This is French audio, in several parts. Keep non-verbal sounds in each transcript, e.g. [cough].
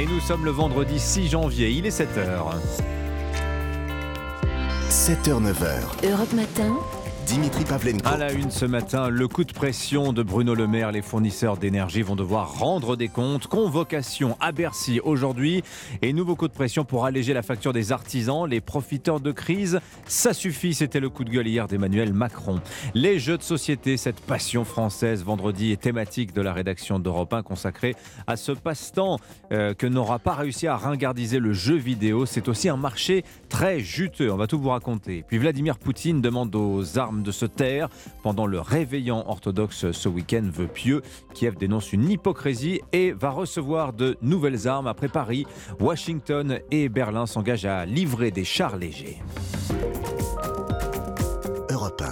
Et nous sommes le vendredi 6 janvier, il est 7h. 7h-9h. Europe Matin. Dimitri Pavlenko. À la une ce matin, le coup de pression de Bruno Le Maire. Les fournisseurs d'énergie vont devoir rendre des comptes. Convocation à Bercy aujourd'hui et nouveau coup de pression pour alléger la facture des artisans. Les profiteurs de crise, ça suffit. C'était le coup de gueule hier d'Emmanuel Macron. Les jeux de société, cette passion française, vendredi est thématique de la rédaction d'Europe 1 consacrée à ce passe-temps euh, que n'aura pas réussi à ringardiser le jeu vidéo. C'est aussi un marché très juteux. On va tout vous raconter. Puis Vladimir Poutine demande aux armes de se taire pendant le réveillant orthodoxe ce week-end veut pieux. Kiev dénonce une hypocrisie et va recevoir de nouvelles armes après Paris. Washington et Berlin s'engagent à livrer des chars légers.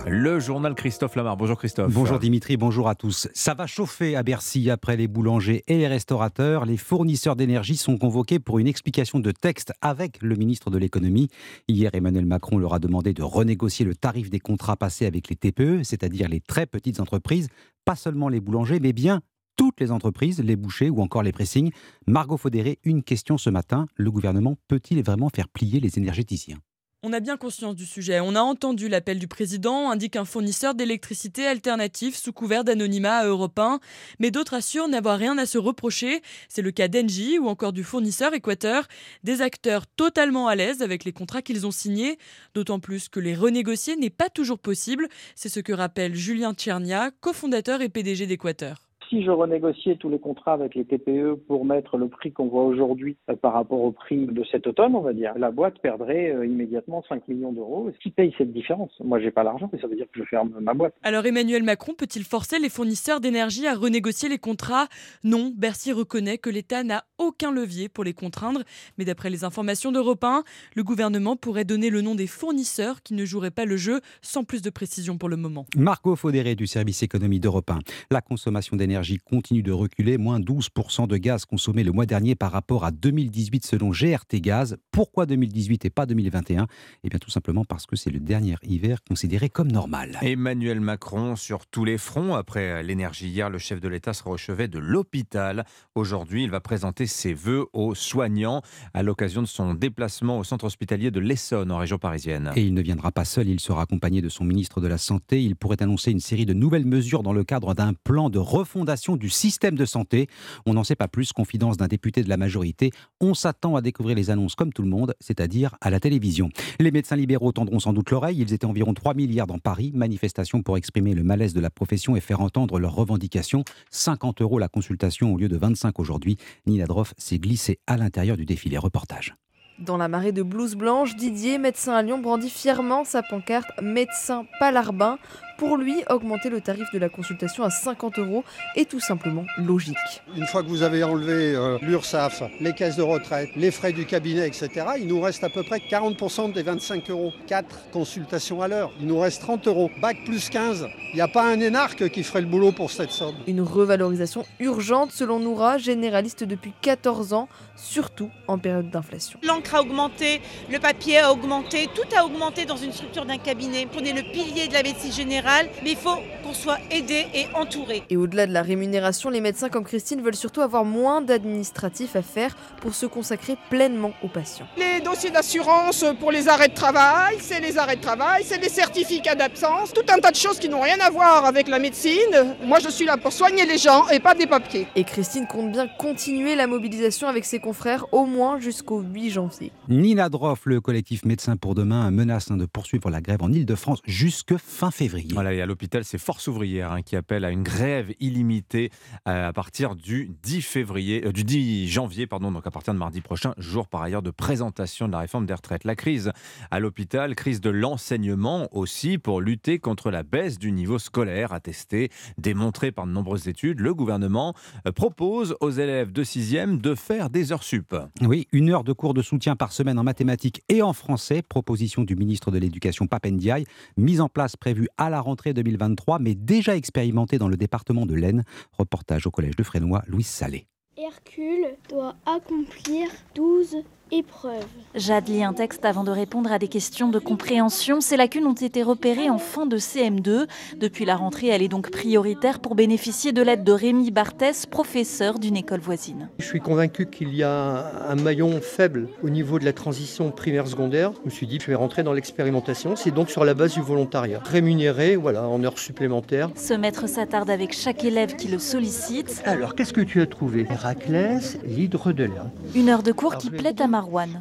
Le journal Christophe Lamar. Bonjour Christophe. Bonjour Dimitri, bonjour à tous. Ça va chauffer à Bercy après les boulangers et les restaurateurs. Les fournisseurs d'énergie sont convoqués pour une explication de texte avec le ministre de l'économie. Hier, Emmanuel Macron leur a demandé de renégocier le tarif des contrats passés avec les TPE, c'est-à-dire les très petites entreprises, pas seulement les boulangers, mais bien toutes les entreprises, les bouchers ou encore les pressings. Margot Faudéré, une question ce matin. Le gouvernement peut-il vraiment faire plier les énergéticiens? On a bien conscience du sujet. On a entendu l'appel du président, indique un fournisseur d'électricité alternatif sous couvert d'anonymat à Europe 1, mais d'autres assurent n'avoir rien à se reprocher. C'est le cas d'Engie ou encore du fournisseur Équateur, des acteurs totalement à l'aise avec les contrats qu'ils ont signés, d'autant plus que les renégocier n'est pas toujours possible. C'est ce que rappelle Julien Tchernia, cofondateur et PDG d'Équateur si je renégociais tous les contrats avec les TPE pour mettre le prix qu'on voit aujourd'hui euh, par rapport au prix de cet automne, on va dire, la boîte perdrait euh, immédiatement 5 millions d'euros. Qui paye cette différence? Moi, j'ai pas l'argent, mais ça veut dire que je ferme ma boîte. Alors Emmanuel Macron peut-il forcer les fournisseurs d'énergie à renégocier les contrats? Non, Bercy reconnaît que l'État n'a aucun levier pour les contraindre, mais d'après les informations d'Europe 1, le gouvernement pourrait donner le nom des fournisseurs qui ne joueraient pas le jeu sans plus de précision pour le moment. Marco Faudéré du service économie d'Europe 1. La consommation d'énergie continue de reculer, moins 12% de gaz consommé le mois dernier par rapport à 2018 selon GRT Gaz. Pourquoi 2018 et pas 2021 Eh bien tout simplement parce que c'est le dernier hiver considéré comme normal. Emmanuel Macron sur tous les fronts. Après l'énergie hier, le chef de l'État sera au chevet de l'hôpital. Aujourd'hui, il va présenter ses voeux aux soignants à l'occasion de son déplacement au centre hospitalier de l'Essonne en région parisienne. Et il ne viendra pas seul, il sera accompagné de son ministre de la Santé. Il pourrait annoncer une série de nouvelles mesures dans le cadre d'un plan de refondation du système de santé. On n'en sait pas plus, confidence d'un député de la majorité. On s'attend à découvrir les annonces comme tout le monde, c'est-à-dire à la télévision. Les médecins libéraux tendront sans doute l'oreille. Ils étaient environ 3 milliards dans Paris. Manifestation pour exprimer le malaise de la profession et faire entendre leurs revendications. 50 euros la consultation au lieu de 25 aujourd'hui. Nina Droff s'est glissée à l'intérieur du défilé. Reportage. Dans la marée de blouses blanches, Didier, médecin à Lyon, brandit fièrement sa pancarte Médecin Palarbin. Pour lui, augmenter le tarif de la consultation à 50 euros est tout simplement logique. Une fois que vous avez enlevé euh, l'URSSAF, les caisses de retraite, les frais du cabinet, etc., il nous reste à peu près 40% des 25 euros. 4 consultations à l'heure. Il nous reste 30 euros. Bac plus 15. Il n'y a pas un énarque qui ferait le boulot pour cette somme. Une revalorisation urgente selon Noura, généraliste depuis 14 ans, surtout en période d'inflation. L'encre a augmenté, le papier a augmenté, tout a augmenté dans une structure d'un cabinet. On est le pilier de la médecine générale mais il faut qu'on soit aidé et entouré. Et au-delà de la rémunération, les médecins comme Christine veulent surtout avoir moins d'administratifs à faire pour se consacrer pleinement aux patients. Les dossiers d'assurance pour les arrêts de travail, c'est les arrêts de travail, c'est les certificats d'absence, tout un tas de choses qui n'ont rien à voir avec la médecine. Moi, je suis là pour soigner les gens et pas des papiers. Et Christine compte bien continuer la mobilisation avec ses confrères au moins jusqu'au 8 janvier. Nina Droff, le collectif Médecins pour demain, menace de poursuivre la grève en Ile-de-France jusque fin février. Voilà, et à l'hôpital, c'est Force ouvrière hein, qui appelle à une grève illimitée euh, à partir du 10 février, euh, du 10 janvier, pardon, donc à partir de mardi prochain, jour par ailleurs de présentation de la réforme des retraites. La crise à l'hôpital, crise de l'enseignement aussi pour lutter contre la baisse du niveau scolaire attestée, démontrée par de nombreuses études. Le gouvernement euh, propose aux élèves de 6e de faire des heures sup. Oui, une heure de cours de soutien par semaine en mathématiques et en français, proposition du ministre de l'Éducation Papendiaï, mise en place prévue à la rentrée 2023, mais déjà expérimenté dans le département de l'Aisne. Reportage au collège de Frénois, Louis Salé. Hercule doit accomplir 12 épreuve. Jade lit un texte avant de répondre à des questions de compréhension. Ces lacunes ont été repérées en fin de CM2. Depuis la rentrée, elle est donc prioritaire pour bénéficier de l'aide de Rémi Barthès, professeur d'une école voisine. Je suis convaincu qu'il y a un maillon faible au niveau de la transition primaire-secondaire. Je me suis dit, je vais rentrer dans l'expérimentation. C'est donc sur la base du volontariat. Rémunéré, voilà, en heures supplémentaires. Ce maître s'attarde avec chaque élève qui le sollicite. Alors, qu'est-ce que tu as trouvé? Héraclès, l'hydre de l'air. Une heure de cours qui plaît à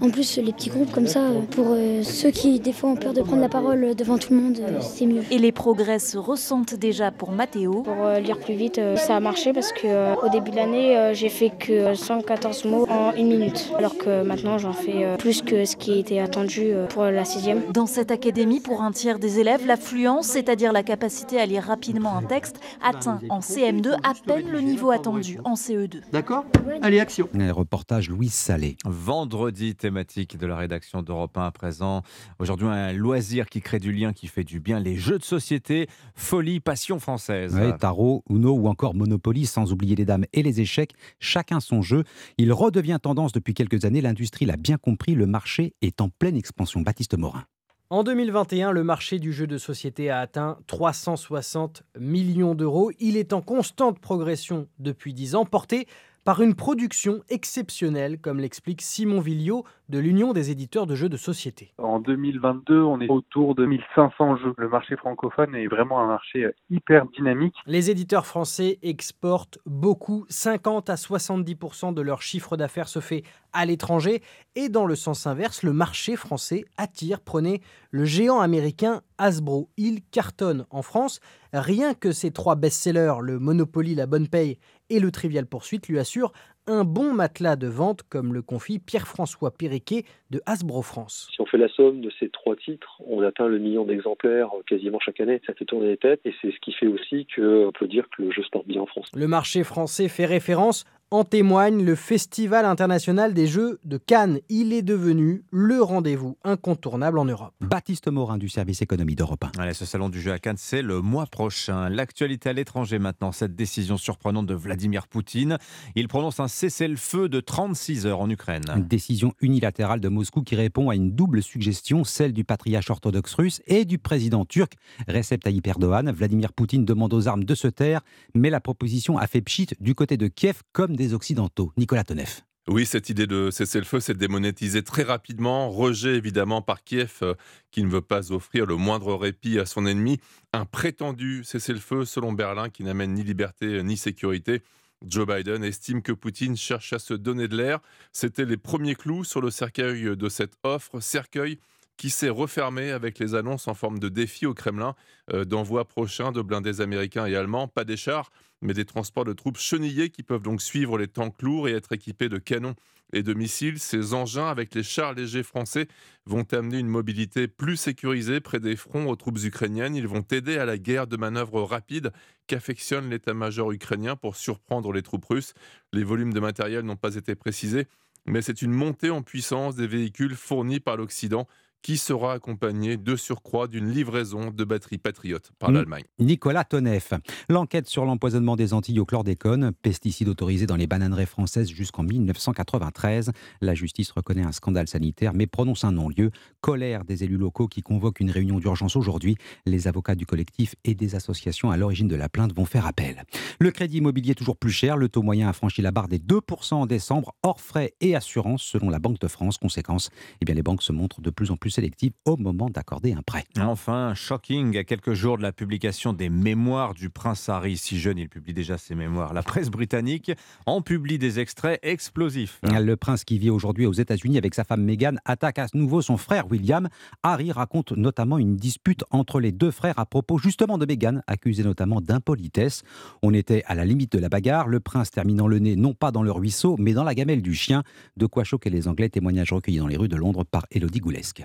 En plus, les petits groupes comme ça, euh, pour euh, ceux qui des fois ont peur de prendre la parole devant tout le monde, euh, c'est mieux. Et les progrès se ressentent déjà pour Mathéo. Pour lire plus vite, ça a marché parce que au début de l'année, j'ai fait que 114 mots en une minute, alors que maintenant j'en fais plus que ce qui était attendu pour la sixième. Dans cette académie, pour un tiers des élèves, l'affluence, c'est-à-dire la capacité à lire rapidement un texte, atteint en CM2 à peine le niveau attendu en CE2. D'accord? Allez, action. Un reportage Louise Salé. Vendredi thématique de la rédaction d'Europe 1 à présent. Aujourd'hui, un loisir qui crée du lien, qui fait du bien, les jeux de société, folie, passion française. Ouais, tarot, Uno ou encore Monopoly, sans oublier les dames et les échecs, chacun son jeu. Il redevient tendance depuis quelques années, l'industrie l'a bien compris, le marché est en pleine expansion. Baptiste Morin. En 2021, le marché du jeu de société a atteint 360 millions d'euros. Il est en constante progression depuis 10 ans, porté par une production exceptionnelle, comme l'explique Simon Villot de l'Union des éditeurs de jeux de société. En 2022, on est autour de 1500 jeux. Le marché francophone est vraiment un marché euh, hyper dynamique. Les éditeurs français exportent beaucoup, 50 à 70% de leur chiffre d'affaires se fait à l'étranger et dans le sens inverse, le marché français attire, prenez le géant américain Hasbro. Il cartonne en France. Rien que ces trois best-sellers, le Monopoly, la Bonne Paye et le Trivial Poursuite, lui assurent un bon matelas de vente, comme le confie Pierre-François Périquet de Hasbro France. Si on fait la somme de ces trois titres, on atteint le million d'exemplaires quasiment chaque année. Ça fait tourner les têtes et c'est ce qui fait aussi qu'on peut dire que le jeu se porte bien en France. Le marché français fait référence en témoigne le Festival international des Jeux de Cannes. Il est devenu le rendez-vous incontournable en Europe. Baptiste Morin du service économie d'Europe 1. Allez, ce salon du jeu à Cannes, c'est le mois prochain. L'actualité à l'étranger maintenant, cette décision surprenante de Vladimir Poutine. Il prononce un cessez-le-feu de 36 heures en Ukraine. Une décision unilatérale de Moscou qui répond à une double suggestion, celle du patriarche orthodoxe russe et du président turc Recep Tayyip Erdogan. Vladimir Poutine demande aux armes de se taire, mais la proposition a fait pchit du côté de Kiev comme des Occidentaux. Nicolas Tonef. Oui, cette idée de cesser le feu s'est démonétisée très rapidement. Rejet évidemment par Kiev, euh, qui ne veut pas offrir le moindre répit à son ennemi. Un prétendu cessez-le-feu, selon Berlin, qui n'amène ni liberté ni sécurité. Joe Biden estime que Poutine cherche à se donner de l'air. C'était les premiers clous sur le cercueil de cette offre, cercueil qui s'est refermé avec les annonces en forme de défi au Kremlin euh, d'envoi prochain de blindés américains et allemands, pas des chars, mais des transports de troupes chenillés qui peuvent donc suivre les tanks lourds et être équipés de canons et de missiles. Ces engins, avec les chars légers français, vont amener une mobilité plus sécurisée près des fronts aux troupes ukrainiennes. Ils vont aider à la guerre de manœuvre rapide qu'affectionne l'état-major ukrainien pour surprendre les troupes russes. Les volumes de matériel n'ont pas été précisés, mais c'est une montée en puissance des véhicules fournis par l'Occident qui sera accompagné de surcroît d'une livraison de batteries patriotes par l'Allemagne. Nicolas Tonef. L'enquête sur l'empoisonnement des Antilles au chlordécone, pesticide autorisé dans les bananeraies françaises jusqu'en 1993. La justice reconnaît un scandale sanitaire mais prononce un non-lieu. Colère des élus locaux qui convoquent une réunion d'urgence aujourd'hui. Les avocats du collectif et des associations à l'origine de la plainte vont faire appel. Le crédit immobilier toujours plus cher. Le taux moyen a franchi la barre des 2% en décembre, hors frais et assurances selon la Banque de France. Conséquence, eh bien, les banques se montrent de plus en plus sélective au moment d'accorder un prêt. Enfin, shocking, à quelques jours de la publication des mémoires du prince Harry, si jeune, il publie déjà ses mémoires. La presse britannique en publie des extraits explosifs. Le prince qui vit aujourd'hui aux États-Unis avec sa femme Meghan attaque à nouveau son frère William. Harry raconte notamment une dispute entre les deux frères à propos justement de Meghan, accusée notamment d'impolitesse. On était à la limite de la bagarre, le prince terminant le nez non pas dans le ruisseau, mais dans la gamelle du chien. De quoi choquer les Anglais, témoignage recueilli dans les rues de Londres par Elodie Goulesque.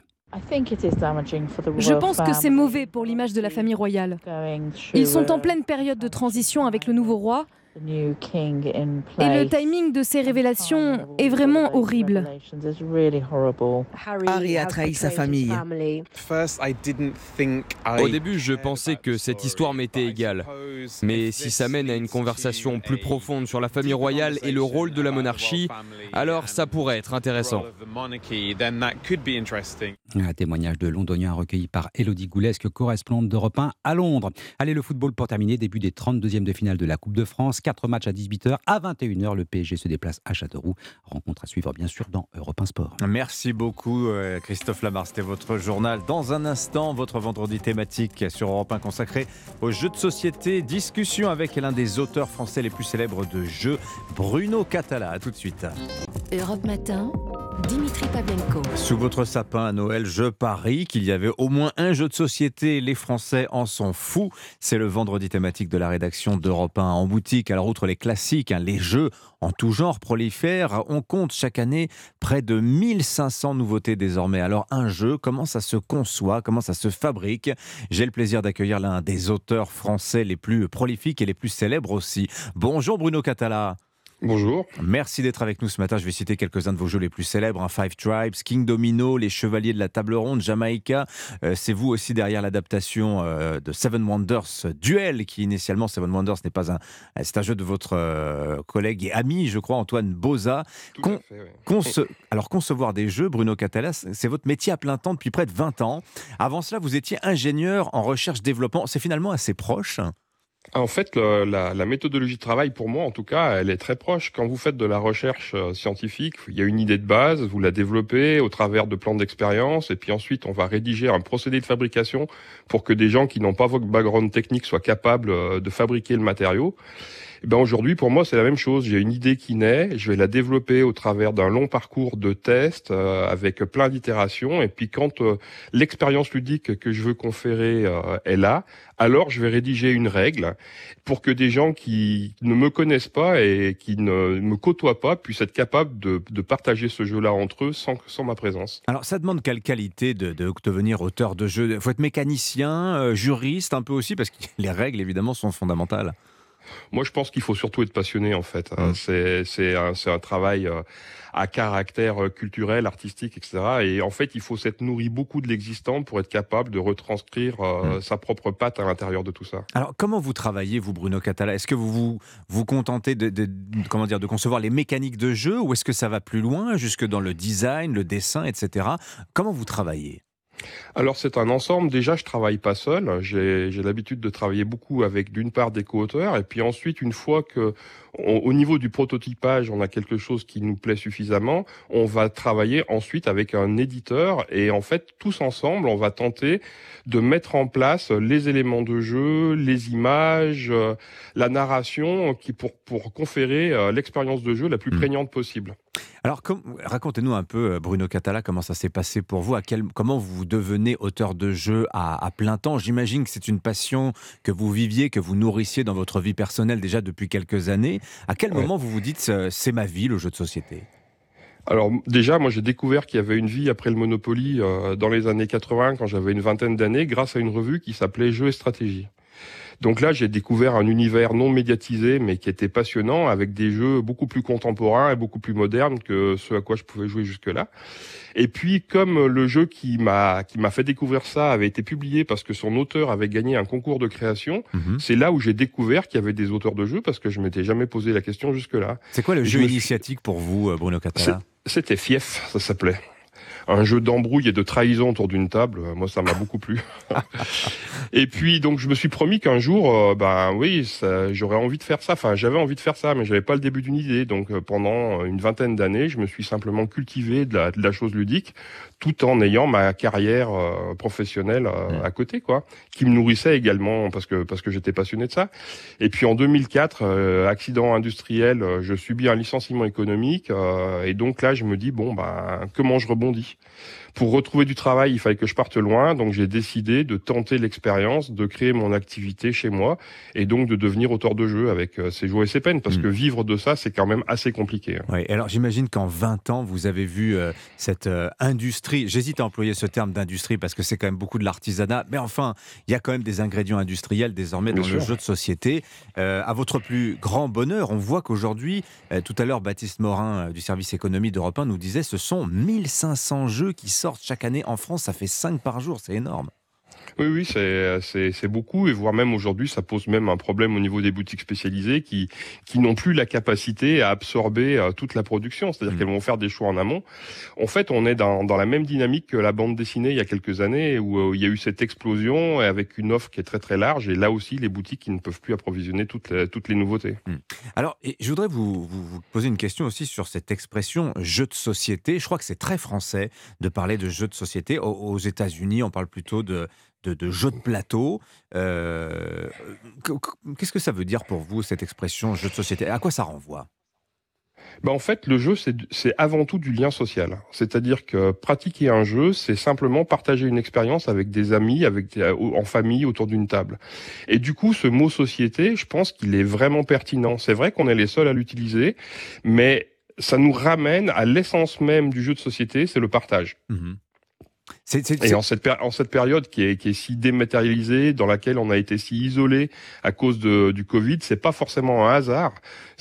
Je pense que c'est mauvais pour l'image de la famille royale. Ils sont en pleine période de transition avec le nouveau roi Et le timing de ces révélations est vraiment horrible. Harry a trahi sa famille. Au début, je pensais que cette histoire m'était égale. Mais si ça mène à une conversation plus profonde sur la famille royale et le rôle de la monarchie, alors ça pourrait être intéressant. Un témoignage de londonien recueilli par Elodie Goulesque, correspondante d'Europe 1 à Londres. Allez, le football pour terminer, début des 32e de finale de la Coupe de France. 4 matchs à 18h. À 21h, le PSG se déplace à Châteauroux. Rencontre à suivre, bien sûr, dans Europe 1 Sport. Merci beaucoup, euh, Christophe Lamar. C'était votre journal. Dans un instant, votre vendredi thématique sur Europe 1 consacré aux jeux de société. Discussion avec l'un des auteurs français les plus célèbres de jeux, Bruno Catala. A tout de suite. Europe Matin. Dimitri Pavlenko. Sous votre sapin à Noël, je parie qu'il y avait au moins un jeu de société. Les Français en sont fous. C'est le vendredi thématique de la rédaction d'Europe 1 en boutique. Alors, outre les classiques, hein, les jeux en tout genre prolifèrent. On compte chaque année près de 1500 nouveautés désormais. Alors, un jeu, comment ça se conçoit? Comment ça se fabrique? J'ai le plaisir d'accueillir l'un des auteurs français les plus prolifiques et les plus célèbres aussi. Bonjour Bruno Catala. Bonjour. Merci d'être avec nous ce matin. Je vais citer quelques-uns de vos jeux les plus célèbres. Hein. Five Tribes, King Domino, Les Chevaliers de la Table Ronde, Jamaica. Euh, c'est vous aussi derrière l'adaptation euh, de Seven Wonders Duel, qui initialement, Seven Wonders n'est pas un... C'est un jeu de votre euh, collègue et ami, je crois, Antoine Boza. Alors, concevoir des jeux, Bruno Catalas, c'est votre métier à plein temps depuis près de 20 ans. Avant cela, vous étiez ingénieur en recherche-développement. C'est finalement assez proche. En fait, la, méthodologie de travail, pour moi en tout cas, elle est très proche. Quand vous faites de la recherche euh, scientifique, il y a une idée de base, vous la développez au travers de plans d'expérience, et puis ensuite on va rédiger un procédé de fabrication pour que des gens qui n'ont pas votre background technique soient capables euh, de fabriquer le matériau. Eh ben aujourd'hui, pour moi, c'est la même chose. J'ai une idée qui naît, je vais la développer au travers d'un long parcours de tests euh, avec plein d'itérations. Et puis quand euh, l'expérience ludique que je veux conférer euh, est là, alors je vais rédiger une règle pour que des gens qui ne me connaissent pas et qui ne me côtoient pas puissent être capables de, de partager ce jeu-là entre eux sans, sans ma présence. Alors ça demande quelle qualité de, de devenir auteur de jeu? Il faut être mécanicien, juriste un peu aussi, parce que [laughs] les règles évidemment sont fondamentales. Moi, je pense qu'il faut surtout être passionné, en fait. Hein. Mmh. C'est un, un, travail euh, à caractère euh, culturel, artistique, etc. Et en fait, il faut s'être nourri beaucoup de l'existant pour être capable de retranscrire euh, mmh. sa propre patte à l'intérieur de tout ça. Alors, comment vous travaillez, vous, Bruno Catala? Est-ce que vous, vous vous contentez de, de, comment dire, de concevoir les mécaniques de jeu ou est-ce que ça va plus loin, jusque dans le design, le dessin, etc. Comment vous travaillez? Alors c'est un ensemble. Déjà, je travaille pas seul. J'ai l'habitude de travailler beaucoup avec d'une part des co-auteurs et puis ensuite, une fois que au niveau du prototypage, on a quelque chose qui nous plaît suffisamment, on va travailler ensuite avec un éditeur et en fait, tous ensemble, on va tenter de mettre en place les éléments de jeu, les images, euh, la narration qui pour pour conférer euh, l'expérience de jeu la plus mmh. prégnante possible. Alors, racontez-nous un peu, euh, Bruno Catala, comment ça s'est passé pour vous à quel, Comment vous devenez auteur de jeu à, plein temps? J'imagine que c'est une passion que vous viviez, que vous nourrissiez dans votre vie personnelle déjà depuis quelques années. À quel moment vous vous dites euh, c'est ma vie, le jeu de société? Alors déjà, moi j'ai découvert qu'il y avait une vie après le Monopoly euh, dans les années 80 quand j'avais une vingtaine d'années grâce à une revue qui s'appelait Jeux et Stratégie. Donc là, j'ai découvert un univers non médiatisé, mais qui était passionnant, avec des jeux beaucoup plus contemporains et beaucoup plus modernes que ceux à quoi je pouvais jouer jusque-là. Et puis, comme le jeu qui m'a qui m'a fait découvrir ça avait été publié parce que son auteur avait gagné un concours de création, mhm. c'est là où j'ai découvert qu'il y avait des auteurs de jeux parce que je m'étais jamais posé la question jusque-là. C'est quoi le jeu initiatique pour vous, euh, Bruno Catala? C'était Fief, ça s'appelait un jeu d'embrouille et de trahison autour d'une table. Moi, ça m'a beaucoup plu. [laughs] et puis, donc, je me suis promis qu'un jour, euh, ben oui, j'aurais envie de faire ça. Enfin, j'avais envie de faire ça, mais j'avais pas le début d'une idée. Donc, euh, pendant une vingtaine d'années, je me suis simplement cultivé de la, de la, chose ludique, tout en ayant ma carrière euh, professionnelle à côté, quoi, qui me nourrissait également parce que parce que j'étais passionné de ça. Et puis, en 2004, accident industriel, je subis un licenciement économique, et donc là, je me dis bon, ben, comment je rebondis? Pour retrouver du travail, il fallait que je parte loin, donc j'ai décidé de tenter l'expérience, de créer mon activité chez moi et donc de devenir auteur de jeu avec euh, ses joies et ses peines, parce mm. que vivre de ça, c'est quand même assez compliqué. Hein. Oui, alors j'imagine qu'en 20 ans, vous avez vu euh, cette euh, industrie, j'hésite à employer ce terme d'industrie parce que c'est quand même beaucoup de l'artisanat, mais enfin, il y a quand même des ingrédients industriels désormais dans le jeu de société. à votre plus grand bonheur, on voit qu'aujourd'hui, tout à l'heure, Baptiste Morin du service économie d'Europe 1 nous disait ce sont 1500 jeux qui chaque année en France, ça fait 5 par jour, c'est énorme. Oui, oui, c'est beaucoup, et voire même aujourd'hui, ça pose même un problème au niveau des boutiques spécialisées qui, qui n'ont plus la capacité à absorber euh, toute la production, c'est-à-dire mmh. qu'elles vont faire des choix en amont. En fait, on est dans, dans la même dynamique que la bande dessinée il y a quelques années, où euh, il y a eu cette explosion avec une offre qui est très très large, et là aussi, les boutiques qui ne peuvent plus approvisionner toutes les, toutes les nouveautés. Mmh. Alors, et je voudrais vous, vous, poser une question aussi sur cette expression jeu de société. Je crois que c'est très français de parler de jeu de société. aux États-Unis, on parle plutôt de de, jeu de plateau. Euh, qu'est-ce que ça veut dire pour vous, cette expression jeu de société? À quoi ça renvoie? Ben en fait, le jeu, c'est avant tout du lien social. C'est-à-dire que pratiquer un jeu, c'est simplement partager une expérience avec des amis, avec en famille, autour d'une table. Et du coup, ce mot société, je pense qu'il est vraiment pertinent. C'est vrai qu'on est les seuls à l'utiliser, mais ça nous ramène à l'essence même du jeu de société, c'est le partage. Mmh et en cette, en cette période qui est, qui est si dématérialisée, dans laquelle on a été si isolé à cause de, du Covid, c'est pas forcément un hasard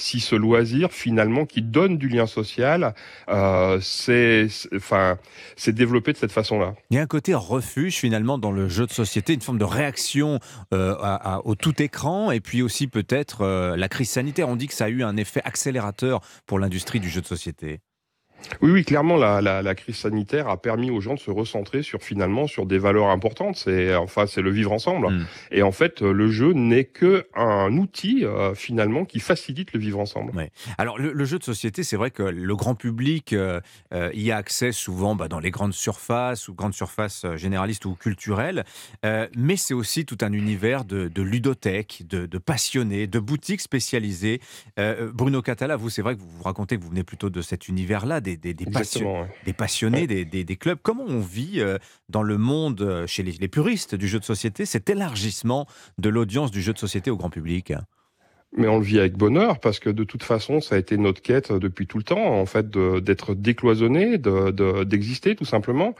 si ce loisir finalement qui donne du lien social, euh, c'est enfin c'est développé de cette façon-là. Il y a un côté refuge finalement dans le jeu de société, une forme de réaction euh, au tout écran, et puis aussi peut-être euh, la crise sanitaire. On dit que ça a eu un effet accélérateur pour l'industrie du jeu de société. Oui, oui, clairement, la, la, la, crise sanitaire a permis aux gens de se recentrer sur finalement sur des valeurs importantes. C'est enfin c'est le vivre ensemble. Mm. Et en fait, le jeu n'est que un outil euh, finalement qui facilite le vivre ensemble. Ouais. Alors le, jeu de société, c'est vrai que le grand public euh, euh, y a accès souvent bah, dans les grandes surfaces ou grandes surfaces généralistes ou culturelles, mais c'est aussi tout un univers de, de ludothèques, de, de, passionnés, de boutiques spécialisées. Bruno Catala, vous, c'est vrai que vous vous racontez que vous venez plutôt de cet univers-là des, des, passionnés, des, clubs. Comment on vit euh, dans le monde, euh, chez les, les puristes du jeu de société, cet élargissement de l'audience du jeu de société au grand public? Mais on le vit avec bonheur parce que de toute façon, ça a été notre quête depuis tout le temps, en fait, d'être décloisonné, d'exister de, tout simplement.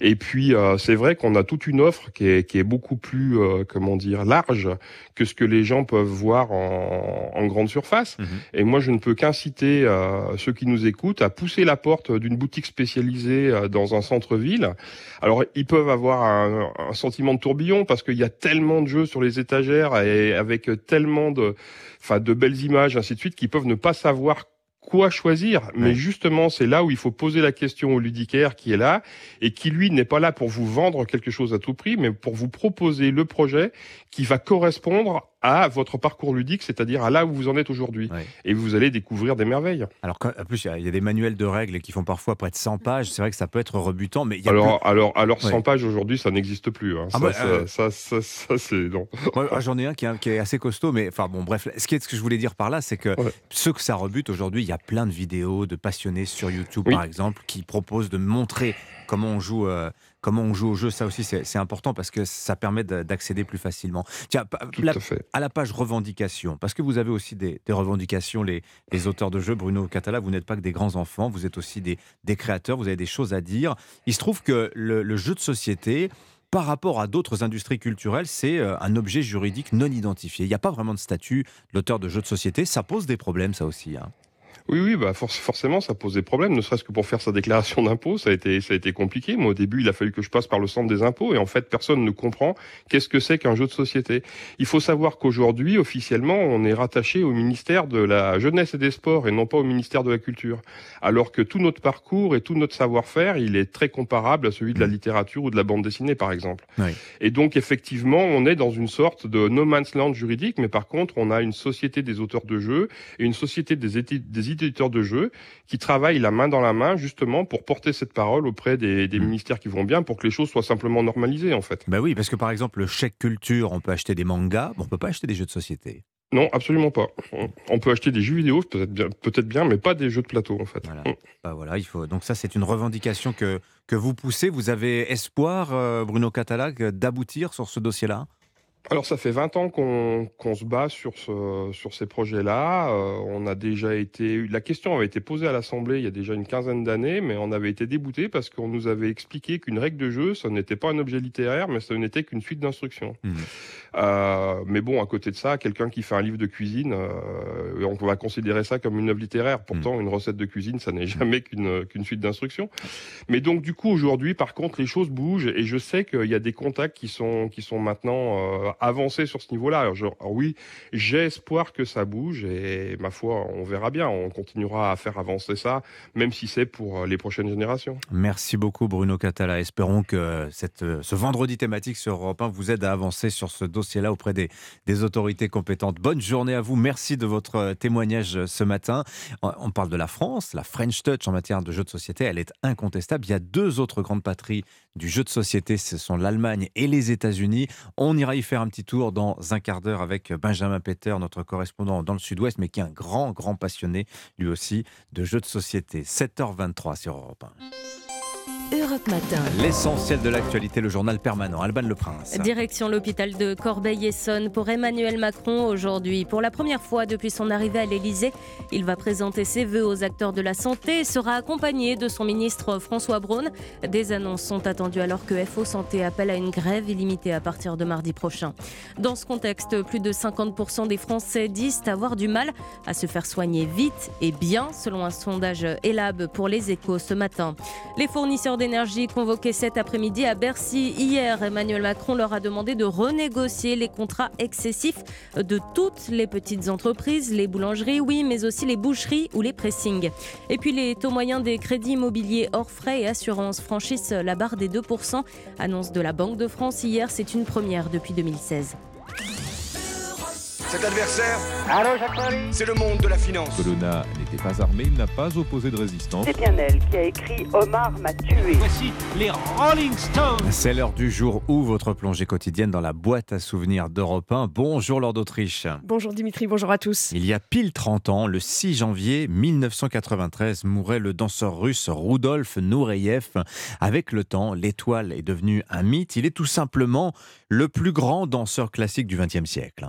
Et puis, euh, c'est vrai qu'on a toute une offre qui est, qui est beaucoup plus, euh, comment dire, large que ce que les gens peuvent voir en, en grande surface. Mhm. Et moi, je ne peux qu'inciter euh, ceux qui nous écoutent à pousser la porte d'une boutique spécialisée dans un centre-ville. Alors, ils peuvent avoir un, un sentiment de tourbillon parce qu'il y a tellement de jeux sur les étagères et avec tellement de enfin de belles images, ainsi de suite, qui peuvent ne pas savoir quoi choisir. Mais justement, c'est là où il faut poser la question au ludicaire qui est là et qui, lui, n'est pas là pour vous vendre quelque chose à tout prix, mais pour vous proposer le projet qui va correspondre à votre parcours ludique, c'est-à-dire à là où vous en êtes aujourd'hui. Et vous allez découvrir des merveilles. Alors, en plus, il y, a des manuels de règles qui font parfois près de 100 pages. C'est vrai que ça peut être rebutant, mais alors, alors, alors, 100 pages aujourd'hui, ça n'existe plus. Hein. Ah bah, euh, ça, ça, ça, c'est non. [laughs] J'en ai un qui, est assez costaud, mais enfin bon, bref. Ce, qui ce que je voulais dire par là, c'est que ceux que ça rebute aujourd'hui, il y a plein de vidéos de passionnés sur YouTube, par exemple, qui proposent de montrer comment on joue. Euh, comment on joue au jeu, ça aussi c'est important parce que ça permet d'accéder plus facilement. Tiens, à, la page revendication, parce que vous avez aussi des, revendications, les, auteurs de jeux, Bruno Catala, vous n'êtes pas que des grands enfants, vous êtes aussi des, créateurs, vous avez des choses à dire. Il se trouve que le, jeu de société, par rapport à d'autres industries culturelles, c'est euh, un objet juridique non identifié. Il n'y a pas vraiment de statut l'auteur de jeux de société. Ça pose des problèmes, ça aussi. Hein. Oui, oui, bah forcément, ça pose des problèmes. Ne serait-ce que pour faire sa déclaration d'impôt, ça a été, ça a été compliqué. Moi, au début, il a fallu que je passe par le centre des impôts, et en fait, personne ne comprend qu'est-ce que c'est qu'un jeu de société. Il faut savoir qu'aujourd'hui, officiellement, on est rattaché au ministère de la jeunesse et des sports, et non pas au ministère de la culture. Alors que tout notre parcours et tout notre savoir-faire, il est très comparable à celui de la littérature ou de la bande dessinée, par exemple. Et donc, effectivement, on est dans une sorte de no man's land juridique, mais par contre, on a une société des auteurs de jeux et une société des, des éditeurs de jeux qui travaillent la main dans la main justement pour porter cette parole auprès des, mmh. ministères qui vont bien pour que les choses soient simplement normalisées en fait. Bah oui, parce que par exemple le chèque culture, on peut acheter des mangas, mais on peut pas acheter des jeux de société. Non, absolument pas. On peut acheter des jeux vidéo, peut-être bien, peut bien, mais pas des jeux de plateau en fait. Voilà. Bah voilà il faut. Donc ça, c'est une revendication que que vous poussez. Vous avez espoir, euh, Bruno Catala, d'aboutir sur ce dossier-là? Alors ça fait 20 ans qu'on se bat sur, ce, sur ces projets-là. Euh, on a déjà été, la question avait été posée à l'Assemblée il y a déjà une quinzaine d'années, mais on avait été débouté parce qu'on nous avait expliqué qu'une règle de jeu, ça n'était pas un objet littéraire, mais ça n'était qu'une suite d'instructions. Mmh. Euh, mais bon, à côté de ça, quelqu'un qui fait un livre de cuisine, euh, on va considérer ça comme une œuvre littéraire. Pourtant, mmh. une recette de cuisine, ça n'est jamais qu'une qu'une suite d'instructions. Mais donc du coup, aujourd'hui, par contre, les choses bougent et je sais qu'il y a des contacts qui sont qui sont maintenant avancer sur ce niveau-là. Alors, oui, j'ai espoir que ça bouge et ma foi, on verra bien. On continuera à faire avancer ça, même si c'est pour euh, les prochaines générations. Merci beaucoup, Bruno Catala. Espérons que cette, euh, ce vendredi thématique sur Europe 1 vous aide à avancer sur ce dossier-là auprès des, des autorités compétentes. Bonne journée à vous. Merci de votre euh, témoignage ce matin. On parle de la France, la French Touch en matière de jeux de société, elle est incontestable. Il y a deux autres grandes patries du jeu de société, ce sont l'Allemagne et les États-Unis. On ira y faire un petit tour dans un quart d'heure avec Benjamin Peter, notre correspondant dans le Sud-Ouest, mais qui est un grand, grand passionné, lui aussi, de jeux de société. 7h23 sur Europe 1. Europe Matin. L'essentiel de l'actualité, le journal permanent. Alban Le Prince. Direction l'hôpital de Corbeil-Essonne pour Emmanuel Macron aujourd'hui. Pour la première fois depuis son arrivée à l'Elysée, il va présenter ses vœux aux acteurs de la santé et sera accompagné de son ministre François Braun. Des annonces sont attendues alors que FO Santé appelle à une grève illimitée à partir de mardi prochain. Dans ce contexte, plus de 50% des Français disent avoir du mal à se faire soigner vite et bien, selon un sondage ELAB pour les échos ce matin. Les fournisseurs d'énergie convoqués cet après-midi à Bercy. Hier, Emmanuel Macron leur a demandé de renégocier les contrats excessifs de toutes les petites entreprises, les boulangeries, oui, mais aussi les boucheries ou les pressings. Et puis les taux moyens des crédits immobiliers hors frais et assurances franchissent la barre des 2%. Annonce de la Banque de France hier, c'est une première depuis 2016. Cet adversaire, c'est le monde de la finance. Colonna n'était pas armé, il n'a pas opposé de résistance. C'est bien elle qui a écrit Omar m'a tué. Voici les Rolling Stones. C'est l'heure du jour où votre plongée quotidienne dans la boîte à souvenirs d'Europe 1. Bonjour Lord d'Autriche. Bonjour Dimitri, bonjour à tous. Il y a pile 30 ans, le 6 janvier 1993, mourait le danseur russe Rudolf Nureyev. Avec le temps, l'étoile est devenue un mythe. Il est tout simplement le plus grand danseur classique du XXe siècle.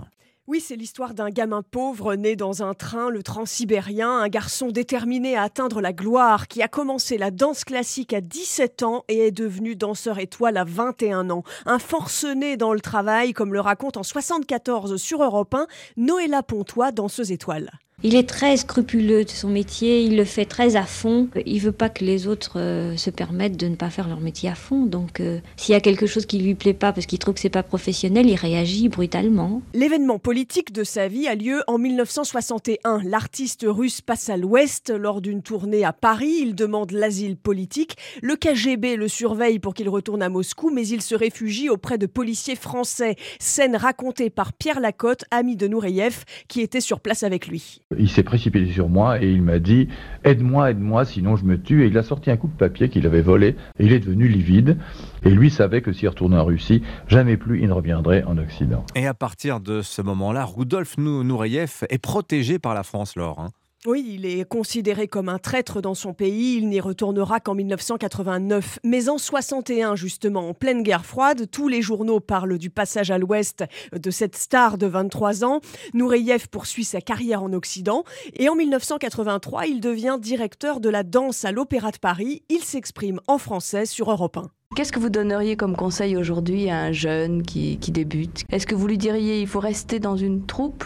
Oui, c'est l'histoire d'un gamin pauvre né dans un train, le transsibérien, un garçon déterminé à atteindre la gloire, qui a commencé la danse classique à 17 ans et est devenu danseur étoile à 21 ans. Un forcené dans le travail, comme le raconte en 74 sur Europe 1 Noëlla Pontois, danseuse étoile. Il est très scrupuleux de son métier, il le fait très à fond. Il veut pas que les autres euh, se permettent de ne pas faire leur métier à fond. Donc, euh, s'il y a quelque chose qui lui plaît pas parce qu'il trouve que c'est pas professionnel, il réagit brutalement. L'événement politique de sa vie a lieu en 1961. L'artiste russe passe à l'Ouest lors d'une tournée à Paris. Il demande l'asile politique. Le KGB le surveille pour qu'il retourne à Moscou, mais il se réfugie auprès de policiers français. Scène racontée par Pierre Lacotte, ami de Nureyev, qui était sur place avec lui. Il s'est précipité sur moi et il m'a dit Aide-moi, aide-moi, sinon je me tue. Et il a sorti un coup de papier qu'il avait volé et il est devenu livide. Et lui savait que s'il retournait en Russie, jamais plus il ne reviendrait en Occident. Et à partir de ce moment-là, Rudolf Nureyev est protégé par la France, Laure. Hein. Oui, il est considéré comme un traître dans son pays. Il n'y retournera qu'en 1989. Mais en 61, justement, en pleine guerre froide, tous les journaux parlent du passage à l'Ouest de cette star de 23 ans. Nureyev poursuit sa carrière en Occident. Et en 1983, il devient directeur de la danse à l'Opéra de Paris. Il s'exprime en français sur Europe 1. Qu'est-ce que vous donneriez comme conseil aujourd'hui à un jeune qui, qui débute? Est-ce que vous lui diriez il faut rester dans une troupe?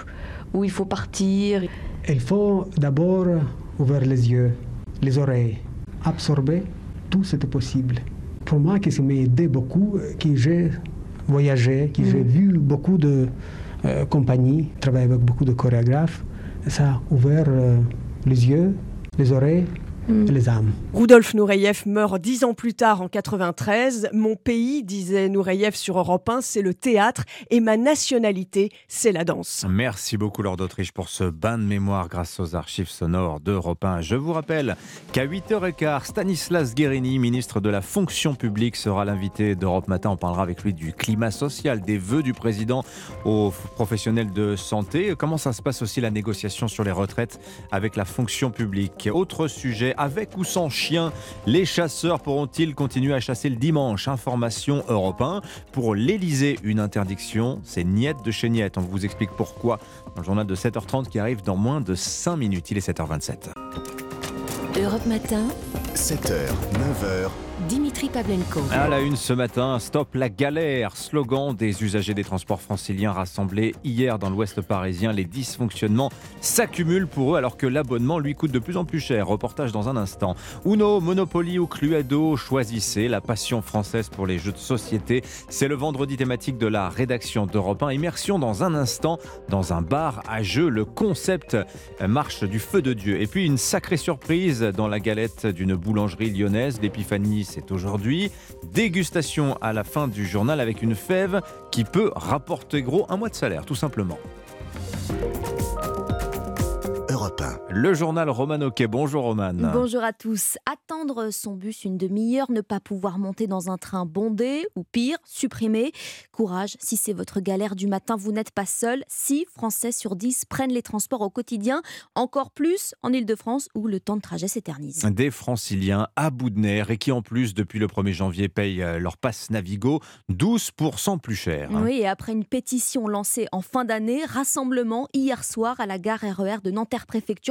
Il faut partir il faut d'abord ouvrir les yeux, les oreilles, absorber tout ce qui est possible. Pour moi, qui m'a aidé beaucoup, que j'ai voyagé, que j'ai mm. vu beaucoup de euh, compagnies, travaillé avec beaucoup de chorégraphes, ça a ouvert euh, les yeux, les oreilles mm. les âmes. Rudolf Nureyev meurt dix ans plus tard en 93. Mon pays, disait Nureyev sur Europe 1, c'est le théâtre et ma nationalité, c'est la danse. Merci beaucoup Lord d'Autriche pour ce bain de mémoire grâce aux archives sonores d'Europe 1. Je vous rappelle qu'à 8h15, Stanislas Guérini, ministre de la fonction publique, sera l'invité d'Europe Matin. On parlera avec lui du climat social, des vœux du président aux professionnels de santé. Comment ça se passe aussi la négociation sur les retraites avec la fonction publique? Autre sujet, avec ou sans chien, les chasseurs pourront-ils continuer à chasser le dimanche? Information européen. Pour l'Elysée, une interdiction, c'est niette de chez niette. On vous explique pourquoi dans le journal de 7h30 qui arrive dans moins de 5 minutes. Il est 7h27. Europe Matin, 7h, 9h. Dimitri Pavlenko. À la une ce matin, stop la galère, slogan des usagers des transports franciliens rassemblés hier dans l'ouest parisien. Les dysfonctionnements s'accumulent pour eux alors que l'abonnement lui coûte de plus en plus cher. Reportage dans un instant. Uno, Monopoly ou Cluedo, choisissez la passion française pour les jeux de société. C'est le vendredi thématique de la rédaction d'Europe 1. Immersion dans un instant dans un bar à jeux. Le concept marche du feu de Dieu. Et puis une sacrée surprise dans la galette d'une boulangerie lyonnaise, l'Épiphanie c'est aujourd'hui. Dégustation à la fin du journal avec une fève qui peut rapporter gros un mois de salaire, tout simplement. Le journal Roman Oquet. Bonjour Roman. Bonjour à tous. Attendre son bus une demi-heure, ne pas pouvoir monter dans un train bondé ou pire, supprimer. Courage, si c'est votre galère du matin, vous n'êtes pas seul. 6 Français sur 10 prennent les transports au quotidien, encore plus en Ile-de-France où le temps de trajet s'éternise. Des franciliens à bout de nerfs et qui en plus depuis le 1er janvier payent euh, leur passe Navigo 12% plus cher. Oui, et après une pétition lancée en fin d'année, rassemblement hier soir à la gare RER e de Nanterre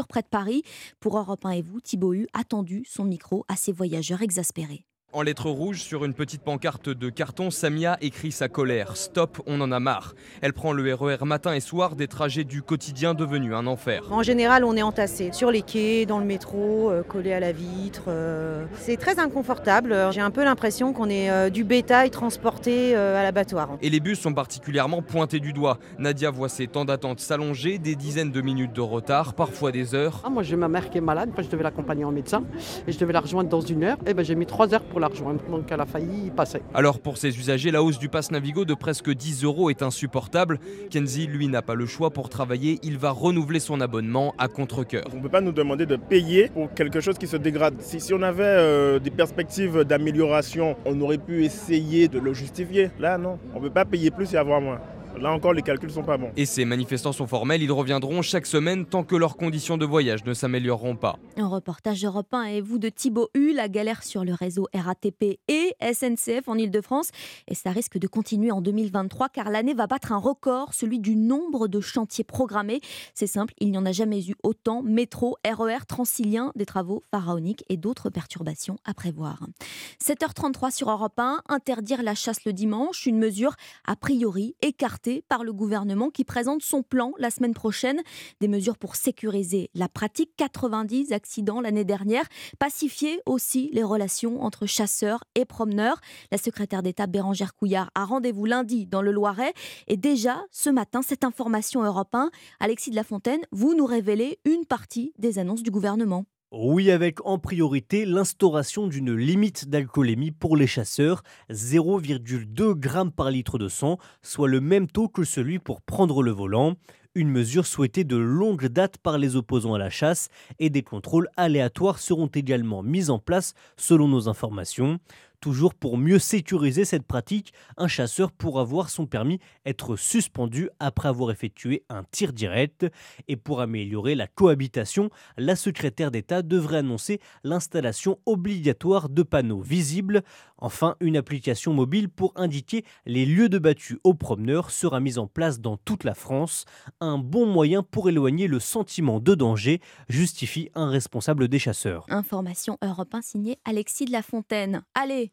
près de Paris. Pour Europe 1 et vous, Thibaut a son micro à ses voyageurs exaspérés. En lettres rouges, sur une petite pancarte de carton, Samia écrit sa colère. Stop, on en a marre. Elle prend le RER e matin et soir des trajets du quotidien devenus un enfer. En général, on est entassé sur les quais, dans le métro, euh, collé à la vitre. Euh. C'est très inconfortable. J'ai un peu l'impression qu'on est euh, du bétail transporté à l'abattoir. Et les bus sont particulièrement pointés du doigt. Nadia voit ses temps d'attente s'allonger, des dizaines de minutes de retard, parfois des heures. Ah, moi, j'ai ma mère qui est malade, je devais l'accompagner en médecin et je devais la rejoindre dans une heure. Et eh ben, j'ai mis trois heures pour l'argent, donc elle a failli y passer. Alors pour ces usagers, la hausse du pass Navigo de presque 10 euros est insupportable. Kenzie, lui, n'a pas le choix pour travailler, il va renouveler son abonnement à contre-coeur. On ne peut pas nous demander de payer pour quelque chose qui se dégrade. Si, si on avait euh, des perspectives d'amélioration, on aurait pu essayer de le justifier. Là, non, on ne peut pas payer plus et avoir moins. Là encore, les calculs sont pas bons. Et ces manifestants sont formels, ils reviendront chaque semaine tant que leurs conditions de voyage ne s'amélioreront pas. Un reportage européen et vous de Thibaut Hu, la galère sur le réseau RATP et SNCF en Ile-de-France. Et ça risque de continuer en 2023 car l'année va battre un record, celui du nombre de chantiers programmés. C'est simple, il n'y en a jamais eu autant. Métro, RER, e Transilien, des travaux pharaoniques et d'autres perturbations à prévoir. 7h33 sur Europe 1, interdire la chasse le dimanche, une mesure a priori écartée par le gouvernement qui présente son plan la semaine prochaine. Des mesures pour sécuriser la pratique. 90 accidents l'année dernière. Pacifier aussi les relations entre chasseurs et promeneurs. La secrétaire d'État Bérangère Couillard a rendez-vous lundi dans le Loiret. Et déjà, ce matin, cette information Europe 1, Alexis de la Fontaine, vous nous révélez une partie des annonces du gouvernement. Oui, avec en priorité l'instauration d'une limite d'alcoolémie pour les chasseurs, 0,2 g par litre de sang, soit le même taux que celui pour prendre le volant. Une mesure souhaitée de longue date par les opposants à la chasse et des contrôles aléatoires seront également mis en place selon nos informations. Toujours pour mieux sécuriser cette pratique, un chasseur pourra voir son permis être suspendu après avoir effectué un tir direct. Et pour améliorer la cohabitation, la secrétaire d'État devrait annoncer l'installation obligatoire de panneaux visibles. Enfin, une application mobile pour indiquer les lieux de battu aux promeneurs sera mise en place dans toute la France. Un bon moyen pour éloigner le sentiment de danger, justifie un responsable des chasseurs. Information Europe 1 signée Alexis de la Fontaine. Allez,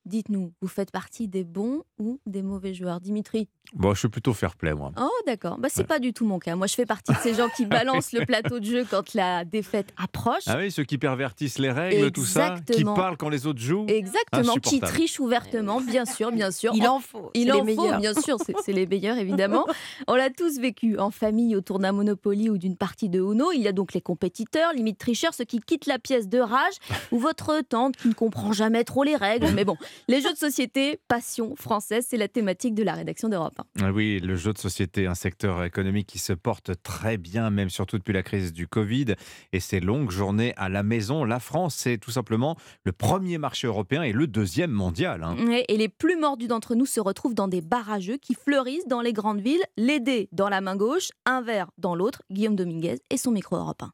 Dites-nous, vous faites partie des bons ou des mauvais joueurs? Dimitri? Bon, je suis plutôt fair play, moi. Oh, d'accord. Bah, c'est pas du tout mon cas. Moi, je fais partie de ces gens qui [laughs] balancent le plateau de jeu quand la défaite approche. Ah oui, ceux qui pervertissent les règles, tout ça, qui Exactement. parlent quand les autres jouent. Exactement, qui trichent ouvertement, bien sûr, bien sûr. Il en faut, Il en les faut, bien sûr, c'est c'est les meilleurs, évidemment. [laughs] On l'a tous vécu en famille autour d'un Monopoly ou d'une partie de Uno. Il y a donc les compétiteurs, limite tricheurs, ceux qui quittent la pièce de rage, [laughs] ou votre tante qui ne comprend jamais trop les règles. Mais bon, les jeux de société, passion française, c'est la thématique de la rédaction d'Europe. Ah Oui, le jeu de société, un secteur économique qui se porte très bien, même surtout depuis la crise du Covid et ces longues journées à la maison. La France, c'est tout simplement le premier marché européen et le deuxième mondial. hein. Et les plus mordus d'entre nous se retrouvent dans des jeux qui fleurissent dans les grandes villes, les dés dans la main gauche, un verre dans l'autre. Guillaume Dominguez et son micro européen.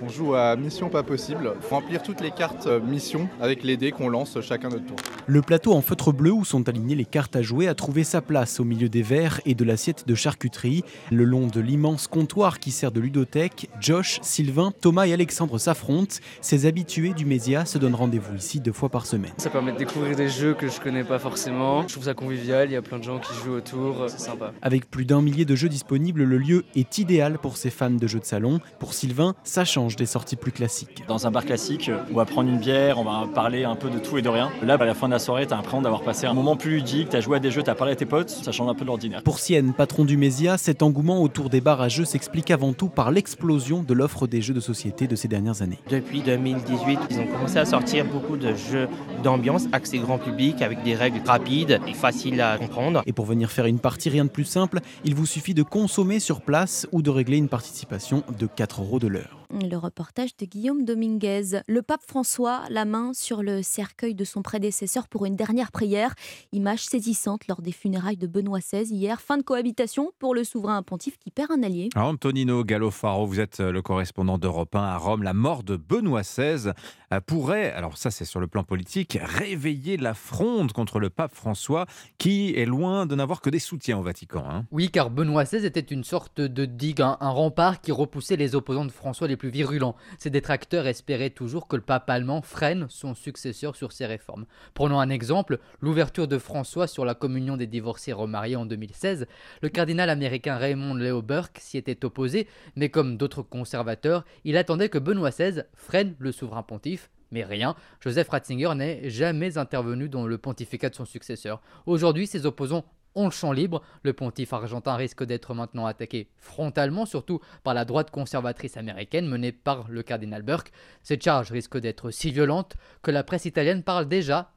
On joue à Mission Pas Possible. faut remplir toutes les cartes euh, mission avec les dés qu'on lance chacun notre tour. Le plateau en feutre bleu où sont alignées les cartes à jouer a trouvé sa place au milieu des verres et de l'assiette de charcuterie. Le long de l'immense comptoir qui sert de ludothèque, Josh, Sylvain, Thomas et Alexandre s'affrontent. Ces habitués du Mésia se donnent rendez-vous ici deux fois par semaine. Ça permet de découvrir des jeux que je connais pas forcément. Je trouve ça convivial, il y a plein de gens qui jouent autour, c'est sympa. Avec plus d'un millier de jeux disponibles, le lieu est idéal pour ces fans de jeux de salon. Pour Sylvain, ça change des sorties plus classiques. Dans un bar classique, on va prendre une bière, on va parler un peu de tout et de rien. Là, à la fin de la soirée, tu as l'impression d'avoir passé un moment plus ludique, tu as joué à des jeux, tu as parlé à tes potes, ça change un peu de l'ordinaire. Pour Sienne, patron du Mésia, cet engouement autour des bars à jeux s'explique avant tout par l'explosion de l'offre des jeux de société de ces dernières années. Depuis 2018, ils ont commencé à sortir beaucoup de jeux d'ambiance accès grand public avec des règles rapides et faciles à comprendre. Et pour venir faire une partie, rien de plus simple, il vous suffit de consommer sur place ou de régler une participation de 4 euros de l'heure. Le reportage de Guillaume Dominguez. Le pape François, la main sur le cercueil de son prédécesseur pour une dernière prière. Image saisissante lors des funérailles de Benoît XVI hier. Fin de cohabitation pour le souverain pontife qui perd un allié. Antonino Gallofaro, vous êtes le correspondant d'Europe 1 à Rome. La mort de Benoît XVI euh, pourrait, alors ça c'est sur le plan politique, réveiller la fronde contre le pape François qui est loin de n'avoir que des soutiens au Vatican. hein. Oui, car Benoît XVI était une sorte de digue, un, un rempart qui repoussait les opposants de François les plus virulents. Ses détracteurs espéraient toujours que le pape allemand freine son successeur sur ses réformes. Prenons un exemple, l'ouverture de François sur la communion des divorcés remariés en 2016. Le cardinal américain Raymond Leo Burke s'y était opposé, mais comme d'autres conservateurs, il attendait que Benoît XVI freine le souverain pontife. Mais rien, Joseph Ratzinger n'est jamais intervenu dans le pontificat de son successeur. Aujourd'hui, ses opposants ont le champ libre. Le pontife argentin risque d'être maintenant attaqué frontalement, surtout par la droite conservatrice américaine menée par le cardinal Burke. Cette charge risque d'être si violente que la presse italienne parle déjà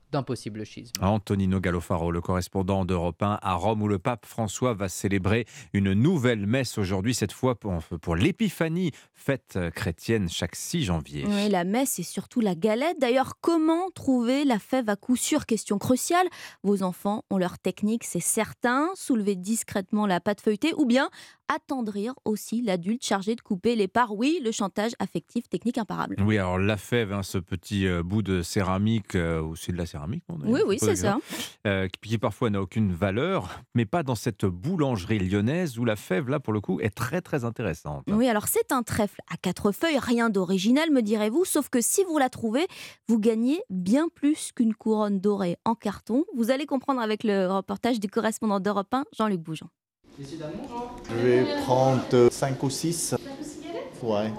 schisme. Antonino Gallofaro, le correspondant d'Europe 1 à Rome, où le pape François va célébrer une nouvelle messe aujourd'hui, cette fois pour, pour l'épiphanie, fête chrétienne chaque 6 janvier. Oui, la messe et surtout la galette. D'ailleurs, comment trouver la fève à coup sûr? Question cruciale. Vos enfants ont leur technique, c'est certain. Soulever discrètement la pâte feuilletée ou bien attendrir aussi l'adulte chargé de couper les parts. Oui, le chantage affectif, technique imparable. Oui, alors la fève, hein, ce petit euh, bout de céramique, euh, ou c'est de la céramique on Oui, oui, c'est ça. euh, qui, qui parfois n'a aucune valeur, mais pas dans cette boulangerie lyonnaise où la fève, là, pour le coup, est très, très intéressante. Oui, alors c'est un trèfle à quatre feuilles, rien d'original, me direz-vous, sauf que si vous la trouvez, vous gagnez bien plus qu'une couronne dorée en carton. Vous allez comprendre avec le reportage du correspondant d'Europe 1, Jean-Luc Bougeon. Je vais prendre 5 ou 6.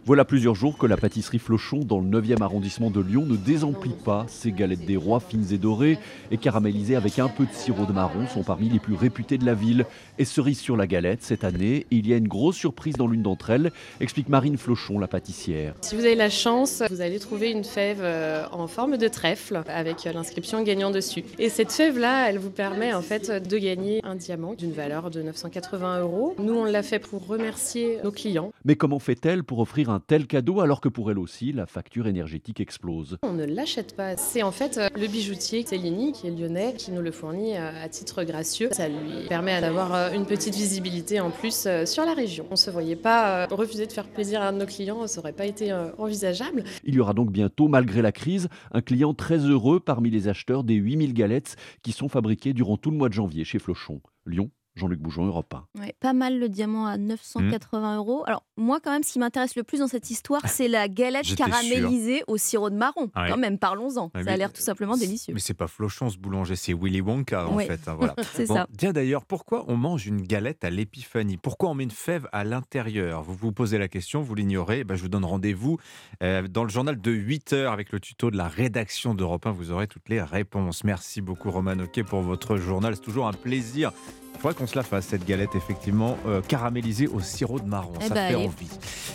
Voilà plusieurs jours que la pâtisserie Flochon, dans le 9e arrondissement de Lyon, ne désemplit pas. Ses galettes des rois fines et dorées et caramélisées avec un peu de sirop de marron sont parmi les plus réputées de la ville. Et cerise sur la galette, cette année, il y a une grosse surprise dans l'une d'entre elles, explique Marine Flochon, la pâtissière. Si vous avez la chance, vous allez trouver une fève euh, en forme de trèfle avec euh, l'inscription gagnant dessus. Et cette fève-là, elle vous permet en fait de gagner un diamant d'une valeur de 980 euros. Nous, on l'a fait pour remercier nos clients. Mais comment fait-elle pour offrir un tel cadeau alors que pour elle aussi, la facture énergétique explose On ne l'achète pas. C'est en fait euh, le bijoutier Cellini, qui est lyonnais, qui nous le fournit euh, à titre gracieux. Ça lui permet d'avoir euh, une petite visibilité en plus sur la région. On ne se voyait pas refuser de faire plaisir à un de nos clients, ça n'aurait pas été envisageable. Il y aura donc bientôt, malgré la crise, un client très heureux parmi les acheteurs des 8000 galettes qui sont fabriquées durant tout le mois de janvier chez Flochon. Lyon, Jean-Luc Bougeon, Europe 1. Ouais, pas mal le diamant à 980 euros. Alors moi quand même, ce qui m'intéresse le plus dans cette histoire, c'est la galette caramélisée au sirop de marron. Ah ouais. Quand même, parlons-en. Ouais, Ça a l'air tout simplement délicieux. Mais c'est pas Flochon ce boulanger, c'est Willy Wonka en Ouais. fait. hein, voilà. [laughs] C'est Bon, ça. Tiens d'ailleurs, pourquoi on mange une galette à l'épiphanie? Pourquoi on met une fève à l'intérieur? Vous vous posez la question, vous l'ignorez. Eh ben, je vous donne rendez-vous euh, dans le journal de 8 heures avec le tuto de la rédaction d'Europe 1. Vous aurez toutes les réponses. Merci beaucoup Roman Oquet pour votre journal. C'est toujours un plaisir. Il faudrait qu'on se la fasse, cette galette, effectivement, euh, caramélisée au sirop de marron. Eh Ça ben, fait allez. envie.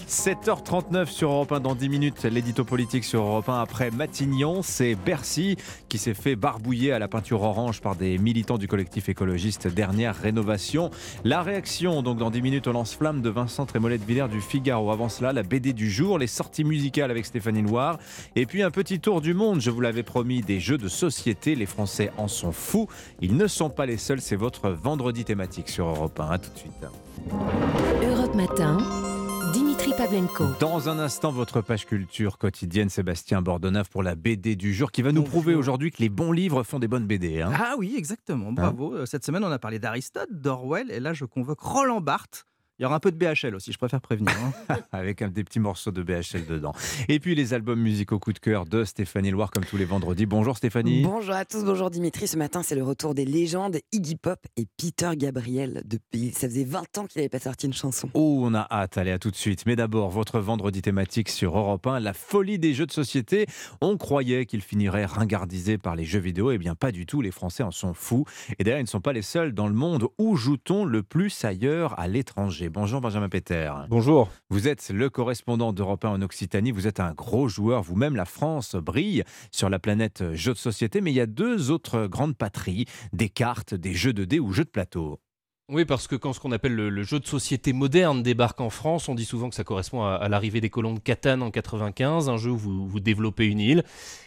7h39 sur Europe 1 dans 10 minutes. L'édito politique sur Europe 1 après Matignon. C'est Bercy qui s'est fait barbouiller à la peinture orange par des militants du collectif écologiste Dernière Rénovation. La réaction, donc dans 10 minutes au lance-flamme de Vincent Trémollet de Villers du Figaro. Avant cela, la BD du jour, les sorties musicales avec Stéphanie Loire. Et puis un petit tour du monde, je vous l'avais promis, des jeux de société. Les Français en sont fous. Ils ne sont pas les seuls. C'est votre vendredi thématique sur Europe 1. À tout de suite. Europe Matin, Dimitri Pavlenko. Dans un instant, votre page culture quotidienne, Sébastien Bordonnave pour la BD du jour, qui va nous prouver aujourd'hui que les bons livres font des bonnes BD. hein. Ah oui, exactement, bravo. Euh, Cette semaine, on a parlé d'Aristote, d'Orwell, et là, je convoque Roland Barthes. Il y aura un peu de BHL aussi, je préfère prévenir. hein. [laughs] Avec un des petits morceaux de BHL dedans. Et puis les albums musicaux coup de cœur de Stéphanie Loire, comme tous les vendredis. Bonjour Stéphanie. Bonjour à tous, bonjour Dimitri. Ce matin, c'est le retour des légendes Iggy Pop et Peter Gabriel. Depuis, ça faisait 20 ans qu'il n'avait pas sorti une chanson. Oh, on a hâte, allez à tout de suite. Mais d'abord, votre vendredi thématique sur Europe 1, la folie des jeux de société. On croyait qu'ils finiraient ringardisés par les jeux vidéo. Eh bien, pas du tout, les Français en sont fous. Et d'ailleurs, ils ne sont pas les seuls dans le monde. Où joue-t-on le plus ailleurs à l'étranger? Bonjour Benjamin Peter. Bonjour. Vous êtes le correspondant d'Europe 1 en Occitanie. Vous êtes un gros joueur. Vous-même, la France brille sur la planète jeux de société. Mais il y a deux autres grandes patries des cartes, des jeux de dés ou jeux de plateau. Oui, parce que quand ce qu'on appelle le, jeu de société moderne débarque en France, on dit souvent que ça correspond à, l'arrivée des colons de Catane en 95, un jeu où vous, vous développez une île.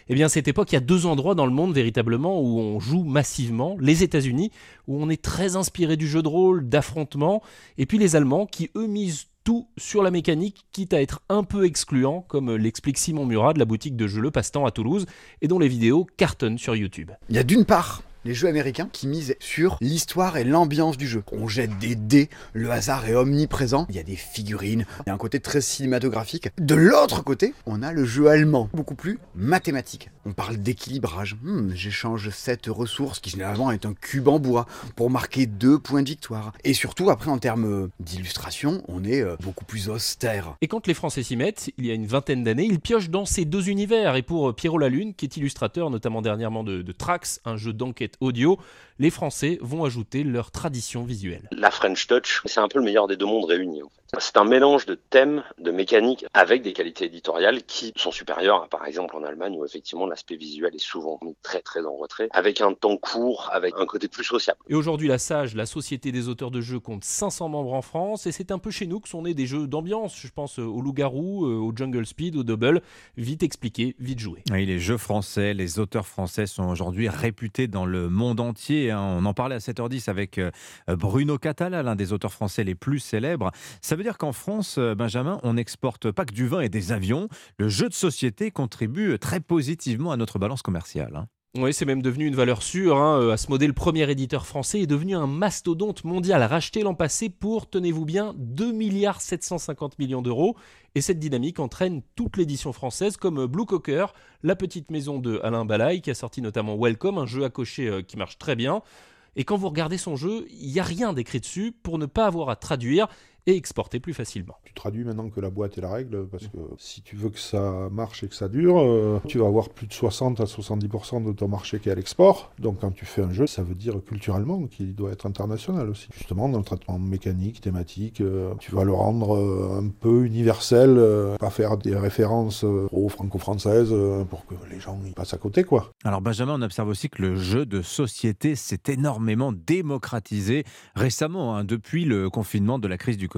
Eh bien, à cette époque, il y a deux endroits dans le monde véritablement où on joue massivement. Les États-Unis, où on est très inspiré du jeu de rôle, d'affrontement, et puis les Allemands, qui eux misent tout sur la mécanique, quitte à être un peu excluant, comme l'explique Simon Murat de la boutique de jeux Le Passe-Temps à Toulouse, et dont les vidéos cartonnent sur YouTube. Il y a d'une part les jeux américains qui misent sur l'histoire et l'ambiance du jeu. On jette des dés, le hasard est omniprésent, il y a des figurines, il y a un côté très cinématographique. De l'autre côté, on a le jeu allemand, beaucoup plus mathématique. On parle d'équilibrage. Hmm, J'échange cette ressource qui généralement est un cube en bois pour marquer deux points de victoire. Et surtout, après, en termes d'illustration, on est euh, beaucoup plus austère. Et quand les Français s'y mettent, il y a une vingtaine d'années, ils piochent dans ces deux univers. Et pour euh, Pierrot Lalune, qui est illustrateur notamment dernièrement de, de Trax, un jeu d'enquête audio, les Français vont ajouter leur tradition visuelle. La French Touch, c'est un peu le meilleur des deux mondes réunis. En fait. C'est un mélange de thèmes, de mécaniques, avec des qualités éditoriales qui sont supérieures à, par exemple, en Allemagne, où effectivement l'aspect visuel est souvent mis très très en retrait, avec un temps court, avec un côté plus sociable. Et aujourd'hui, la SAGE, la Société des auteurs de jeux, compte 500 membres en France, et c'est un peu chez nous que sont nés des jeux d'ambiance. Je pense euh, au Loup-Garou, euh, au Jungle Speed, au Double. Vite expliqué, vite joué. Oui, les jeux français, les auteurs français sont aujourd'hui réputés dans le monde entier. Hein. On en parlait à 7h10 avec euh, Bruno Catala, l'un des auteurs français les plus célèbres. Ça veut dire qu'en France, euh, Benjamin, on n'exporte pas que du vin et des avions. Le jeu de société contribue très positivement à notre balance commerciale. hein. Oui, c'est même devenu une valeur sûre. Hein. Euh, le premier éditeur français, est devenu un mastodonte mondial, racheté l'an passé pour, tenez-vous bien, 2 milliards 750 millions d'euros. Et cette dynamique entraîne toute l'édition française, comme Blue Cocker, la petite maison de Alain Balaï, qui a sorti notamment Welcome, un jeu à cocher euh, qui marche très bien. Et quand vous regardez son jeu, il n'y a rien d'écrit dessus pour ne pas avoir à traduire et exporter plus facilement. Tu traduis maintenant que la boîte est la règle, parce que si tu veux que ça marche et que ça dure, euh, tu vas avoir plus de 60 à 70% de ton marché qui est à l'export. Donc quand tu fais un jeu, ça veut dire culturellement qu'il doit être international aussi. Justement, dans le traitement mécanique, thématique, euh, tu vas le rendre euh, un peu universel, euh, pas faire des références euh, trop franco-françaises euh, pour que les gens y passent à côté, quoi. Alors Benjamin, on observe aussi que le jeu de société s'est énormément démocratisé récemment, hein, depuis le confinement de la crise du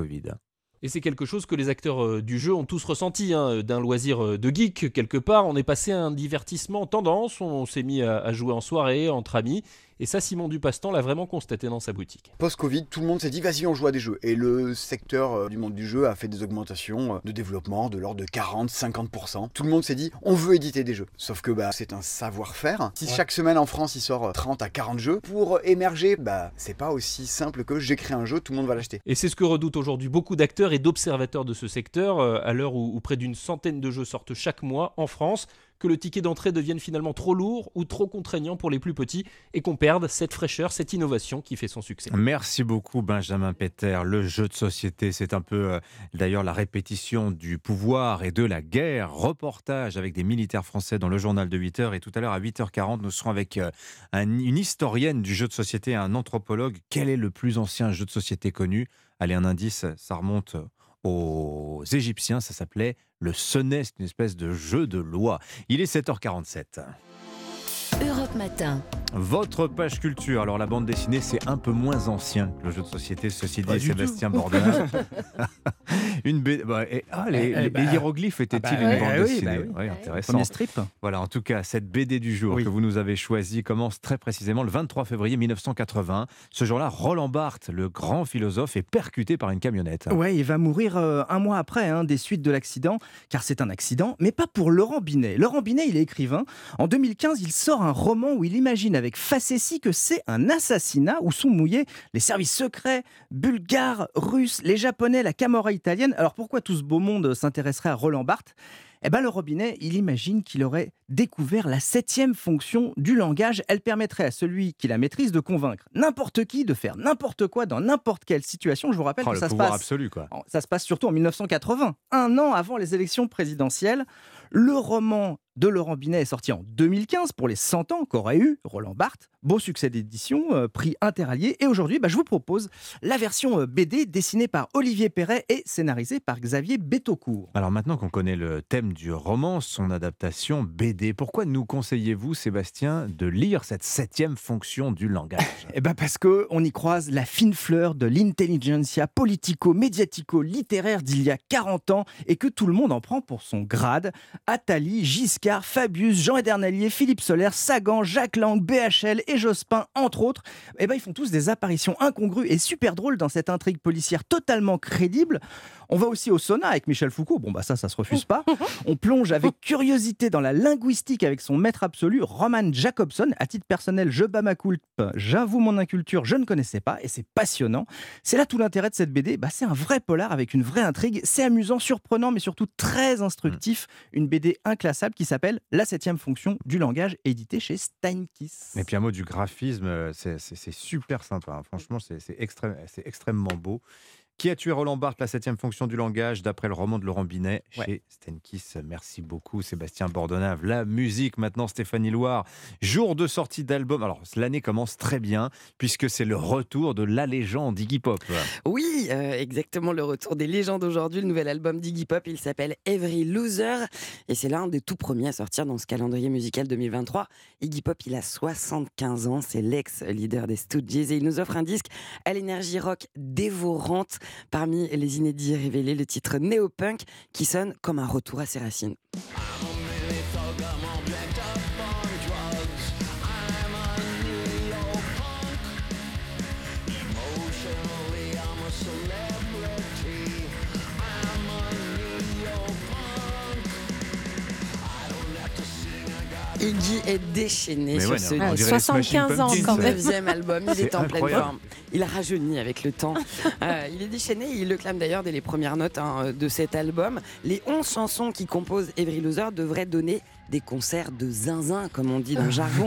Et c'est quelque chose que les acteurs euh, du jeu ont tous ressenti, hein, d'un loisir euh, de geek quelque part. On est passé à un divertissement tendance, on s'est mis à jouer en soirée, entre amis. Et ça, Simon Dupastan l'a vraiment constaté dans sa boutique. Post-Covid, tout le monde s'est dit vas-y, on joue à des jeux. Et le secteur euh, du monde du jeu a fait des augmentations euh, de développement de l'ordre de 40-50%. Tout le monde s'est dit on veut éditer des jeux. Sauf que bah, c'est un savoir-faire. Si chaque semaine en France il sort 30 à 40 jeux, pour émerger, bah, c'est pas aussi simple que créé un jeu, tout le monde va l'acheter. Et c'est ce que redoutent aujourd'hui beaucoup d'acteurs et d'observateurs de ce secteur, euh, à l'heure où, où près d'une centaine de jeux sortent chaque mois en France que le ticket d'entrée devienne finalement trop lourd ou trop contraignant pour les plus petits et qu'on perde cette fraîcheur, cette innovation qui fait son succès. Merci beaucoup Benjamin Peter. Le jeu de société, c'est un peu euh, d'ailleurs la répétition du pouvoir et de la guerre. Reportage avec des militaires français dans le journal de 8h et tout à l'heure à 8h40, nous serons avec euh, un- une historienne du jeu de société, un anthropologue. Quel est le plus ancien jeu de société connu? Allez, un indice, ça remonte aux Égyptiens, ça s'appelait le sonnet, c'est une espèce de jeu de loi. Il est 7h47. Europe Matin. Votre page culture. Alors la bande dessinée, c'est un peu moins ancien que le jeu de société, ceci dit, Sébastien. Bordin. [laughs] [laughs] une B... bah, et- ah, les, Eh, eh, les- bah, les hiéroglyphes étaient-ils ah bah une bande oui, dessinée bah oui. Ouais, intéressant. Premier strip. Voilà, en tout cas, cette BD du jour que vous nous avez choisie commence très précisément le 23 février 1980. Ce jour-là, Roland Barthes, le grand philosophe, est percuté par une camionnette. Ouais, il va mourir euh, un mois après hein, des suites de l'accident, car c'est un accident, mais pas pour Laurent Binet. Laurent Binet, il est écrivain. En 2015, il sort un roman où il imagine avec facétie que c'est un assassinat où sont mouillés les services secrets bulgares, russes, les japonais, la Camorra italienne. Alors pourquoi tout ce beau monde s'intéresserait à Roland Barthes? Eh ben, le robinet, il imagine qu'il aurait découvert la septième fonction du langage. Elle permettrait à celui qui la maîtrise de convaincre n'importe qui de faire n'importe quoi dans n'importe quelle situation. Je vous rappelle Oh, que le ça se passe absolu, quoi. Ça se passe surtout en 1980, un an avant les élections présidentielles. Le roman de Laurent Binet est sorti en 2015 pour les 100 ans qu'aurait eu Roland Barthes. Beau succès d'édition, euh, prix interallié. Et aujourd'hui, bah, je vous propose la version euh, BD dessinée par Olivier Perret et scénarisée par Xavier Betaucourt. Alors maintenant qu'on connaît le thème du roman, son adaptation BD, pourquoi nous conseillez-vous, Sébastien, de lire cette septième fonction du langage? Eh ben parce que on y croise la fine fleur de l'intelligentsia politico-médiatico-littéraire d'il y a 40 ans et que tout le monde en prend pour son grade. Attali, Giscard, Fabius, Jean Edernalier, Philippe Soler, Sagan, Jacques Lang, BHL et Jospin, entre autres, eh ben ils font tous des apparitions incongrues et super drôles dans cette intrigue policière totalement crédible. On va aussi au sauna avec Michel Foucault. Bon, bah ça, ça se refuse pas. [laughs] On plonge avec curiosité dans la linguistique avec son maître absolu, Roman Jacobson. À titre personnel, je bats ma culpe. J'avoue mon inculture, je ne connaissais pas et c'est passionnant. C'est là tout l'intérêt de cette BD. Bah, c'est un vrai polar avec une vraie intrigue. C'est amusant, surprenant, mais surtout très instructif. Une BD inclassable qui s'appelle La septième fonction du langage, édité chez Steinkiss. Et puis un mot du graphisme, euh, c'est super sympa. hein. Franchement, c'est c'est extrême- c'est extrêmement beau. Qui a tué Roland Barthes, la septième fonction du langage, d'après le roman de Laurent Binet chez Stenkiss. Merci beaucoup, Sébastien Bordonave. La musique, maintenant, Stéphanie Loire. Jour de sortie d'album. Alors, l'année commence très bien, puisque c'est le retour de la légende Iggy Pop. Oui, euh, exactement le retour des légendes aujourd'hui. Le nouvel album d'Iggy Pop, il s'appelle Every Loser. Et c'est l'un des tout premiers à sortir dans ce calendrier musical 2023. Iggy Pop, il a 75 ans. C'est l'ex-leader des Stooges. Et il nous offre un disque à l'énergie rock dévorante. Parmi les inédits révélés, le titre Néopunk qui sonne comme un retour à ses racines. Iggy est déchaîné Mais sur ouais, ce on disque. dirait 75 ans quand même. Neuvième album, il est en pleine forme. Il rajeunit avec le temps. [laughs] Euh, il est déchaîné, il le clame d'ailleurs dès les premières notes hein, de cet album. Les 11 chansons qui composent Every Loser devraient donner des concerts de zinzin, comme on dit dans le [laughs] jargon,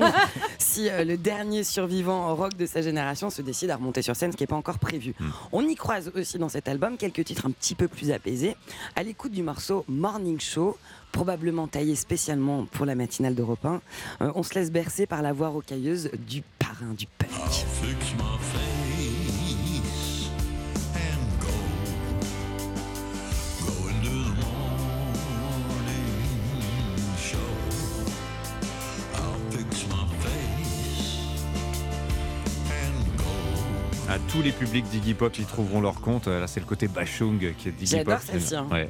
si euh, le dernier survivant rock de sa génération se décide à remonter sur scène, ce qui n'est pas encore prévu. On y croise aussi dans cet album quelques titres un petit peu plus apaisés. À l'écoute du morceau Morning Show, probablement taillé spécialement pour la matinale d'Europe 1, euh, on se laisse bercer par la voix rocailleuse du parrain du punk. Tous les publics d'Iggy Pop y trouveront leur compte. Là, c'est le côté Bachung qui est d'Iggy Pop. J'adore celle-ci. Ouais.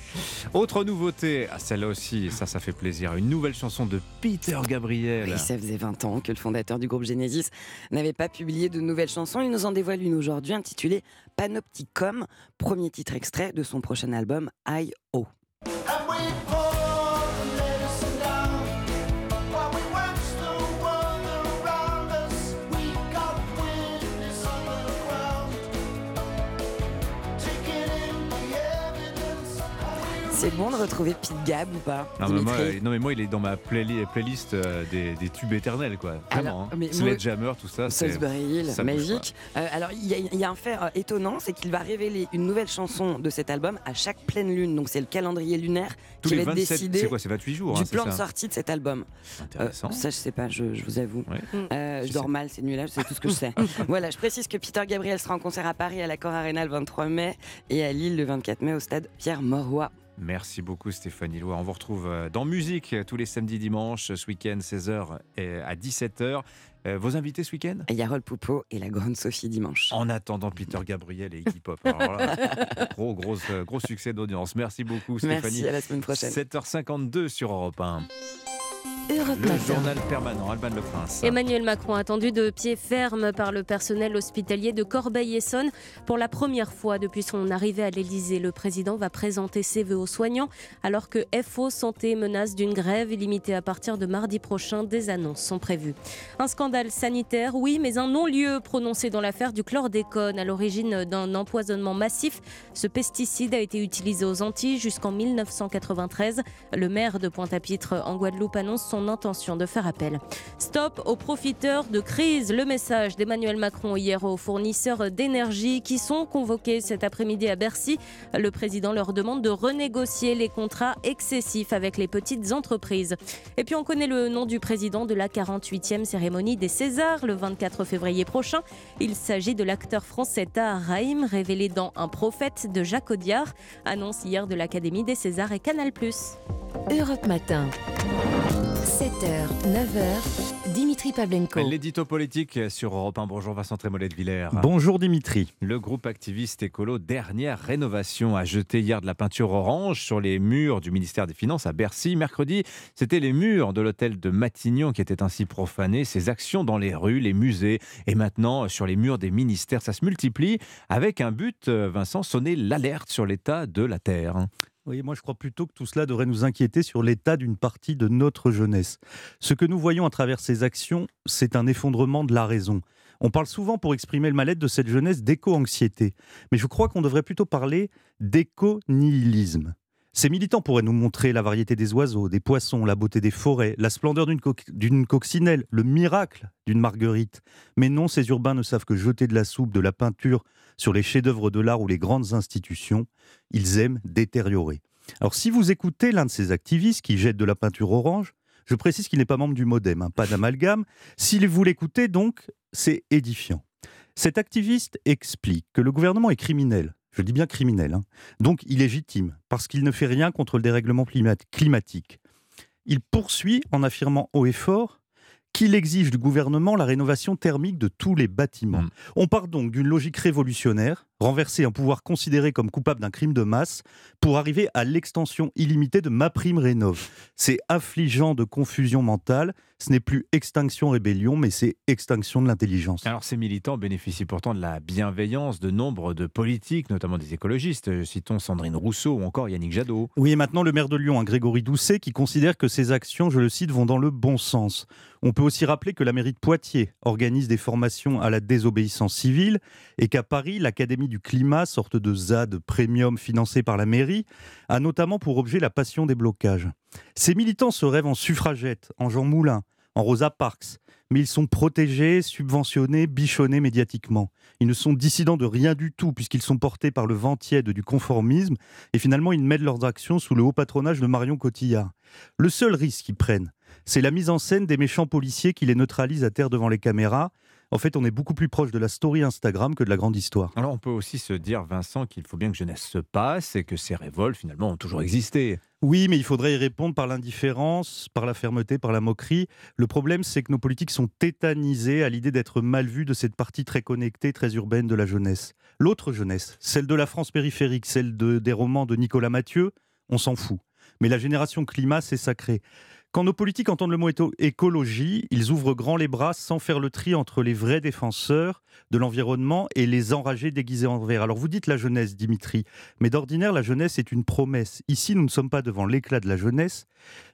Autre nouveauté, ah, celle-là aussi, ça, ça fait plaisir. Une nouvelle chanson de Peter Gabriel. Oui, ça faisait 20 ans que le fondateur du groupe Genesis n'avait pas publié de nouvelles chansons. Il nous en dévoile une aujourd'hui intitulée Panopticom, premier titre extrait de son prochain album I.O. C'est bon de retrouver Pete Gab ou pas Non mais, moi, Dimitri non, mais moi, il est dans ma playli- playlist euh, des, des tubes éternels, quoi. Vraiment. Hein. Sledgehammer, tout ça. Salisbury Hill, magique. Euh, alors, il y, a- il y a un fait euh, étonnant, c'est qu'il va révéler une nouvelle chanson de cet album à chaque pleine lune. Donc, c'est le calendrier lunaire Tous qui les va être 27 décidé c'est quoi, c'est 28 jours, du hein, plan de sortie de cet album. Intéressant. Euh, ça, je sais pas, je, je vous avoue. Ouais. Euh, je dors mal ces nuits-là, c'est tout ce que je sais. [laughs] voilà, je précise que Peter Gabriel sera en concert à Paris à l'Accor Arena le 23 mai et à Lille le 24 mai au stade Pierre-Mauroy. Merci beaucoup Stéphanie Loire. On vous retrouve euh, dans Musique euh, tous les samedis, dimanches, ce week-end, 16h et à 17h. Euh, Vos invités ce week-end? Yarol Poupeau et la grande Sophie dimanche. En attendant Peter Gabriel et Iggy Pop. Alors là, [laughs] gros, gros, euh, gros succès d'audience. Merci beaucoup Stéphanie. Merci, à la semaine prochaine. 7h52 sur Europe 1. Europe Le Matin. journal permanent, Alban Le Prince. Emmanuel Macron attendu de pied ferme par le personnel hospitalier de Corbeil-Essonne. Pour la première fois depuis son arrivée à l'Elysée, le président va présenter ses vœux aux soignants alors que FO Santé menace d'une grève illimitée à partir de mardi prochain. Des annonces sont prévues. Un scandale sanitaire, oui, mais un non-lieu prononcé dans l'affaire du chlordécone à l'origine d'un empoisonnement massif. Ce pesticide a été utilisé aux Antilles jusqu'en 1993. Le maire de Pointe-à-Pitre en Guadeloupe annonce son intention de faire appel. Stop aux profiteurs de crise. Le message d'Emmanuel Macron hier aux fournisseurs d'énergie qui sont convoqués cet après-midi à Bercy. Le président leur demande de renégocier les contrats excessifs avec les petites entreprises. Et puis on connaît le nom du président de la 48e cérémonie des Césars le 24 février prochain. Il s'agit de l'acteur français Tahar Rahim, révélé dans Un prophète de Jacques Audiard. Annonce hier de l'Académie des Césars et Canal+. Europe Matin. 7h, 9h, Dimitri Pavlenko. L'édito politique sur Europe 1. Bonjour Vincent Trémollet de Villers. Bonjour Dimitri. Le groupe activiste écolo Dernière Rénovation a jeté hier de la peinture orange sur les murs du ministère des Finances à Bercy. Mercredi, c'était les murs de l'hôtel de Matignon qui étaient ainsi profanés. Ces actions dans les rues, les musées et maintenant sur les murs des ministères, ça se multiplie avec un but, euh, Vincent, sonner l'alerte sur l'état de la Terre. Oui, moi je crois plutôt que tout cela devrait nous inquiéter sur l'état d'une partie de notre jeunesse. Ce que nous voyons à travers ces actions, c'est un effondrement de la raison. On parle souvent pour exprimer le mal-être de cette jeunesse d'éco-anxiété, mais je crois qu'on devrait plutôt parler d'éco-nihilisme. Ces militants pourraient nous montrer la variété des oiseaux, des poissons, la beauté des forêts, la splendeur d'une d'une coccinelle, le miracle d'une marguerite. Mais non, ces urbains ne savent que jeter de la soupe, de la peinture sur les chefs-d'œuvre de l'art ou les grandes institutions. Ils aiment détériorer. Alors si vous écoutez l'un de ces activistes qui jette de la peinture orange, je précise qu'il n'est pas membre du Modem, hein, pas d'amalgame. Si vous l'écoutez donc, c'est édifiant. Cet activiste explique que le gouvernement est criminel, je dis bien criminel, hein, donc illégitime, parce qu'il ne fait rien contre le dérèglement climat- climatique. Il poursuit en affirmant haut et fort qu'il exige du gouvernement la rénovation thermique de tous les bâtiments. On part donc d'une logique révolutionnaire, renverser un pouvoir considéré comme coupable d'un crime de masse, pour arriver à l'extension illimitée de ma prime rénov. C'est affligeant de confusion mentale, ce n'est plus extinction rébellion, mais c'est extinction de l'intelligence. Alors ces militants bénéficient pourtant de la bienveillance de nombre de politiques, notamment des écologistes. Citons Sandrine Rousseau ou encore Yannick Jadot. Oui, et maintenant le maire de Lyon, hein, Grégory Doucet, qui considère que ces actions, je le cite, vont dans le bon sens. On peut aussi rappeler que la mairie de Poitiers organise des formations à la désobéissance civile et qu'à Paris, l'Académie du climat, sorte de ZAD premium financée par la mairie, a notamment pour objet la passion des blocages. Ces militants se rêvent en suffragettes, en Jean Moulin, en Rosa Parks, mais ils sont protégés, subventionnés, bichonnés médiatiquement. Ils ne sont dissidents de rien du tout puisqu'ils sont portés par le vent tiède du conformisme et finalement ils mettent leurs actions sous le haut patronage de Marion Cotillard. Le seul risque qu'ils prennent, c'est la mise en scène des méchants policiers qui les neutralisent à terre devant les caméras. En fait, on est beaucoup plus proche de la story Instagram que de la grande histoire. Alors on peut aussi se dire, Vincent, qu'il faut bien que jeunesse se passe et que ces révoltes, finalement, ont toujours existé. Oui, mais il faudrait y répondre par l'indifférence, par la fermeté, par la moquerie. Le problème, c'est que nos politiques sont tétanisés à l'idée d'être mal vus de cette partie très connectée, très urbaine de la jeunesse. L'autre jeunesse, celle de la France périphérique, celle de, des romans de Nicolas Mathieu, on s'en fout. Mais la génération climat, c'est sacré. Quand nos politiques entendent le mot écologie, ils ouvrent grand les bras sans faire le tri entre les vrais défenseurs de l'environnement et les enragés déguisés en vert. Alors vous dites la jeunesse, Dimitri, mais d'ordinaire, la jeunesse est une promesse. Ici, nous ne sommes pas devant l'éclat de la jeunesse,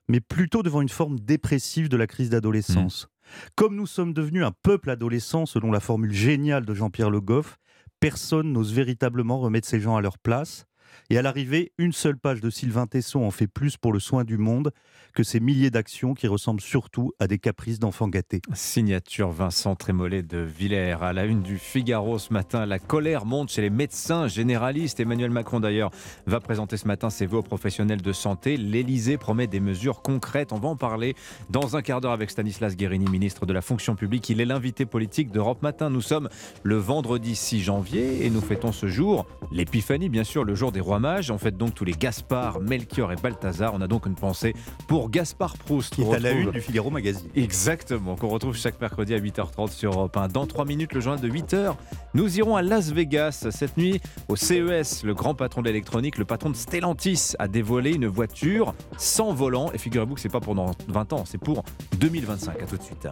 mais plutôt devant une forme dépressive de la crise d'adolescence. Mmh. Comme nous sommes devenus un peuple adolescent, selon la formule géniale de Jean-Pierre Le Goff, personne n'ose véritablement remettre ces gens à leur place. Et à l'arrivée, une seule page de Sylvain Tesson en fait plus pour le soin du monde que ces milliers d'actions qui ressemblent surtout à des caprices d'enfants gâtés. Signature Vincent Trémollet de Villers. À la une du Figaro ce matin, la colère monte chez les médecins généralistes. Emmanuel Macron d'ailleurs va présenter ce matin ses vœux aux professionnels de santé. L'Elysée promet des mesures concrètes. On va en parler dans un quart d'heure avec Stanislas Guérini, ministre de la fonction publique. Il est l'invité politique d'Europe Matin. Nous sommes le vendredi 6 janvier et nous fêtons ce jour l'épiphanie, bien sûr, le jour des rois mages. On fête donc tous les Gaspard, Melchior et Balthazar. On a donc une pensée pour Gaspard Proust. Qui est à la une du Figaro Magazine. Exactement, qu'on retrouve chaque mercredi à 8h30 sur Europe 1. Dans 3 minutes, le journal de 8h, nous irons à Las Vegas cette nuit au CES. Le grand patron de l'électronique, le patron de Stellantis, a dévoilé une voiture sans volant. Et figurez-vous que c'est pas pour dans 20 ans, c'est pour 2025. À tout de suite.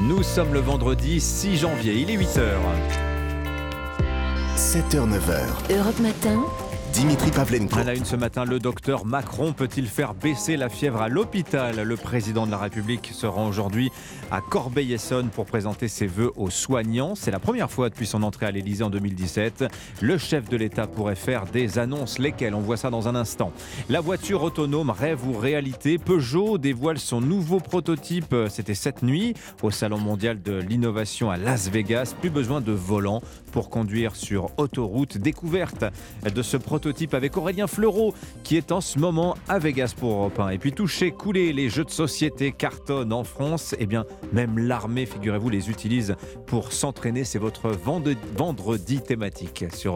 Nous sommes le vendredi 6 janvier, il est 8h. 7h, 9h. Europe Matin. Dimitri Pavlenko. À la une ce matin, le docteur Macron peut-il faire baisser la fièvre à l'hôpital? Le président de la République se rend aujourd'hui à Corbeil-Essonne pour présenter ses vœux aux soignants. C'est la première fois depuis son entrée à l'Élysée en 2017. Le chef de l'État pourrait faire des annonces, lesquelles On voit ça dans un instant. La voiture autonome, rêve ou réalité? Peugeot dévoile son nouveau prototype. C'était cette nuit au Salon mondial de l'innovation à Las Vegas. Plus besoin de volant pour conduire sur autoroute. Découverte de ce prototype avec Aurélien Fleureau qui est en ce moment à Vegas pour Europe 1. Et puis toucher, couler, les jeux de société cartonnent en France. Eh bien, même l'armée, figurez-vous, les utilise pour s'entraîner. C'est votre vendredi thématique sur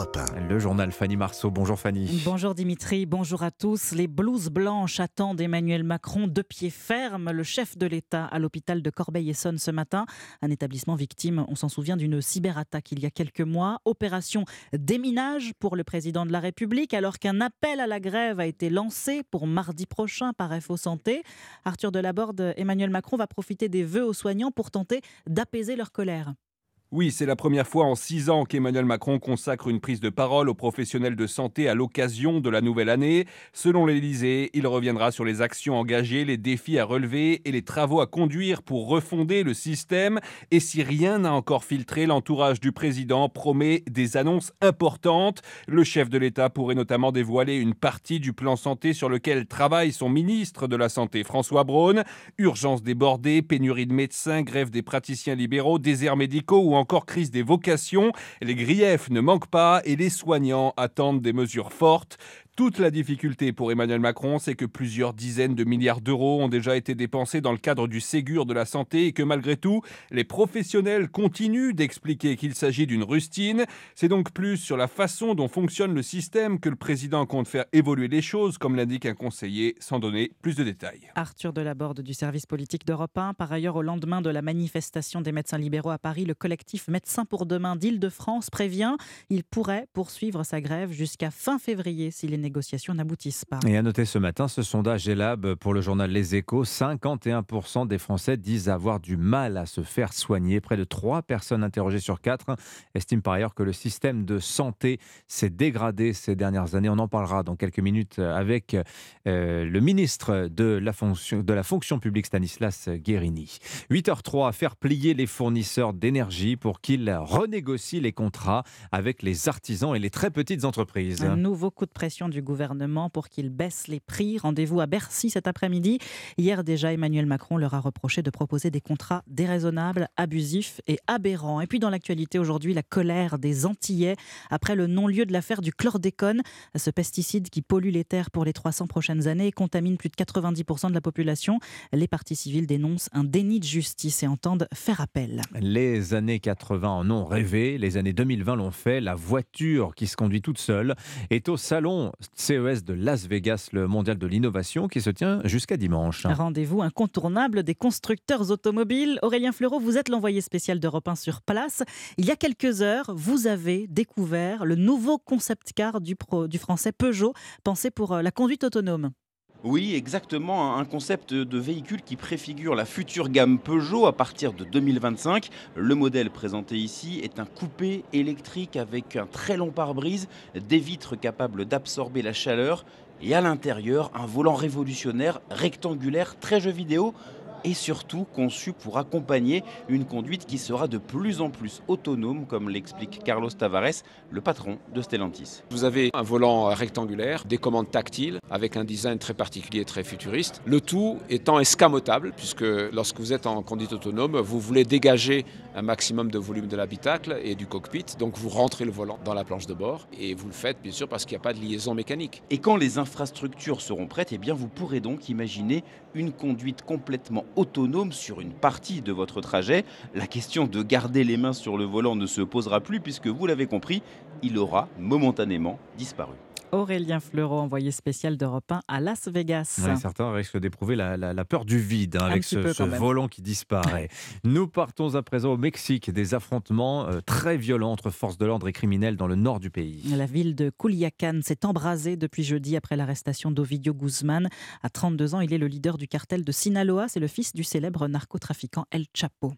Europe 1. Le journal Fanny Marceau. Bonjour Fanny. Bonjour Dimitri, bonjour à tous. Les blouses blanches attendent Emmanuel Macron de pied ferme, le chef de l'État à l'hôpital de Corbeil-Essonne ce matin. Un établissement victime, on s'en souvient, d'une cyberattaque il y a quelques mois. Opération déminage pour le président de la République alors qu'un appel à la grève a été lancé pour mardi prochain par FO Santé. Arthur Delaborde, Emmanuel Macron va profiter des vœux aux soignants pour tenter d'apaiser leur colère. Oui, c'est la première fois en six ans qu'Emmanuel Macron consacre une prise de parole aux professionnels de santé à l'occasion de la nouvelle année. Selon l'Élysée, il reviendra sur les actions engagées, les défis à relever et les travaux à conduire pour refonder le système. Et si rien n'a encore filtré, l'entourage du président promet des annonces importantes. Le chef de l'État pourrait notamment dévoiler une partie du plan santé sur lequel travaille son ministre de la Santé, François Braun. Urgence débordée, pénurie de médecins, grève des praticiens libéraux, déserts médicaux ou encore crise des vocations. Les griefs ne manquent pas et les soignants attendent des mesures fortes. Toute la difficulté pour Emmanuel Macron, c'est que plusieurs dizaines de milliards d'euros ont déjà été dépensés dans le cadre du Ségur de la santé et que malgré tout, les professionnels continuent d'expliquer qu'il s'agit d'une rustine. C'est donc plus sur la façon dont fonctionne le système que le président compte faire évoluer les choses, comme l'indique un conseiller, sans donner plus de détails. Arthur Delaborde du service politique d'Europe 1. Par ailleurs, au lendemain de la manifestation des médecins libéraux à Paris, le collectif Médecins pour demain d'Île-de-France prévient il pourrait poursuivre sa grève jusqu'à fin février s'il est négociations n'aboutissent pas. Et à noter ce matin, ce sondage ELAB pour le journal Les Échos, 51% des Français disent avoir du mal à se faire soigner. Près de 3 personnes interrogées sur 4 estiment par ailleurs que le système de santé s'est dégradé ces dernières années. On en parlera dans quelques minutes avec euh, le ministre de la, fonction, de la fonction publique Stanislas Guérini. 8h03, faire plier les fournisseurs d'énergie pour qu'ils renégocient les contrats avec les artisans et les très petites entreprises. Un nouveau coup de pression du gouvernement pour qu'il baisse les prix. Rendez-vous à Bercy cet après-midi. Hier déjà, Emmanuel Macron leur a reproché de proposer des contrats déraisonnables, abusifs et aberrants. Et puis dans l'actualité aujourd'hui, la colère des Antillais après le non-lieu de l'affaire du chlordécone, ce pesticide qui pollue les terres pour les 300 prochaines années et contamine plus de 90% de la population. Les partis civils dénoncent un déni de justice et entendent faire appel. Les années 80 en ont rêvé, les années 2020 l'ont fait. La voiture qui se conduit toute seule est au salon CES de Las Vegas, le mondial de l'innovation, qui se tient jusqu'à dimanche. Rendez-vous incontournable des constructeurs automobiles. Aurélien Fleureau, vous êtes l'envoyé spécial d'Europe 1 sur place. Il y a quelques heures, vous avez découvert le nouveau concept car du, du français Peugeot, pensé pour euh, la conduite autonome. Oui, exactement, un concept de véhicule qui préfigure la future gamme Peugeot à partir de 2025. Le modèle présenté ici est un coupé électrique avec un très long pare-brise, des vitres capables d'absorber la chaleur et à l'intérieur un volant révolutionnaire rectangulaire très jeu vidéo et surtout conçu pour accompagner une conduite qui sera de plus en plus autonome, comme l'explique Carlos Tavares, le patron de Stellantis. Vous avez un volant rectangulaire, des commandes tactiles, avec un design très particulier, très futuriste. Le tout étant escamotable, puisque lorsque vous êtes en conduite autonome, vous voulez dégager un maximum de volume de l'habitacle et du cockpit, donc vous rentrez le volant dans la planche de bord, et vous le faites bien sûr parce qu'il n'y a pas de liaison mécanique. Et quand les infrastructures seront prêtes, eh bien vous pourrez donc imaginer une conduite complètement autonome sur une partie de votre trajet. La question de garder les mains sur le volant ne se posera plus puisque vous l'avez compris, il aura momentanément disparu. Aurélien Fleureau, envoyé spécial d'Europe 1 à Las Vegas. certains risquent d'éprouver la, peur du vide hein, avec ce, ce volant qui disparaît. Nous partons à présent au Mexique. Des affrontements euh, très violents entre forces de l'ordre et criminels dans le nord du pays. La ville de Culiacán s'est embrasée depuis jeudi après l'arrestation d'Ovidio Guzman. À 32 ans, il est le leader du cartel de Sinaloa. C'est le fils du célèbre narcotrafiquant El Chapo.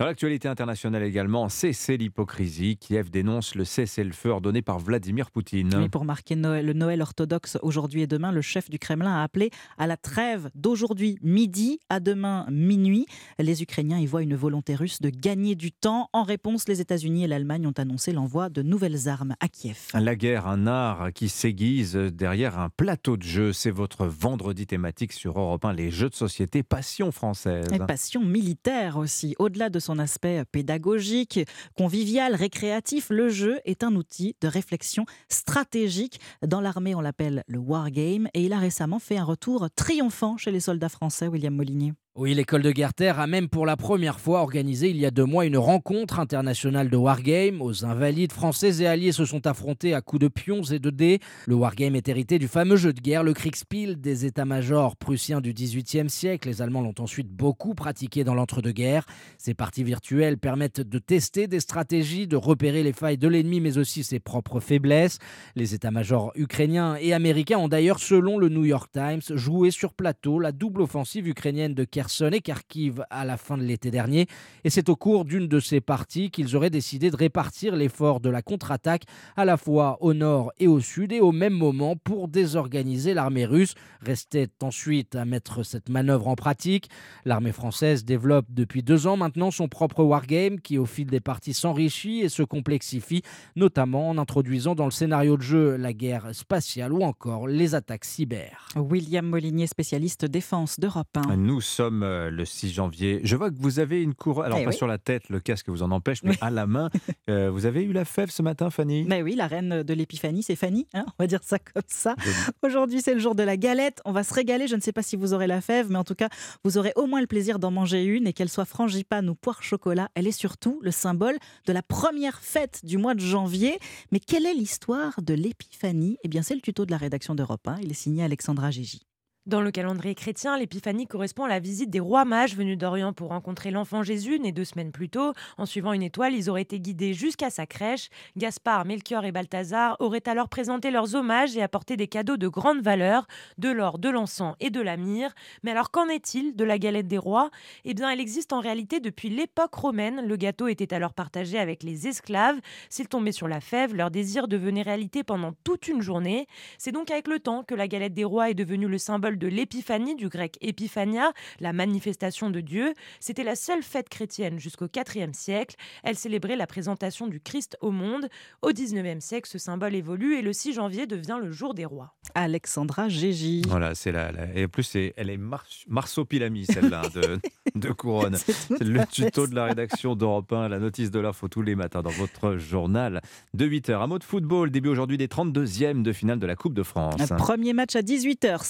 Dans l'actualité internationale également, cessez l'hypocrisie. Kiev dénonce le cessez-le-feu ordonné par Vladimir Poutine. Oui, pour marquer Noël, le Noël orthodoxe aujourd'hui et demain, le chef du Kremlin a appelé à la trêve d'aujourd'hui midi à demain minuit. Les Ukrainiens y voient une volonté russe de gagner du temps. En réponse, les États-Unis et l'Allemagne ont annoncé l'envoi de nouvelles armes à Kiev. La guerre, un art qui s'aiguise derrière un plateau de jeux. C'est votre vendredi thématique sur Europe 1, les jeux de société passion française. Et passion militaire aussi. Au-delà de son aspect pédagogique, convivial, récréatif, le jeu est un outil de réflexion stratégique. Dans l'armée, on l'appelle le wargame et il a récemment fait un retour triomphant chez les soldats français, William Molinier. Oui, l'école de Guerre-Terre a même pour la première fois organisé il y a deux mois une rencontre internationale de Wargame. Aux invalides français et alliés se sont affrontés à coups de pions et de dés. Le Wargame est hérité du fameux jeu de guerre, le Kriegspiel, des états-majors prussiens du XVIIIe siècle. Les Allemands l'ont ensuite beaucoup pratiqué dans l'entre-deux-guerres. Ces parties virtuelles permettent de tester des stratégies, de repérer les failles de l'ennemi, mais aussi ses propres faiblesses. Les états-majors ukrainiens et américains ont d'ailleurs, selon le New York Times, joué sur plateau la double offensive ukrainienne de Kherson et Kharkiv à la fin de l'été dernier. Et c'est au cours d'une de ces parties qu'ils auraient décidé de répartir l'effort de la contre-attaque à la fois au nord et au sud et au même moment pour désorganiser l'armée russe. Restait ensuite à mettre cette manœuvre en pratique. L'armée française développe depuis deux ans maintenant son propre wargame qui au fil des parties s'enrichit et se complexifie, notamment en introduisant dans le scénario de jeu la guerre spatiale ou encore les attaques cyber. William Molinier, spécialiste défense d'Europe 1. Nous sommes euh, le 6 janvier. Je vois que vous avez une couronne, alors Eh pas oui. sur la tête, le casque vous en empêche, mais à la main. [laughs] Euh, vous avez eu la fève ce matin, Fanny? Mais oui, la reine de l'épiphanie, c'est Fanny, hein, on va dire ça comme ça. Aujourd'hui, c'est le jour de la galette. On va se régaler. Je ne sais pas si vous aurez la fève, mais en tout cas, vous aurez au moins le plaisir d'en manger une. Et qu'elle soit frangipane ou poire chocolat, elle est surtout le symbole de la première fête du mois de janvier. Mais quelle est l'histoire de l'épiphanie? Eh bien, c'est le tuto de la rédaction d'Europe 1. Il est signé Alexandra Gigi. Dans le calendrier chrétien, l'épiphanie correspond à la visite des rois mages venus d'Orient pour rencontrer l'enfant Jésus, né deux semaines plus tôt. En suivant une étoile, ils auraient été guidés jusqu'à sa crèche. Gaspard, Melchior et Balthazar auraient alors présenté leurs hommages et apporté des cadeaux de grande valeur, de l'or, de l'encens et de la myrrhe. Mais alors qu'en est-il de la galette des rois? Eh bien, elle existe en réalité depuis l'époque romaine. Le gâteau était alors partagé avec les esclaves. S'ils tombaient sur la fève, leur désir devenait réalité pendant toute une journée. C'est donc avec le temps que la galette des rois est devenue le symbole de l'épiphanie, du grec Epiphania, la manifestation de Dieu. C'était la seule fête chrétienne jusqu'au IVe siècle. Elle célébrait la présentation du Christ au monde. Au XIXe siècle, ce symbole évolue et le 6 janvier devient le jour des rois. Alexandra Gégy. Voilà, c'est la, la- Et en plus, c'est- elle est mar... marsopilami, celle-là, de, [laughs] de Couronne. C'est le tuto de la rédaction d'Europe 1, la notice de l'info tous les matins dans votre journal de 8h. Un mot de football, début aujourd'hui des 32e de finale de la Coupe de France. Un Premier match à 18h,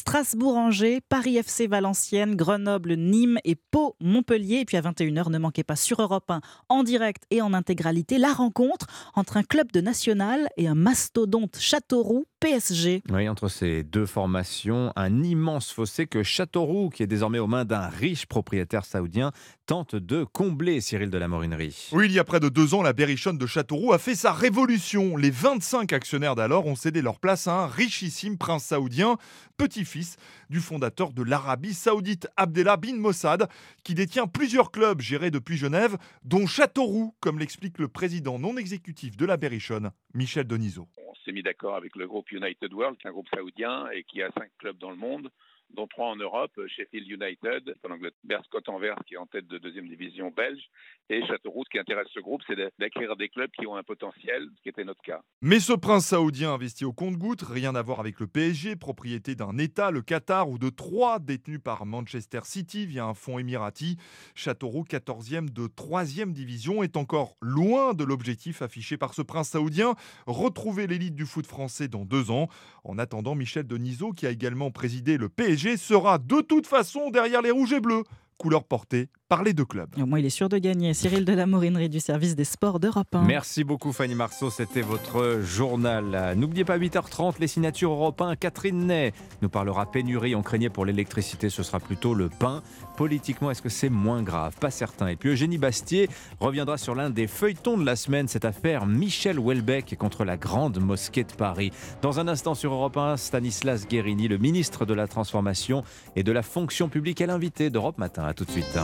Paris FC Valenciennes, Grenoble, Nîmes et Pau-Montpellier. Et puis à 21h, ne manquez pas sur Europe 1, en direct et en intégralité, la rencontre entre un club de national et un mastodonte Châteauroux PSG. Oui, entre ces deux formations, un immense fossé que Châteauroux, qui est désormais aux mains d'un riche propriétaire saoudien, tente de combler Cyril de la Morinerie. Oui, il y a près de deux ans, la berrichonne de Châteauroux a fait sa révolution. Les 25 actionnaires d'alors ont cédé leur place à un richissime prince saoudien, petit-fils du fondateur de l'Arabie saoudite, Abdellah bin Mossad, qui détient plusieurs clubs gérés depuis Genève, dont Châteauroux, comme l'explique le président non exécutif de la berrichonne, Michel Denisot. On s'est mis d'accord avec le groupe United World, qui est un groupe saoudien et qui a cinq clubs dans le monde dont trois en Europe, Sheffield United, en Angleterre, Scott Anvers qui est en tête de deuxième division belge, et Châteauroux. Ce qui intéresse ce groupe, c'est d'acquérir des clubs qui ont un potentiel, ce qui était notre cas. Mais ce prince saoudien investi au compte-gouttes, rien à voir avec le PSG, propriété d'un État, le Qatar, ou de trois détenus par Manchester City via un fonds émirati. Châteauroux, 14e de 3e division, est encore loin de l'objectif affiché par ce prince saoudien, retrouver l'élite du foot français dans deux ans. En attendant, Michel Denisot, qui a également présidé le PSG, sera de toute façon derrière les rouges et bleus, couleur portée par les deux clubs. Au moins, il est sûr de gagner. Cyril de la Morinerie du service des sports d'Europe 1. Merci beaucoup Fanny Marceau, c'était votre journal. N'oubliez pas 8h30 les signatures Europe 1. Catherine Ney nous parlera pénurie. On craignait pour l'électricité, ce sera plutôt le pain. Politiquement, est-ce que c'est moins grave? Pas certain. Et puis Eugénie Bastier reviendra sur l'un des feuilletons de la semaine, cette affaire Michel Houellebecq contre la grande mosquée de Paris. Dans un instant sur Europe 1, Stanislas Guérini, le ministre de la Transformation et de la Fonction publique, est l'invité d'Europe Matin. A tout de suite.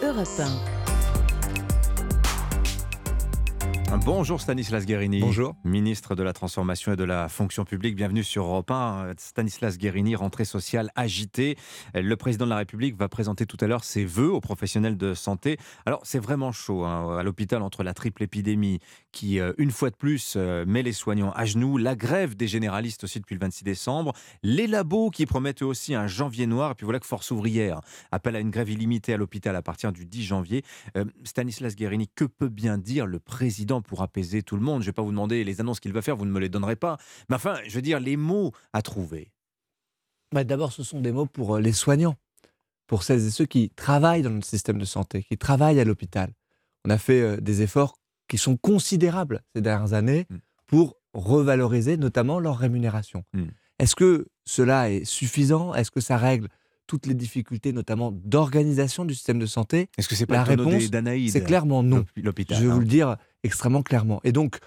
Europe 1. Bonjour Stanislas Guérini. Bonjour. Ministre de la Transformation et de la Fonction publique. Bienvenue sur Europe 1. Stanislas Guérini, rentrée sociale agitée. Le président de la République va présenter tout à l'heure ses vœux aux professionnels de santé. Alors c'est vraiment chaud hein, à l'hôpital entre la triple épidémie qui, euh, une fois de plus, euh, met les soignants à genoux, la grève des généralistes aussi depuis le 26 décembre, les labos qui promettent eux aussi un janvier noir, et puis voilà que Force ouvrière appelle à une grève illimitée à l'hôpital à partir du 10 janvier. Euh, Stanislas Guérini, que peut bien dire le président pour apaiser tout le monde Je ne vais pas vous demander les annonces qu'il va faire, vous ne me les donnerez pas. Mais enfin, je veux dire, les mots à trouver. Bah, D'abord, ce sont des mots pour euh, les soignants, pour celles et ceux qui travaillent dans notre système de santé, qui travaillent à l'hôpital. On a fait euh, des efforts qui sont considérables ces dernières années pour revaloriser notamment leur rémunération. Est-ce que cela est suffisant? Est-ce que ça règle toutes les difficultés, notamment d'organisation du système de santé Est-ce que c'est pas La réponse, d'Anaïde, c'est clairement non. l'hôp- l'hôpital, Je vais hein. vous le dire extrêmement clairement. Et donc,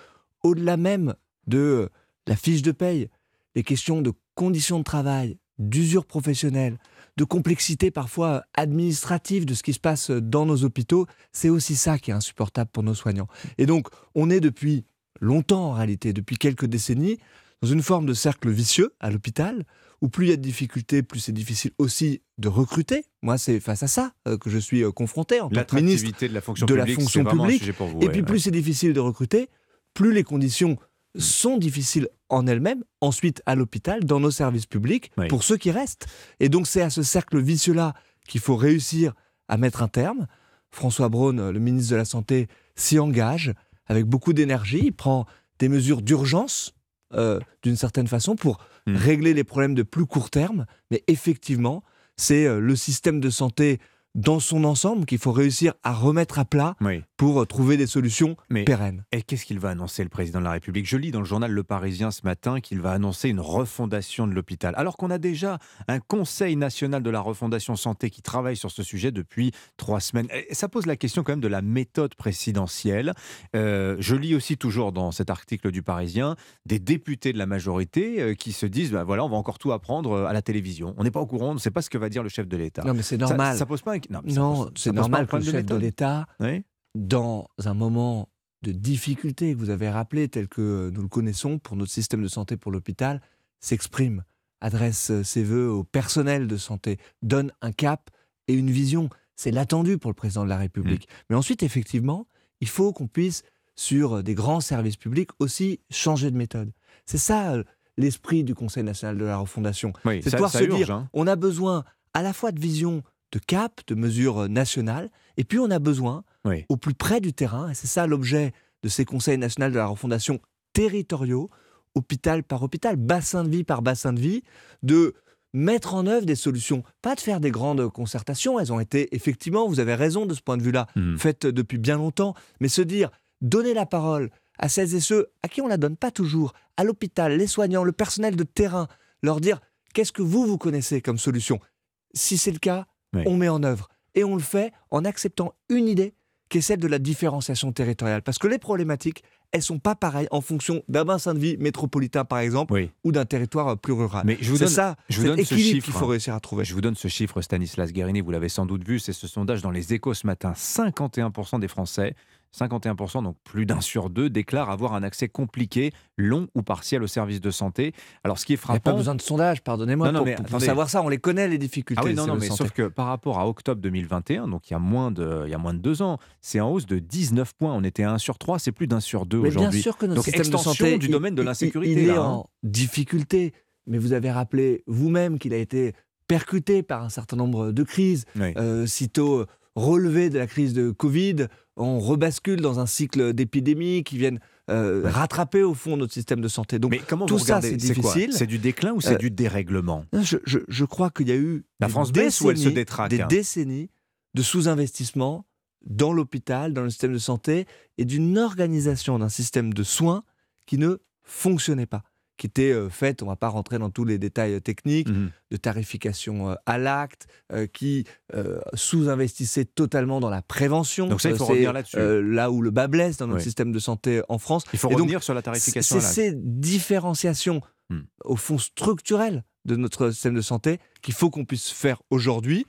au-delà même de la fiche de paye, les questions de conditions de travail, d'usure professionnelle, de complexité parfois administrative de ce qui se passe dans nos hôpitaux, c'est aussi ça qui est insupportable pour nos soignants. Et donc, on est depuis longtemps en réalité, depuis quelques décennies, dans une forme de cercle vicieux à l'hôpital, où plus il y a de difficultés, plus c'est difficile aussi de recruter. Moi, c'est face à ça euh, que je suis euh, confronté en tant que ministre de la fonction de la publique, fonction pour vous, Et ouais, puis, ouais. plus c'est difficile de recruter, plus les conditions sont difficiles en elles-mêmes, ensuite à l'hôpital, dans nos services publics, pour ceux qui restent. Et donc, c'est à ce cercle vicieux-là qu'il faut réussir à mettre un terme. François Braun, le ministre de la Santé, s'y engage avec beaucoup d'énergie. Il prend des mesures d'urgence, euh, d'une certaine façon, pour Hmm. régler les problèmes de plus court terme. Mais effectivement, c'est euh, le système de santé dans son ensemble qu'il faut réussir à remettre à plat pour euh, trouver des solutions Mais- pérennes. Et qu'est-ce qu'il va annoncer, le président de la République? Je lis dans le journal Le Parisien ce matin qu'il va annoncer une refondation de l'hôpital. Alors qu'on a déjà un Conseil national de la refondation santé qui travaille sur ce sujet depuis trois semaines. Et ça pose la question quand même de la méthode présidentielle. Euh, je lis aussi toujours dans cet article du Parisien des députés de la majorité euh, qui se disent bah voilà, on va encore tout apprendre à la télévision. On n'est pas au courant, on ne sait pas ce que va dire le chef de l'État. Non, mais c'est Ça- normal. Ça, pose pas un... Non, c'est normal que le chef de l'État, Oui. dans un moment de difficulté que vous avez rappelé, tel que nous le connaissons pour notre système de santé pour l'hôpital, s'exprime, adresse ses voeux au personnel de santé, donne un cap et une vision. C'est l'attendu pour le président de la République. Mm. Mais ensuite, effectivement, il faut qu'on puisse, sur des grands services publics, aussi changer de méthode. C'est ça euh, l'esprit du Conseil national de la refondation. Oui, c'est pouvoir se urge, dire, hein. on a besoin à la fois de vision, de cap, de mesures euh, nationales, et puis on a besoin, Oui. au plus près du terrain, et c'est ça l'objet de ces conseils nationaux de la refondation territoriaux, hôpital par hôpital, bassin de vie par bassin de vie, de mettre en œuvre des solutions, pas de faire des grandes concertations, elles ont été effectivement, vous avez raison de ce point de vue-là, Hmm. faites depuis bien longtemps, mais se dire, donner la parole à celles et ceux à qui on la donne pas toujours, à l'hôpital, les soignants, le personnel de terrain, leur dire, qu'est-ce que vous, vous connaissez comme solution? Si c'est le cas, Oui. on met en œuvre. Et on le fait en acceptant une idée qui est celle de la différenciation territoriale. Parce que les problématiques, elles sont pas pareilles en fonction d'un bassin de vie métropolitain, par exemple, ou d'un territoire euh, plus rural. Mais je vous donne, ça, je vous donne ce chiffre. qu'il faut réussir à trouver. Je vous donne ce chiffre, Stanislas Guérini, vous l'avez sans doute vu, c'est ce sondage dans les échos ce matin. 51% des Français, 51%, donc plus d'un sur deux, déclarent avoir un accès compliqué, long ou partiel aux services de santé. Alors ce qui est Il n'y frappant... a pas besoin de sondage, pardonnez-moi, pour, mais pour savoir ça. On les connaît, les difficultés. Ah oui, non, non, mais santé. sauf que par rapport à octobre 2021, donc il y a moins de, il y a moins de deux ans, c'est en hausse de 19 points. On était à 1 sur 3, c'est plus d'un sur 2 Mais bien aujourd'hui. sûr que notre donc système de extension santé du il- domaine de il- l'insécurité. Il, est là, hein. en difficulté, mais vous avez rappelé vous-même qu'il a été percuté par un certain nombre de crises. Oui. Euh, sitôt relevé de la crise de Covid, on rebascule dans un cycle d'épidémies qui viennent euh, rattraper au fond notre système de santé. Donc Mais comment tout vous ça, c'est difficile. C'est du déclin ou c'est Euh, du dérèglement je, je- je crois qu'il y a eu La des France baisse ou elle se décennies- détraque, Des hein décennies de sous-investissement dans l'hôpital, dans le système de santé, et d'une organisation d'un système de soins qui ne fonctionnait pas, qui était euh, faite, on ne va pas rentrer dans tous les détails euh, techniques, Mhm. de tarification euh, à l'acte, euh, qui sous-investissait totalement dans la prévention. Donc ça, il faut revenir là-dessus. là où le bas blesse dans notre Oui. système de santé en France. Il faut Et donc, revenir sur la tarification C'est ces différenciations, Hmm. au fond structurelles de notre système de santé, qu'il faut qu'on puisse faire aujourd'hui.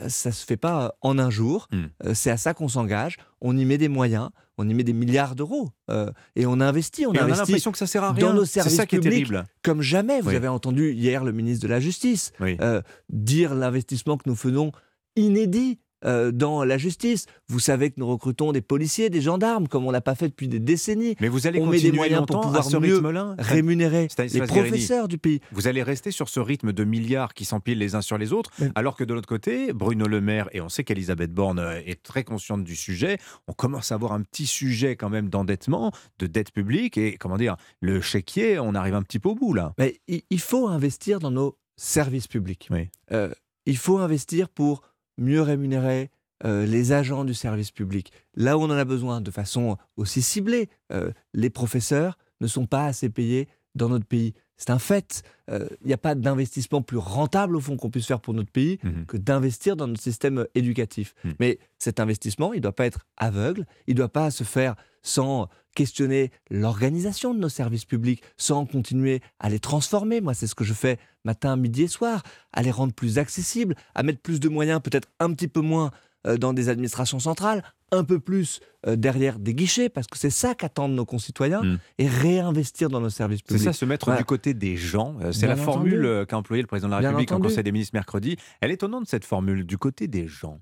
Euh, Ça ne se fait pas euh, en un jour. Hmm. Euh, C'est à ça qu'on s'engage. On y met des moyens, on y met des milliards d'euros. euh, et on investit. On Et a l'impression que ça sert à rien. Dans nos services ça qui est publics, terrible. comme jamais. Vous Oui. avez entendu hier le ministre de la Justice Oui. euh, dire l'investissement que nous faisons inédit euh, dans la justice. Vous savez que nous recrutons des policiers, des gendarmes, comme on l'a pas fait depuis des décennies. Mais vous allez on met continuer des moyens pour pouvoir à ce mieux rémunérer les Guérini. professeurs du pays. Vous allez rester sur ce rythme de milliards qui s'empilent les uns sur les autres, alors que de l'autre côté, Bruno Le Maire, et on sait qu'Elisabeth Borne euh, est très consciente du sujet, on commence à avoir un petit sujet quand même d'endettement, de dette publique, et comment dire, le chéquier, on arrive un petit peu au bout là. Mais il, il faut investir dans nos services publics. Oui. Euh, il faut investir pour mieux rémunérer euh, les agents du service public. Là où on en a besoin, de façon aussi ciblée, Euh, les professeurs ne sont pas assez payés dans notre pays. C'est un fait. Euh, Il n'y a pas d'investissement plus rentable, au fond, qu'on puisse faire pour notre pays Mhm. que d'investir dans notre système euh, éducatif. Mhm. Mais cet investissement, il ne doit pas être aveugle, il ne doit pas se faire sans questionner l'organisation de nos services publics, sans continuer à les transformer. Moi, c'est ce que je fais matin, midi et soir, à les rendre plus accessibles, à mettre plus de moyens, peut-être un petit peu moins euh, dans des administrations centrales, un peu plus euh, derrière des guichets, parce que c'est ça qu'attendent nos concitoyens, Mhm. et réinvestir dans nos services C'est publics. ça, se mettre Voilà. du côté des gens. Euh, C'est la formule qu'a employée le président de la Bien République en. Conseil des ministres mercredi. Elle est étonnante cette formule, du côté des gens.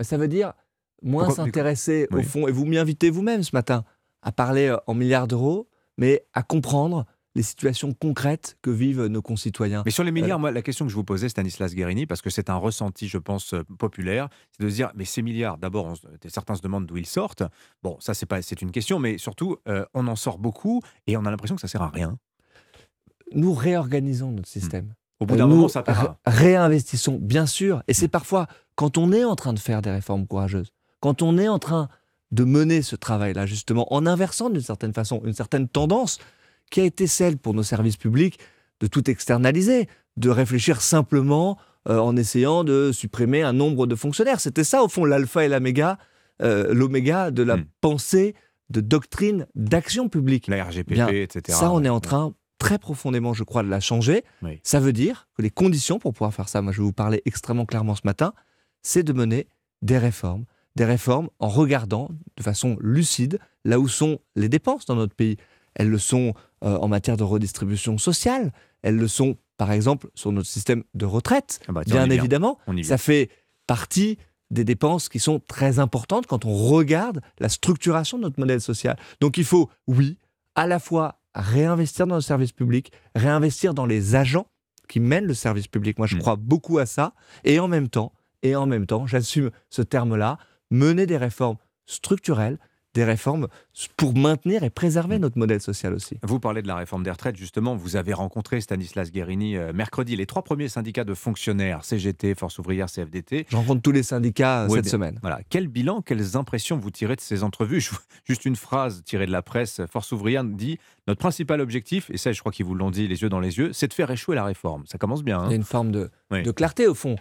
Ça veut dire moins s'intéresser au Oui. fond, et vous m'y invitez vous-même ce matin, à parler euh, en milliards d'euros, mais à comprendre les situations concrètes que vivent nos concitoyens. Mais sur les milliards, Euh, moi, la question que je vous posais, Stanislas Guérini, parce que c'est un ressenti, je pense, euh, populaire, c'est de se dire, mais ces milliards, d'abord, certains se demandent d'où ils sortent. Bon, ça, c'est pas, c'est une question, mais surtout, euh, on en sort beaucoup et on a l'impression que ça sert à rien. nous réorganisons notre système. Hmm. Au bout d'un moment, ça ré- réinvestissons, bien sûr. Et c'est parfois quand on est en train de faire des réformes courageuses, quand on est en train de mener ce travail-là, justement, en inversant d'une certaine façon une certaine tendance qui a été celle pour nos services publics de tout externaliser, de réfléchir simplement euh, en essayant de supprimer un nombre de fonctionnaires. C'était ça, au fond, l'alpha et l'oméga, euh, l'oméga de la Hmm. pensée, de doctrine, d'action publique. La RGPP, Bien, etc. Ça, on est en train très profondément, je crois, de la changer. Oui. Ça veut dire que les conditions pour pouvoir faire ça, moi je vais vous parler extrêmement clairement ce matin, c'est de mener des réformes. Des réformes en regardant de façon lucide là où sont les dépenses dans notre pays. Elles le sont euh, en matière de redistribution sociale, elles le sont par exemple sur notre système de retraite, Ah bah bien évidemment. Ça fait partie des dépenses qui sont très importantes quand on regarde la structuration de notre modèle social. Donc il faut, oui, à la fois réinvestir dans le service public, réinvestir dans les agents qui mènent le service public. Moi, je crois beaucoup à ça. Et en même temps, et en même temps, j'assume ce terme-là, mener des réformes structurelles, des réformes pour maintenir et préserver notre modèle social aussi. Vous parlez de la réforme des retraites, justement, vous avez rencontré Stanislas Guérini euh, mercredi, les trois premiers syndicats de fonctionnaires, CGT, Force ouvrière, CFDT. Je rencontre tous les syndicats Oui, cette bien. semaine. Voilà. Quel bilan, quelles impressions vous tirez de ces entrevues? Je- Juste une phrase tirée de la presse. Force ouvrière dit Notre principal objectif, et ça, je crois qu'ils vous l'ont dit les yeux dans les yeux, c'est de faire échouer la réforme. Ça commence bien. hein Il y a une forme de, Oui. de clarté au fond.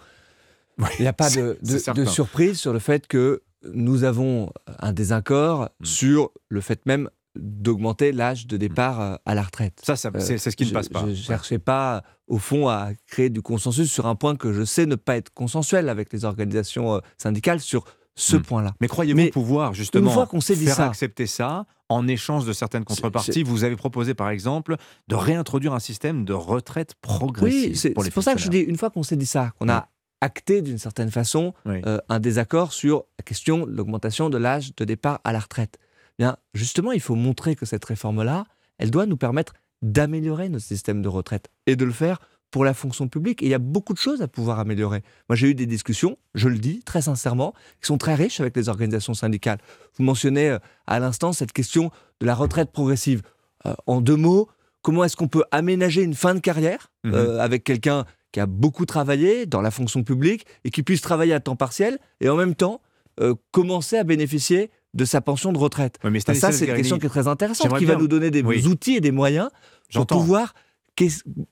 Il n'y a pas de, surprise sur le fait que nous avons un désaccord Hmm. sur le fait même d'augmenter l'âge de départ euh, à la retraite. Ça, ça- c'est- ce qui ne je- passe pas. Je ne cherchais pas, au fond, à créer du consensus sur un point que je sais ne pas être consensuel avec les organisations euh, syndicales sur ce Hmm. point-là. Mais croyez-vous pouvoir justement une fois qu'on s'est dit faire ça, accepter ça en échange de certaines contreparties Vous avez proposé par exemple de réintroduire un système de retraite progressive Oui, c'est pour ça que je dis, une fois qu'on s'est dit ça, qu'on a acté d'une certaine façon Oui. euh, un désaccord sur la question de l'augmentation de l'âge de départ à la retraite, eh bien justement, il faut montrer que cette réforme-là, elle doit nous permettre d'améliorer notre système de retraite et de le faire pour la fonction publique. Et il y a beaucoup de choses à pouvoir améliorer. Moi, j'ai eu des discussions, je le dis très sincèrement, qui sont très riches avec les organisations syndicales. Vous mentionnez euh, à l'instant cette question de la retraite progressive. Euh, en deux mots, comment est-ce qu'on peut aménager une fin de carrière Mhm. euh, avec quelqu'un qui a beaucoup travaillé dans la fonction publique et qui puisse travailler à temps partiel et en même temps euh, commencer à bénéficier de sa pension de retraite. Oui, mais Ben, ça, c'est une question qui est très intéressante, qui va bien- nous donner des Oui. outils et des moyens pour pouvoir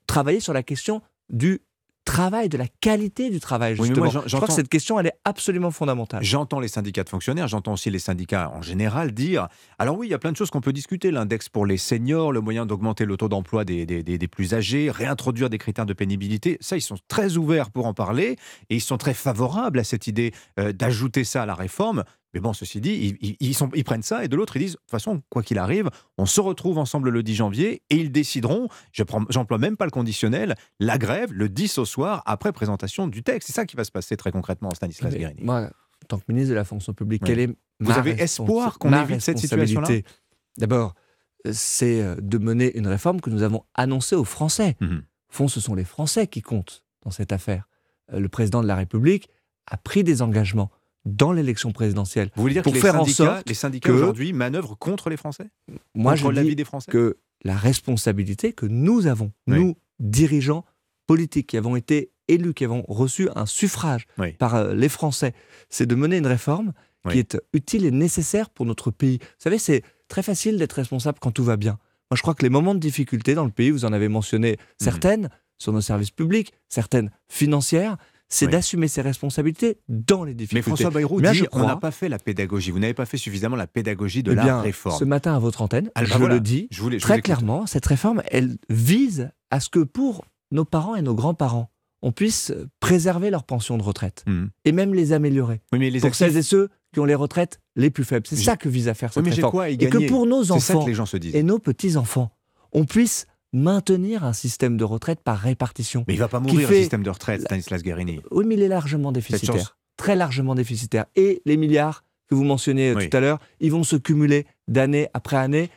travailler sur la question du travail, de la qualité du travail, Oui, justement. moi, Je crois que cette question, elle est absolument fondamentale. J'entends les syndicats de fonctionnaires, j'entends aussi les syndicats en général dire alors oui, il y a plein de choses qu'on peut discuter, l'index pour les seniors, le moyen d'augmenter le taux d'emploi des, des- des- des plus âgés, réintroduire des critères de pénibilité. Ça, ils sont très ouverts pour en parler et ils sont très favorables à cette idée euh, d'ajouter ça à la réforme. Mais bon, ceci dit, ils, ils- ils sont, ils prennent ça et de l'autre, ils disent de toute façon, quoi qu'il arrive, on se retrouve ensemble le 10 janvier et ils décideront, je j'emploie même pas le conditionnel, la grève le 10 au soir après présentation du texte. C'est ça qui va se passer très concrètement, Stanislas Mais Guérini. Moi, en tant que ministre de la fonction publique, Oui. quelle est Vous ma avez espoir qu'on évite cette situation-là D'abord, c'est euh, de mener une réforme que nous avons annoncée aux Français. Mhm. Au fond, ce sont les Français qui comptent dans cette affaire. Euh, Le président de la République a pris des engagements dans l'élection présidentielle Vous voulez dire pour que les faire en syndicats, sorte les syndicats aujourd'hui manœuvrent contre les Français? Moi, Contre je dis des Français? que la responsabilité que nous avons, Oui. nous, dirigeants politiques qui avons été élus, qui avons reçu un suffrage Oui. par euh, les Français, c'est de mener une réforme qui est utile et nécessaire pour notre pays. Vous savez, c'est très facile d'être responsable quand tout va bien. Moi, je crois que les moments de difficulté dans le pays, vous en avez mentionné Mhm. certaines sur nos services publics, certaines financières, c'est Oui. d'assumer ses responsabilités dans les Mais difficultés. François Bayrou Là, dit on n'a pas fait la pédagogie. Vous n'avez pas fait suffisamment la pédagogie de eh la bien, réforme. Ce matin à votre antenne, Ah, bah je voilà. le dis Je voulais- je très clairement, cette réforme, elle vise à ce que pour nos parents et nos grands-parents, on puisse préserver leur pension de retraite Mhm. et même les améliorer. Oui, mais les pour actifs- celles et ceux qui ont les retraites les plus faibles. C'est ça que vise à faire Oui, cette mais réforme. quoi à y et que pour nos C'est ça que enfants les gens se disent. et nos petits-enfants, on puisse maintenir un système de retraite par répartition. Mais il va pas mourir fait- le système de retraite, Stanislas Guérini. Oui, mais il est largement déficitaire. Très largement déficitaire. Et les milliards que vous mentionniez euh, Oui. tout à l'heure, ils vont se cumuler d'année après année.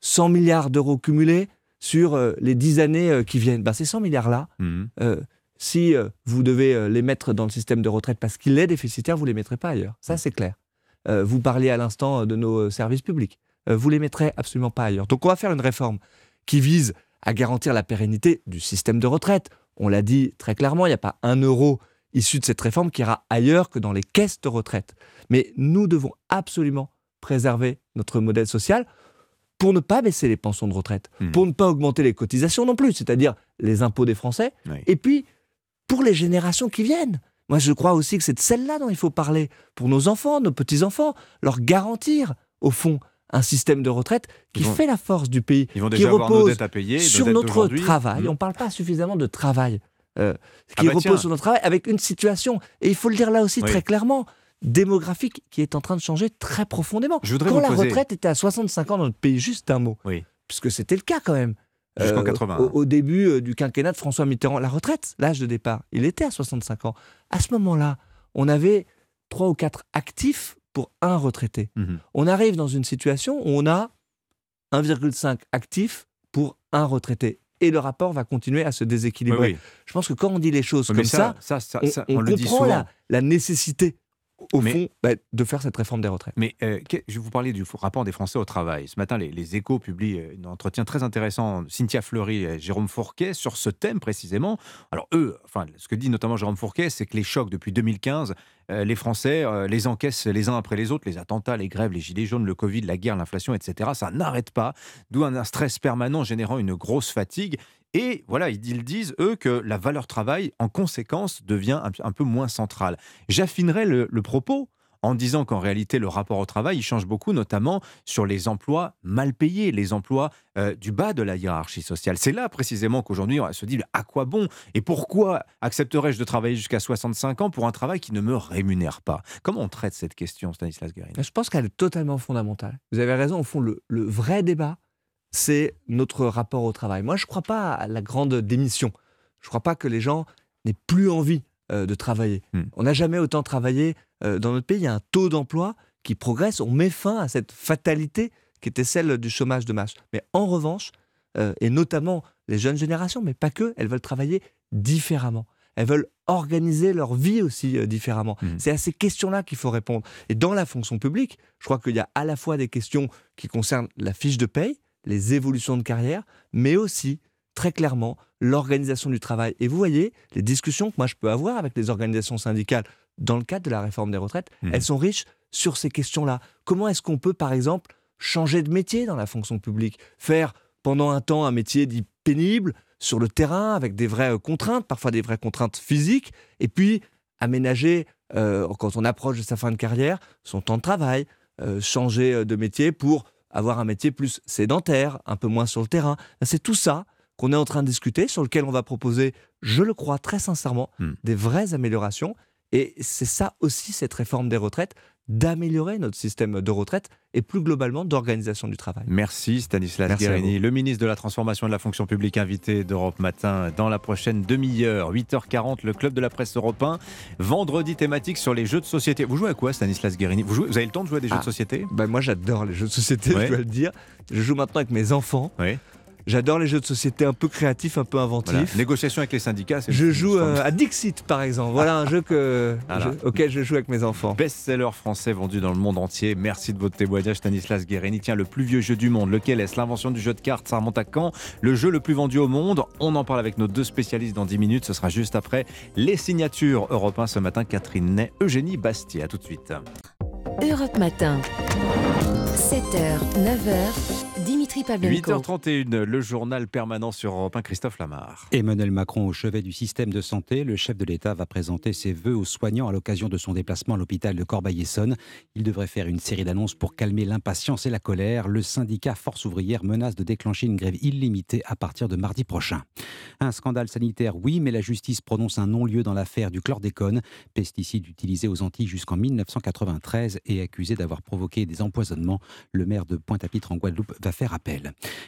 100 milliards d'euros cumulés sur euh, les 10 années euh, qui viennent. Ben, ces 100 milliards-là, Mhm. euh, si vous devez les mettre dans le système de retraite parce qu'il est déficitaire, vous ne les mettrez pas ailleurs. Ça, c'est clair. Vous parliez à l'instant de nos services publics. Vous les mettrez absolument pas ailleurs. Donc, on va faire une réforme qui vise à garantir la pérennité du système de retraite. On l'a dit très clairement, il n'y a pas un euro issu de cette réforme qui ira ailleurs que dans les caisses de retraite. Mais nous devons absolument préserver notre modèle social pour ne pas baisser les pensions de retraite, Mhm. pour ne pas augmenter les cotisations non plus, c'est-à-dire les impôts des Français, Oui. et puis pour les générations qui viennent. Moi, je crois aussi que c'est de celle-là dont il faut parler, pour nos enfants, nos petits-enfants, leur garantir, au fond, un système de retraite qui vont- fait la force du pays, Ils vont qui déjà avoir nos repose dettes à payer, sur notre travail. Mhm. On ne parle pas suffisamment de travail, euh, Ah qui bah repose tiens. sur notre travail, avec une situation, et il faut le dire là aussi Oui. très clairement, démographique qui est en train de changer très profondément. Je voudrais Quand la poser- retraite était à 65 ans dans notre pays, juste un mot, Oui. puisque c'était le cas quand même. Jusqu'en euh, 80. au, au début euh, du quinquennat de François Mitterrand. La retraite, l'âge de départ, il était à 65 ans. À ce moment-là, on avait trois ou quatre actifs pour un retraité. Mhm. On arrive dans une situation où on a 1,5 actifs pour un retraité. Et le rapport va continuer à se déséquilibrer. Oui, oui. Je pense que quand on dit les choses mais comme ça- ça, ça, ça- on, ça, on on le dit comprend la, la nécessité, au Mais- fond, bah, de faire cette réforme des retraites. Mais euh, je vais vous parler du rapport des Français au travail. Ce matin, les, les Échos publient euh, un entretien très intéressant, Cynthia Fleury et Jérôme Fourquet, sur ce thème précisément. Alors eux, enfin, ce que dit notamment Jérôme Fourquet, c'est que les chocs depuis 2015, euh, les Français euh, les encaissent les uns après les autres, les attentats, les grèves, les gilets jaunes, le Covid, la guerre, l'inflation, etc. Ça n'arrête pas, d'où un, un stress permanent générant une grosse fatigue. Et voilà, ils disent, eux, que la valeur travail, en conséquence, devient un, peu moins centrale. J'affinerai le, propos en disant qu'en réalité, le rapport au travail, il change beaucoup, notamment sur les emplois mal payés, les emplois euh, du bas de la hiérarchie sociale. C'est là précisément qu'aujourd'hui, on se dit, à quoi bon? Et pourquoi accepterais-je de travailler jusqu'à 65 ans pour un travail qui ne me rémunère pas? Comment on traite cette question, Stanislas Guérin Je pense qu'elle est totalement fondamentale. Vous avez raison, au fond, le vrai débat, c'est notre rapport au travail. Moi, je ne crois pas à la grande démission. Je ne crois pas que les gens n'aient plus envie euh, de travailler. Hmm. On n'a jamais autant travaillé euh, dans notre pays. Il y a un taux d'emploi qui progresse. On met fin à cette fatalité qui était celle du chômage de masse. Mais en revanche, euh, et notamment les jeunes générations, mais pas que, elles veulent travailler différemment. Elles veulent organiser leur vie aussi différemment. C'est à ces questions-là qu'il faut répondre. Et dans la fonction publique, je crois qu'il y a à la fois des questions qui concernent la fiche de paye, les évolutions de carrière, mais aussi, très clairement, l'organisation du travail. Et vous voyez, les discussions que moi je peux avoir avec les organisations syndicales dans le cadre de la réforme des retraites, Mhm. elles sont riches sur ces questions-là. Comment est-ce qu'on peut, par exemple, changer de métier dans la fonction publique? Faire pendant un temps un métier dit pénible, sur le terrain, avec des vraies euh, contraintes, parfois des vraies contraintes physiques, et puis aménager, euh, quand on approche de sa fin de carrière, son temps de travail, euh, changer de métier pour avoir un métier plus sédentaire, un peu moins sur le terrain. C'est tout ça qu'on est en train de discuter, sur lequel on va proposer, je le crois très sincèrement, Hmm. des vraies améliorations. Et c'est ça aussi, cette réforme des retraites, d'améliorer notre système de retraite et plus globalement d'organisation du travail. Merci Stanislas Merci Guérini, le ministre de la Transformation et de la Fonction publique invité d'Europe Matin dans la prochaine demi-heure, 8h40, le Club de la Presse européen. Vendredi thématique sur les jeux de société. Vous jouez à quoi Stanislas Guérini? Vous, jouez- vous avez le temps de jouer à des jeux Ah, de société? Ben moi j'adore les jeux de société, [laughs] Ouais. je dois le dire. Je joue maintenant avec mes enfants. Oui. J'adore les jeux de société un peu créatifs, un peu inventifs. Voilà. Négociation avec les syndicats. c'est- Je joue euh, à Dixit par exemple. Voilà un jeu que, [laughs] Voilà. je- auquel je joue avec mes enfants. Best-seller français vendu dans le monde entier. Merci de votre témoignage, Stanislas Guérini. Tiens, le plus vieux jeu du monde, lequel est-ce? L'invention du jeu de cartes, ça remonte à quand? Le jeu le plus vendu au monde. On en parle avec nos deux spécialistes dans 10 minutes. Ce sera juste après les signatures européens ce matin. Catherine Ney, Eugénie Bastier. À tout de suite. Europe Matin. 7h, 9h, Dimitri Pavlenko. 8h31, le journal permanent sur Europe 1, Christophe Lamar. Emmanuel Macron au chevet du système de santé, le chef de l'État va présenter ses vœux aux soignants à l'occasion de son déplacement à l'hôpital de Corbeil-Essonne. Il devrait faire une série d'annonces pour calmer l'impatience et la colère. Le syndicat Force ouvrière menace de déclencher une grève illimitée à partir de mardi prochain. Un scandale sanitaire, oui, mais la justice prononce un non-lieu dans l'affaire du chlordécone, pesticide utilisé aux Antilles jusqu'en 1993 et accusé d'avoir provoqué des empoisonnements. Le maire de Pointe-à-Pitre en Guadeloupe va faire appel.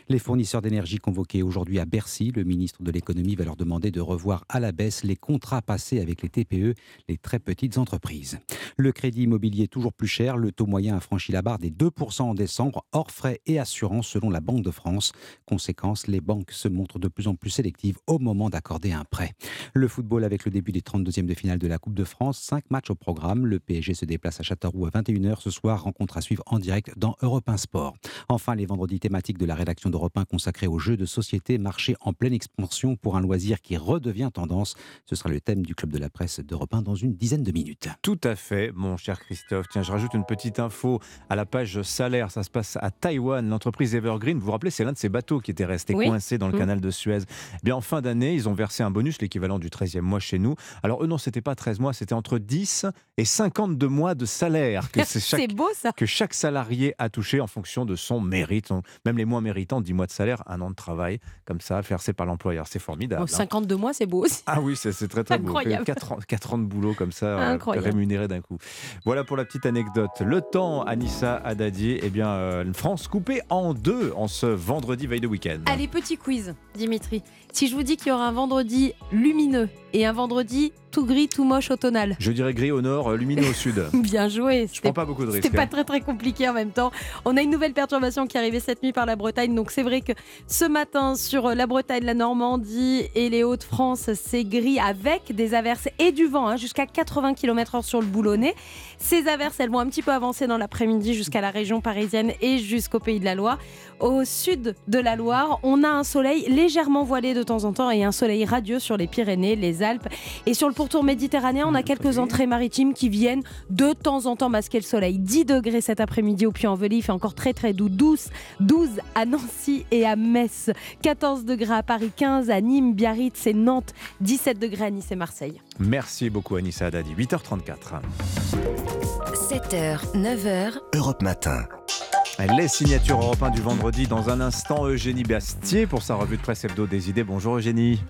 Les fournisseurs d'énergie convoqués aujourd'hui à Bercy, le ministre de l'économie va leur demander de revoir à la baisse les contrats passés avec les TPE, les très petites entreprises. Le crédit immobilier toujours plus cher, le taux moyen a franchi la barre des 2% en décembre, hors frais et assurances selon la Banque de France. Conséquence, les banques se montrent de plus en plus sélectives au moment d'accorder un prêt. Le football avec le début des 32e de finale de la Coupe de France, 5 matchs au programme. Le PSG se déplace à Châteauroux à 21h ce soir, rencontre à suivre en direct dans Europe 1 Sport. Enfin, les vendredis thématiques de la rédaction d'Europe 1 consacrés aux jeux de société, marché en pleine expansion pour un loisir qui redevient tendance. Ce sera le thème du club de la presse d'Europe 1 dans une dizaine de minutes. Tout à fait, mon cher Christophe. Tiens, je rajoute une petite info à la page salaire. Ça se passe à Taïwan. L'entreprise Evergreen, vous vous rappelez, c'est l'un de ces bateaux qui était resté Oui. coincé dans le Mm. canal de Suez. Eh bien, en fin d'année, ils ont versé un bonus, l'équivalent du 13e mois chez nous. Alors, eux, non, c'était pas 13 mois, c'était entre 10 et 52 mois de salaire que, [laughs] c'est chaque, beau ça. que chaque salarié a touché en fonction de son mérite. Même les les moins méritants, 10 mois de salaire, un an de travail, comme ça, versé par l'employeur. C'est formidable. Bon, 52 mois, c'est beau aussi. Ah oui, c'est très très beau. Incroyable. 4 ans, quatre ans de boulot comme ça, euh, Incroyable. rémunéré d'un coup. Voilà pour la petite anecdote. Le temps, Anissa Haddadi, eh bien, euh, France coupée en deux en ce vendredi veille de week-end. Allez, petit quiz, Dimitri. Si je vous dis qu'il y aura un vendredi lumineux et un vendredi tout gris, tout moche, automnal. Je dirais gris au nord, euh, lumineux au sud. [laughs] Bien joué. Je prends pas beaucoup de risques. C'était pas hein. très très compliqué en même temps. On a une nouvelle perturbation qui est arrivée cette nuit par la Bretagne. Donc c'est vrai que ce matin sur la Bretagne, la Normandie et les Hauts-de-France, c'est gris avec des averses et du vent hein, jusqu'à 80 km/h sur le boulonnais. Ces averses, elles vont un petit peu avancer dans l'après-midi jusqu'à la région parisienne et jusqu'au pays de la Loire. Au sud de la Loire, on a un soleil légèrement voilé de temps en temps et un soleil radieux sur les Pyrénées, les Alpes. Et sur le pourtour méditerranéen, on a quelques entrées maritimes qui viennent de temps en temps masquer le soleil. 10 degrés cet après-midi au Puy-en-Velay, il fait encore très très doux. 12, 12 à Nancy et à Metz. 14 degrés à Paris, 15 à Nîmes, Biarritz et Nantes. 17 degrés à Nice et Marseille. Merci beaucoup, Anissa Haddadi. 8h34. 7h, 9h, Europe Matin. Les signatures européennes du vendredi. Dans un instant, Eugénie Bastier pour sa revue de presse hebdo des idées. Bonjour Eugénie.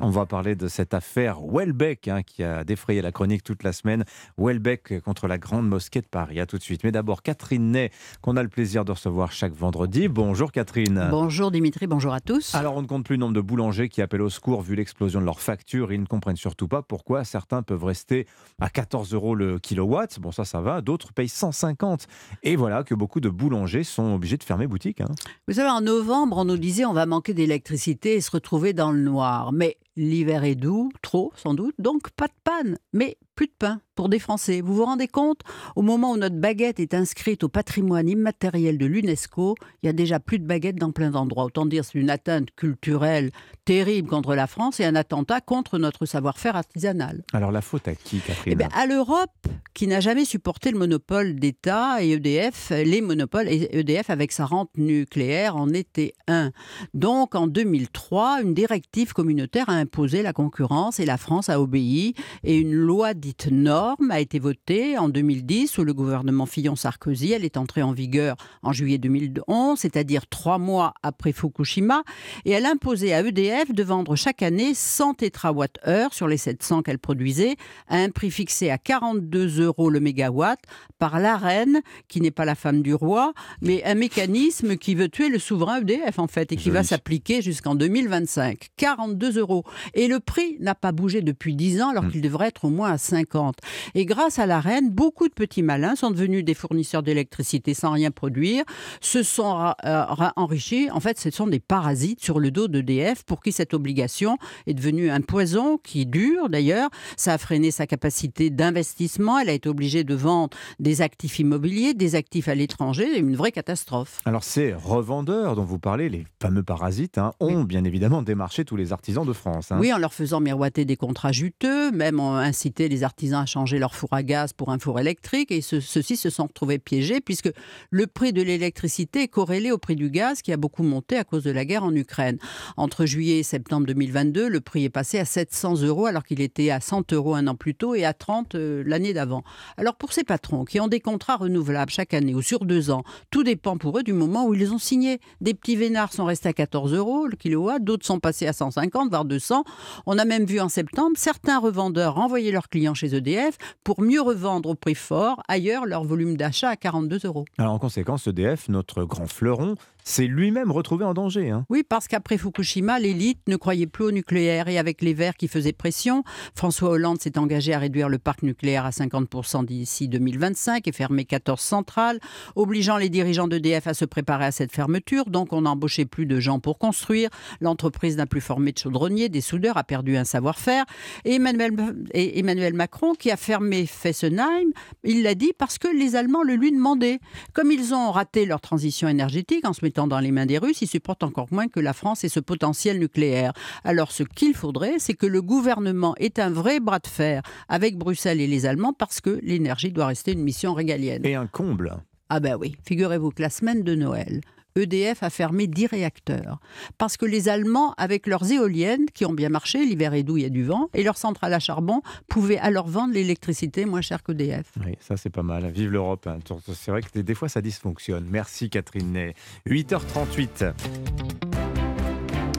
On va parler de cette affaire Welbeck hein, qui a défrayé la chronique toute la semaine. Welbeck contre la Grande Mosquée de Paris. À tout de suite. Mais d'abord, Catherine Ney, qu'on a le plaisir de recevoir chaque vendredi. Bonjour Catherine. Bonjour Dimitri, bonjour à tous. Alors, on ne compte plus le nombre de boulangers qui appellent au secours vu l'explosion de leurs factures. Ils ne comprennent surtout pas pourquoi certains peuvent rester à 14 euros le kilowatt. Bon, ça, ça va. D'autres payent 150. Et voilà que beaucoup de boulangers sont obligés de fermer boutique. hein. Vous savez, en novembre, on nous disait on va manquer d'électricité et se retrouver dans le noir. Mais l'hiver est doux, trop sans doute, donc pas de panne, mais plus de pain pour des Français. Vous vous rendez compte Au moment où notre baguette est inscrite au patrimoine immatériel de l'UNESCO, il y a déjà plus de baguettes dans plein d'endroits. Autant dire c'est une atteinte culturelle terrible contre la France et un attentat contre notre savoir-faire artisanal. Alors, la faute à qui, Catherine Eh bien, à l'Europe, qui n'a jamais supporté le monopole d'État et EDF, les monopoles, et EDF avec sa rente nucléaire en était un. Donc, en 2003, une directive communautaire a imposé la concurrence et la France a obéi. Et une loi dite norme a été votée en 2010 sous le gouvernement Fillon-Sarkozy. Elle est entrée en vigueur en juillet 2011, c'est-à-dire trois mois après Fukushima. Et elle imposait à EDF de vendre chaque année 100 térawattheures sur les 700 qu'elle produisait à un prix fixé à 42 euros le mégawatt par la reine, qui n'est pas la femme du roi, mais un mécanisme qui veut tuer le souverain EDF en fait et qui va s'appliquer jusqu'en 2025. 42 euros. Et le prix n'a pas bougé depuis 10 ans alors qu'il devrait être au moins à 50. Et grâce à la reine, beaucoup de petits malins sont devenus des fournisseurs d'électricité sans rien produire, se sont euh, enrichis. En fait, ce sont des parasites sur le dos d'EDF pour qui cette obligation est devenue un poison qui dure d'ailleurs. Ça a freiné sa capacité d'investissement. Elle a été obligée de vendre des actifs immobiliers, des actifs à l'étranger, une vraie catastrophe. Alors, ces revendeurs dont vous parlez, les fameux parasites, hein, ont bien évidemment démarché tous les artisans de France. hein. Oui, en leur faisant miroiter des contrats juteux, même ont incité artisans à changer leur four à gaz pour un four électrique, et ce- ceux-ci se sont retrouvés piégés puisque le prix de l'électricité est corrélé au prix du gaz qui a beaucoup monté à cause de la guerre en Ukraine. Entre juillet et septembre 2022, le prix est passé à 700 euros alors qu'il était à 100 euros un an plus tôt et à 30 euh, l'année d'avant. Alors pour ces patrons qui ont des contrats renouvelables chaque année ou sur deux ans, tout dépend pour eux du moment où ils ont signés. Des petits vénards sont restés à 14 euros le kilowatt, d'autres sont passés à 150, voire 200. On a même vu en septembre certains revendeurs renvoyer leurs clients chez EDF pour mieux revendre au prix fort ailleurs leur volume d'achat à 42 euros. Alors, en conséquence, EDF, notre grand fleuron, s'est lui-même retrouvé en danger. hein. Oui, parce qu'après Fukushima, l'élite ne croyait plus au nucléaire et avec les Verts qui faisaient pression, François Hollande s'est engagé à réduire le parc nucléaire à 50% d'ici 2025 et fermer 14 centrales, obligeant les dirigeants d'EDF à se préparer à cette fermeture. Donc on n'a embauché plus de gens pour construire. L'entreprise n'a plus formé de chaudronniers, des soudeurs, a perdu un savoir-faire. Et Emmanuel, et Emmanuel Macron, qui a fermé Fessenheim, il l'a dit parce que les Allemands le lui demandaient. Comme ils ont raté leur transition énergétique en se mettant dans les mains des Russes, ils supportent encore moins que la France ait ce potentiel nucléaire. Alors ce qu'il faudrait, c'est que le gouvernement ait un vrai bras de fer avec Bruxelles et les Allemands parce que l'énergie doit rester une mission régalienne. Et un comble. Ah ben oui, figurez-vous que la semaine de Noël, EDF a fermé 10 réacteurs. Parce que les Allemands, avec leurs éoliennes, qui ont bien marché, l'hiver est doux, il y a du vent, et leurs centrales à charbon, pouvaient alors vendre l'électricité moins cher qu'EDF. Oui, ça c'est pas mal. Vive l'Europe. hein. C'est vrai que des fois ça dysfonctionne. Merci Catherine Ney. 8h38.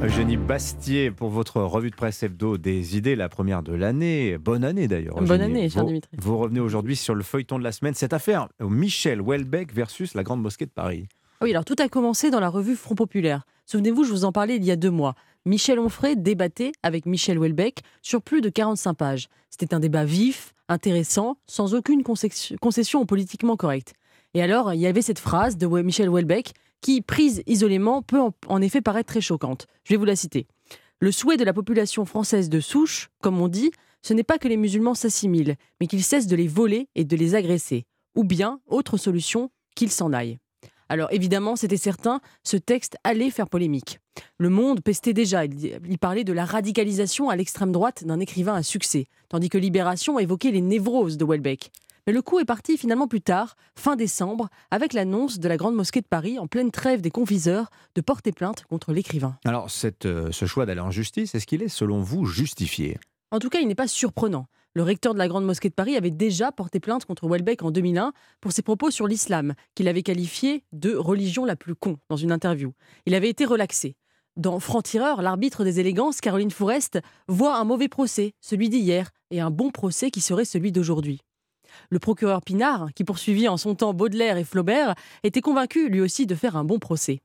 Eugénie Bastier, pour votre revue de presse hebdo des idées, la première de l'année. Bonne année d'ailleurs. Bonne Eugénie. année, cher vous, Dimitri. Vous revenez aujourd'hui sur le feuilleton de la semaine. Cette affaire, Michel Houellebecq versus la Grande Mosquée de Paris. Oui, alors tout a commencé dans la revue Front Populaire. Souvenez-vous, je vous en parlais il y a deux mois. Michel Onfray débattait avec Michel Houellebecq sur plus de 45 pages. C'était un débat vif, intéressant, sans aucune concession politiquement correcte. Et alors, il y avait cette phrase de Michel Houellebecq qui, prise isolément, peut en effet paraître très choquante. Je vais vous la citer. Le souhait de la population française de souche, comme on dit, ce n'est pas que les musulmans s'assimilent, mais qu'ils cessent de les voler et de les agresser. Ou bien, autre solution, qu'ils s'en aillent. Alors évidemment, c'était certain, ce texte allait faire polémique. Le Monde pestait déjà, il parlait de la radicalisation à l'extrême droite d'un écrivain à succès, tandis que Libération évoquait les névroses de Welbeck. Mais le coup est parti finalement plus tard, fin décembre, avec l'annonce de la Grande Mosquée de Paris, en pleine trêve des confiseurs, de porter plainte contre l'écrivain. Alors, cette, euh, ce choix d'aller en justice, est-ce qu'il est, selon vous, justifié? En tout cas, il n'est pas surprenant. Le recteur de la Grande Mosquée de Paris avait déjà porté plainte contre Welbeck en 2001 pour ses propos sur l'islam, qu'il avait qualifié de religion la plus con dans une interview. Il avait été relaxé. Dans Franc-Tireur, l'arbitre des élégances, Caroline Fourest, voit un mauvais procès, celui d'hier, et un bon procès qui serait celui d'aujourd'hui. Le procureur Pinard, qui poursuivit en son temps Baudelaire et Flaubert, était convaincu lui aussi de faire un bon procès.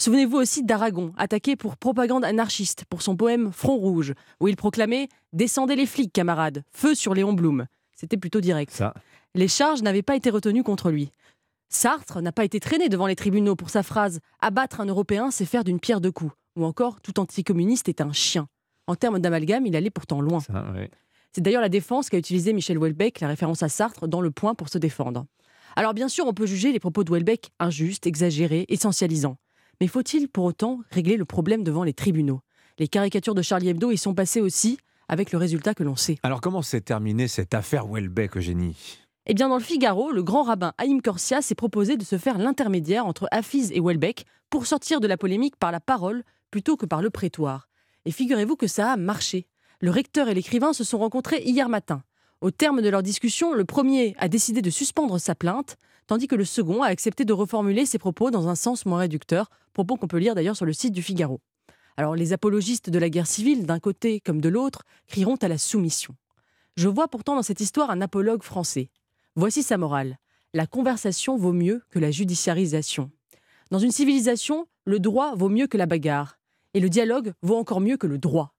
Souvenez-vous aussi d'Aragon, attaqué pour propagande anarchiste pour son poème Front Rouge, où il proclamait Descendez les flics, camarades, feu sur Léon Blum. C'était plutôt direct. Ça. Les charges n'avaient pas été retenues contre lui. Sartre n'a pas été traîné devant les tribunaux pour sa phrase Abattre un Européen, c'est faire d'une pierre deux coups. Ou encore Tout anticommuniste est un chien. En termes d'amalgame, il allait pourtant loin. Ça, ouais. C'est d'ailleurs la défense qu'a utilisé Michel Houellebecq, la référence à Sartre, dans Le Point pour se défendre. Alors bien sûr, on peut juger les propos de Houellebecq injustes, exagérés, essentialisants. Mais faut-il pour autant régler le problème devant les tribunaux? Les caricatures de Charlie Hebdo y sont passées aussi, avec le résultat que l'on sait. Alors, comment s'est terminée cette affaire Houellebecq, Eugénie? Eh bien, dans le Figaro, le grand rabbin Haïm Korsia s'est proposé de se faire l'intermédiaire entre Hafiz et Houellebecq pour sortir de la polémique par la parole plutôt que par le prétoire. Et figurez-vous que ça a marché. Le recteur et l'écrivain se sont rencontrés hier matin. Au terme de leur discussion, le premier a décidé de suspendre sa plainte, tandis que le second a accepté de reformuler ses propos dans un sens moins réducteur, propos qu'on peut lire d'ailleurs sur le site du Figaro. Alors les apologistes de la guerre civile, d'un côté comme de l'autre, crieront à la soumission. Je vois pourtant dans cette histoire un apologue français. Voici sa morale. La conversation vaut mieux que la judiciarisation. Dans une civilisation, le droit vaut mieux que la bagarre. Et le dialogue vaut encore mieux que le droit.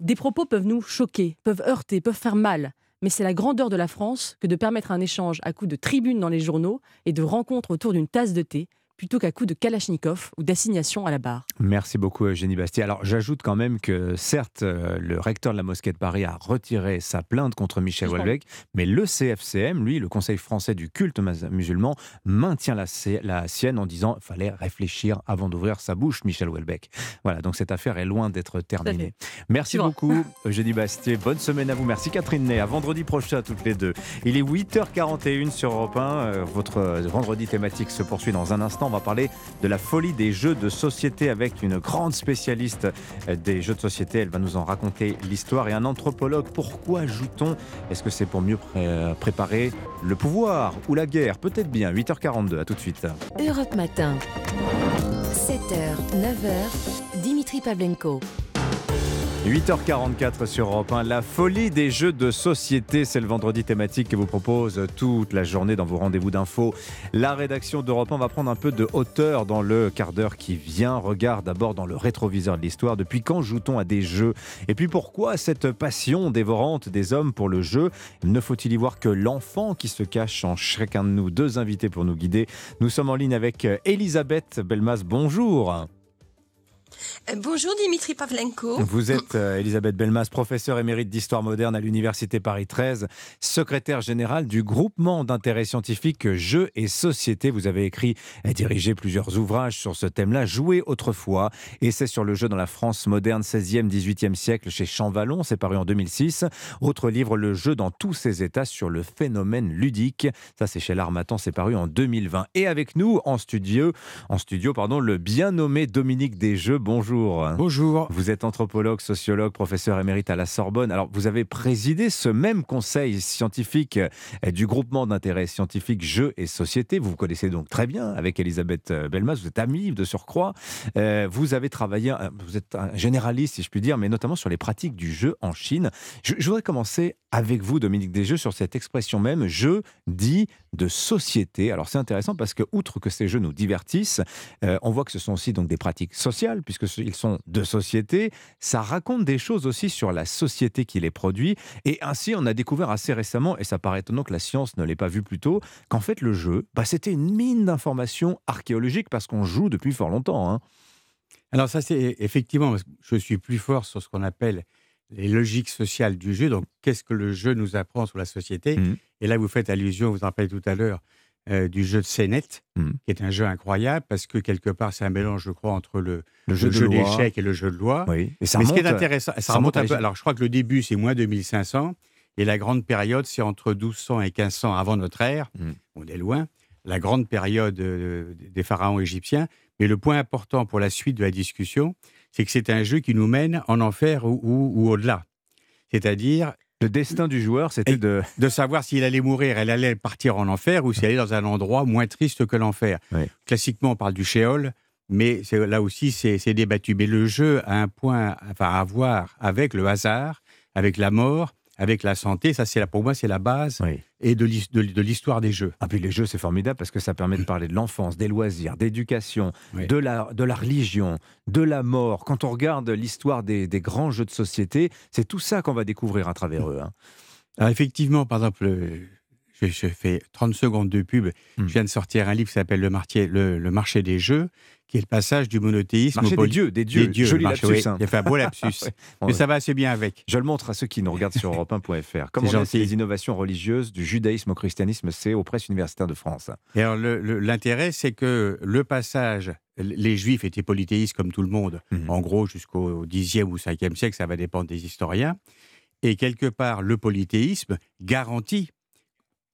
Des propos peuvent nous choquer, peuvent heurter, peuvent faire mal. Mais c'est la grandeur de la France que de permettre un échange à coups de tribune dans les journaux et de rencontres autour d'une tasse de thé, plutôt qu'à coups de kalachnikov ou d'assignation à la barre. Merci beaucoup, Eugénie Bastier. Alors, j'ajoute quand même que, certes, euh, le recteur de la mosquée de Paris a retiré sa plainte contre Michel. Houellebecq, mais le CFCM, lui, le Conseil français du culte musulman, maintient la, si- la sienne en disant qu'il fallait réfléchir avant d'ouvrir sa bouche, Michel Houellebecq. Voilà, donc cette affaire est loin d'être terminée. Merci beaucoup, [laughs] Eugénie Bastier. Bonne semaine à vous. Merci, Catherine Ney. À vendredi prochain, toutes les deux. Il est 8h41 sur Europe 1. Euh, Votre euh, vendredi thématique se poursuit dans un instant. On va parler de la folie des jeux de société avec une grande spécialiste des jeux de société. Elle va nous en raconter l'histoire et un anthropologue. Pourquoi joue-t-on? Est-ce que c'est pour mieux euh, préparer le pouvoir ou la guerre? Peut-être bien. 8h42. À tout de suite. Europe Matin. 7h, 9h, Dimitri Pavlenko. 8h44 sur Europe 1, la folie des jeux de société, c'est le vendredi thématique que vous propose toute la journée dans vos rendez-vous d'infos. La rédaction d'Europe 1 va prendre un peu de hauteur dans le quart d'heure qui vient. Regarde d'abord dans le rétroviseur de l'histoire, depuis quand joue-t-on à des jeux? Et puis pourquoi cette passion dévorante des hommes pour le jeu? Ne faut-il y voir que l'enfant qui se cache en chacun de nous? Deux invités pour nous guider. Nous sommes en ligne avec Elisabeth Belmas, bonjour. Euh, Bonjour Dimitri Pavlenko. Vous êtes euh, Elisabeth Belmas, professeure émérite d'histoire moderne à l'Université Paris 13, secrétaire générale du groupement d'intérêt scientifique Jeux et Société. Vous avez écrit et dirigé plusieurs ouvrages sur ce thème-là, Jouer autrefois, essai sur le jeu dans la France moderne 16e, 18e siècle chez Champvallon, c'est paru en 2006. Autre livre, Le jeu dans tous ses états sur le phénomène ludique, ça c'est chez l'Armatan, c'est paru en 2020. Et avec nous en studio, en studio pardon, le bien nommé Dominique Desjeux. Bonjour. Bonjour. Vous êtes anthropologue, sociologue, professeur émérite à la Sorbonne. Alors, vous avez présidé ce même conseil scientifique euh, du groupement d'intérêt scientifique Jeux et Société. Vous vous connaissez donc très bien avec Elisabeth euh, Belmas. Vous êtes amie de surcroît. Euh, vous avez travaillé, vous êtes un généraliste, si je puis dire, mais notamment sur les pratiques du jeu en Chine. Je, je voudrais commencer avec vous, Dominique Desjeux, sur cette expression même, jeu dit de société. Alors, c'est intéressant parce que, outre que ces jeux nous divertissent, euh, on voit que ce sont aussi donc des pratiques sociales, puisque ce- ils sont de société. Ça raconte des choses aussi sur la société qui les produit. Et ainsi, on a découvert assez récemment, et ça paraît étonnant que la science ne l'ait pas vu plus tôt, qu'en fait, le jeu, bah, c'était une mine d'informations archéologiques parce qu'on joue depuis fort longtemps. hein. Alors ça, c'est effectivement, je suis plus fort sur ce qu'on appelle les logiques sociales du jeu. Donc, qu'est-ce que le jeu nous apprend sur la société? Mmh. Et là, vous faites allusion, vous en rappelez tout à l'heure, euh, du jeu de Sénette, Mmh. qui est un jeu incroyable parce que quelque part, c'est un mélange, je crois, entre le, Le jeu loi. d'échecs et le jeu de loi. Oui. Et ça Mais ce qui est remonte- intéressant, ça, ça remonte un peu. Alors, je crois que le début, c'est moins 2500, et la grande période, c'est entre 1200 et 1500 avant notre ère. Mmh. On est loin. La grande période euh, des pharaons égyptiens. Mais le point important pour la suite de la discussion, c'est que c'est un jeu qui nous mène en enfer ou, ou- ou au-delà. C'est-à-dire. Le destin du joueur, c'était de... de savoir s'il allait mourir, elle allait partir en enfer ou s'il allait dans un endroit moins triste que l'enfer. Classiquement, on parle du shéol, mais là aussi, c'est c'est débattu. Mais le jeu a un point enfin, à voir avec le hasard, avec la mort, avec la santé. Ça, c'est pour moi, c'est la base et de l'his- de- de l'histoire des jeux. Ah, puis les jeux, c'est formidable parce que ça permet de parler de l'enfance, des loisirs, d'éducation, de, la, de la religion, de la mort. Quand on regarde l'histoire des, des grands jeux de société, c'est tout ça qu'on va découvrir à travers eux. hein. Alors effectivement, par exemple, euh, je, je fais 30 secondes de pub. Hmm. Je viens de sortir un livre qui s'appelle le, Martier- le, le marché des jeux, qui est le passage du monothéisme Marché au poly- des dieux, des dieux. Joli le marché, lapsus, oui. hein. J'ai fait un beau lapsus. [laughs] Ouais. Mais ça va assez bien avec. Je le montre à ceux qui nous regardent sur europe1.fr. Comment C'est naissent gentil. les innovations religieuses du judaïsme au christianisme, c'est aux presses universitaires de France. Et alors, l'intérêt, c'est que le passage, les Juifs étaient polythéistes comme tout le monde, Mhm. en gros jusqu'au 10e ou 5e siècle, ça va dépendre des historiens. Et quelque part, le polythéisme garantit,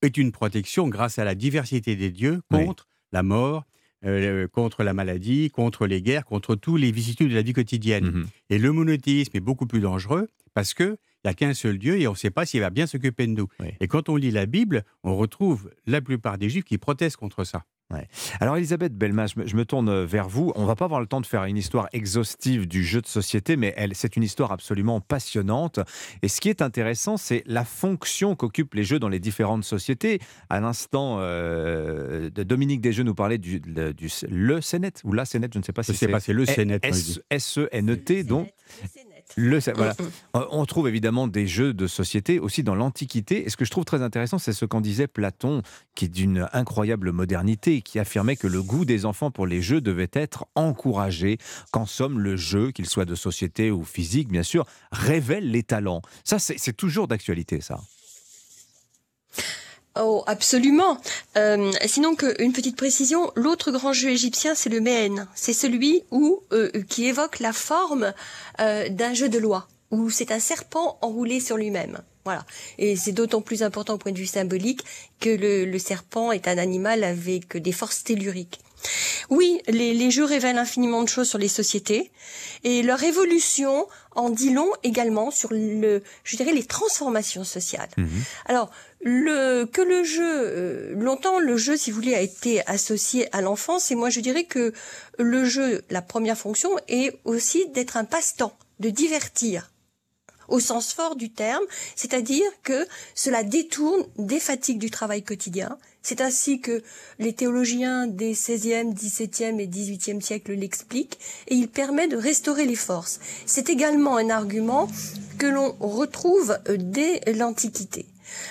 est une protection grâce à la diversité des dieux Oui. contre la mort, euh, contre la maladie, contre les guerres, contre tous les vicissitudes de la vie quotidienne. Mhm. Et le monothéisme est beaucoup plus dangereux parce que il n'y a qu'un seul Dieu et on ne sait pas s'il va bien s'occuper de nous. Et quand on lit la Bible, on retrouve la plupart des Juifs qui protestent contre ça. Ouais. Alors Elisabeth Belmas, je me, tourne vers vous. On va pas avoir le temps de faire une histoire exhaustive du jeu de société, mais elle, c'est une histoire absolument passionnante. Et ce qui est intéressant, c'est la fonction qu'occupent les jeux dans les différentes sociétés. À l'instant, euh, Dominique Desjeux nous parlait du, le- du le Sénet ou la Sénet, je ne sais pas si Je sais pas, c'est le Sénet, moi, je dis. S-E-N-E-T, donc. Le, Voilà. Euh, On trouve évidemment des jeux de société aussi dans l'Antiquité. Et ce que je trouve très intéressant, c'est ce qu'en disait Platon, qui est d'une incroyable modernité, qui affirmait que le goût des enfants pour les jeux devait être encouragé, qu'en somme, le jeu, qu'il soit de société ou physique, bien sûr, révèle les talents. Ça, c'est toujours d'actualité, ça. Oh, absolument. Euh, sinon, que, une petite précision, l'autre grand jeu égyptien, c'est le Méhen. C'est celui où, euh, qui évoque la forme euh, d'un jeu de loi, où c'est un serpent enroulé sur lui-même. Voilà. Et c'est d'autant plus important au point de vue symbolique que le, le serpent est un animal avec des forces telluriques. Oui, les, les jeux révèlent infiniment de choses sur les sociétés et leur évolution en dit long également sur le, je dirais, les transformations sociales. Alors, le, que le jeu, euh, longtemps, le jeu, si vous voulez, a été associé à l'enfance. Et moi, je dirais que le jeu, la première fonction, est aussi d'être un passe-temps, de divertir au sens fort du terme, c'est-à-dire que cela détourne des fatigues du travail quotidien. C'est ainsi que les théologiens des 16e, 17e et 18e siècles l'expliquent, et il permet de restaurer les forces. C'est également un argument que l'on retrouve euh, dès l'Antiquité.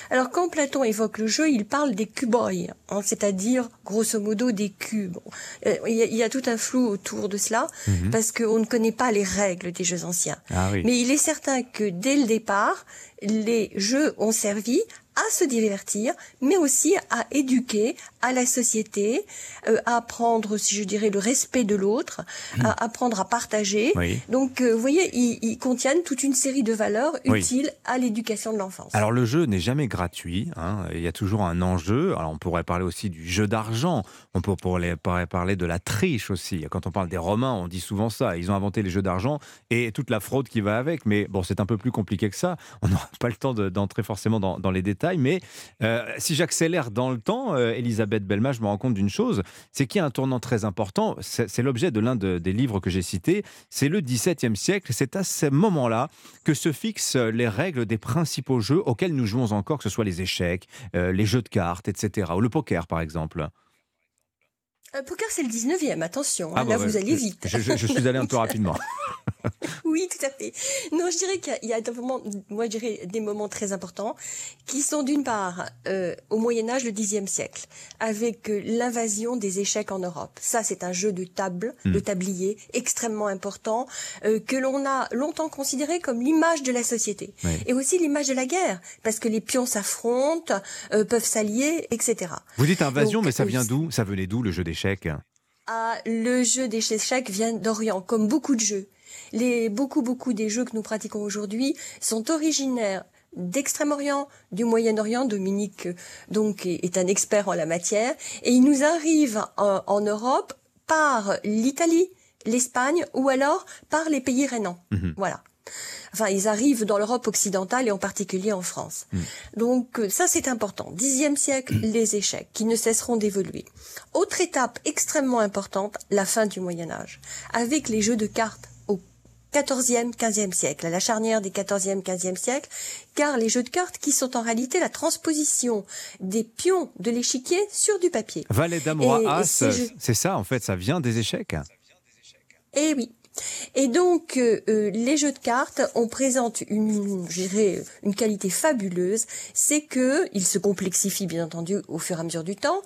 Alors quand Platon évoque le jeu, il parle des cuboi, hein, c'est-à-dire grosso modo des cubes. Euh, il y, a, il y, a tout un flou autour de cela Mhm. parce qu'on ne connaît pas les règles des jeux anciens. Ah oui. Mais il est certain que dès le départ, les jeux ont servi à se divertir, mais aussi à éduquer à la société, euh, à apprendre, si je dirais, le respect de l'autre, à apprendre à partager. Oui. Donc, euh, vous voyez, ils, ils contiennent toute une série de valeurs Oui. utiles à l'éducation de l'enfance. Alors le jeu n'est jamais gratuit, hein. il y a toujours un enjeu. Alors on pourrait parler aussi du jeu d'argent, on pourrait parler de la triche aussi. Quand on parle des Romains, on dit souvent ça, ils ont inventé les jeux d'argent et toute la fraude qui va avec. Mais bon, c'est un peu plus compliqué que ça, on n'aura pas le temps de- d'entrer forcément dans, dans les détails. Mais euh, si j'accélère dans le temps, euh, Elisabeth Belma, je me rends compte d'une chose, c'est qu'il y a un tournant très important, c'est l'objet de l'un de- des livres que j'ai cités, c'est le XVIIe siècle, c'est à ce moment-là que se fixent les règles des principaux jeux auxquels nous jouons encore, que ce soit les échecs, euh, les jeux de cartes, etc. Ou le poker, par exemple. Euh, poker, c'est le 19e, attention, hein, Ah, bah là ouais, vous allez vite. Je, je- je suis allé un peu [laughs] rapidement. Oui, tout à fait. Non, je dirais qu'il y a- il y a, des moments, moi je dirais des moments très importants, qui sont d'une part euh, au Moyen Âge, le Xe siècle, avec euh, l'invasion des échecs en Europe. Ça, c'est un jeu de table, Hmm. de tablier, extrêmement important, euh, que l'on a longtemps considéré comme l'image de la société. Oui. Et aussi l'image de la guerre, parce que les pions s'affrontent, euh, peuvent s'allier, etc. Vous dites invasion, Donc, mais ça vient d'où? Ça venait d'où le jeu d'échecs? Ah, le jeu des échecs vient d'Orient, comme beaucoup de jeux. Les, beaucoup, beaucoup des jeux que nous pratiquons aujourd'hui sont originaires d'Extrême-Orient, du Moyen-Orient. Dominique, euh, donc, est, un expert en la matière. Et ils nous arrivent en, en Europe par l'Italie, l'Espagne ou alors par les pays rhénans. Voilà. Enfin, ils arrivent dans l'Europe occidentale et en particulier en France. Donc euh, ça c'est important. Dixième siècle, [clears throat] les échecs qui ne cesseront d'évoluer. Autre étape extrêmement importante, la fin du Moyen Âge, avec les jeux de cartes 14e, 15e siècle, à la charnière des 14e, 15e siècle, car les jeux de cartes qui sont en réalité la transposition des pions de l'échiquier sur du papier. Valet dame roi Et- et as, c'est ça en fait, ça vient des échecs. Eh oui. Et donc, euh, euh, les jeux de cartes, on présente une, une qualité fabuleuse, c'est que ils se complexifient bien entendu au fur et à mesure du temps,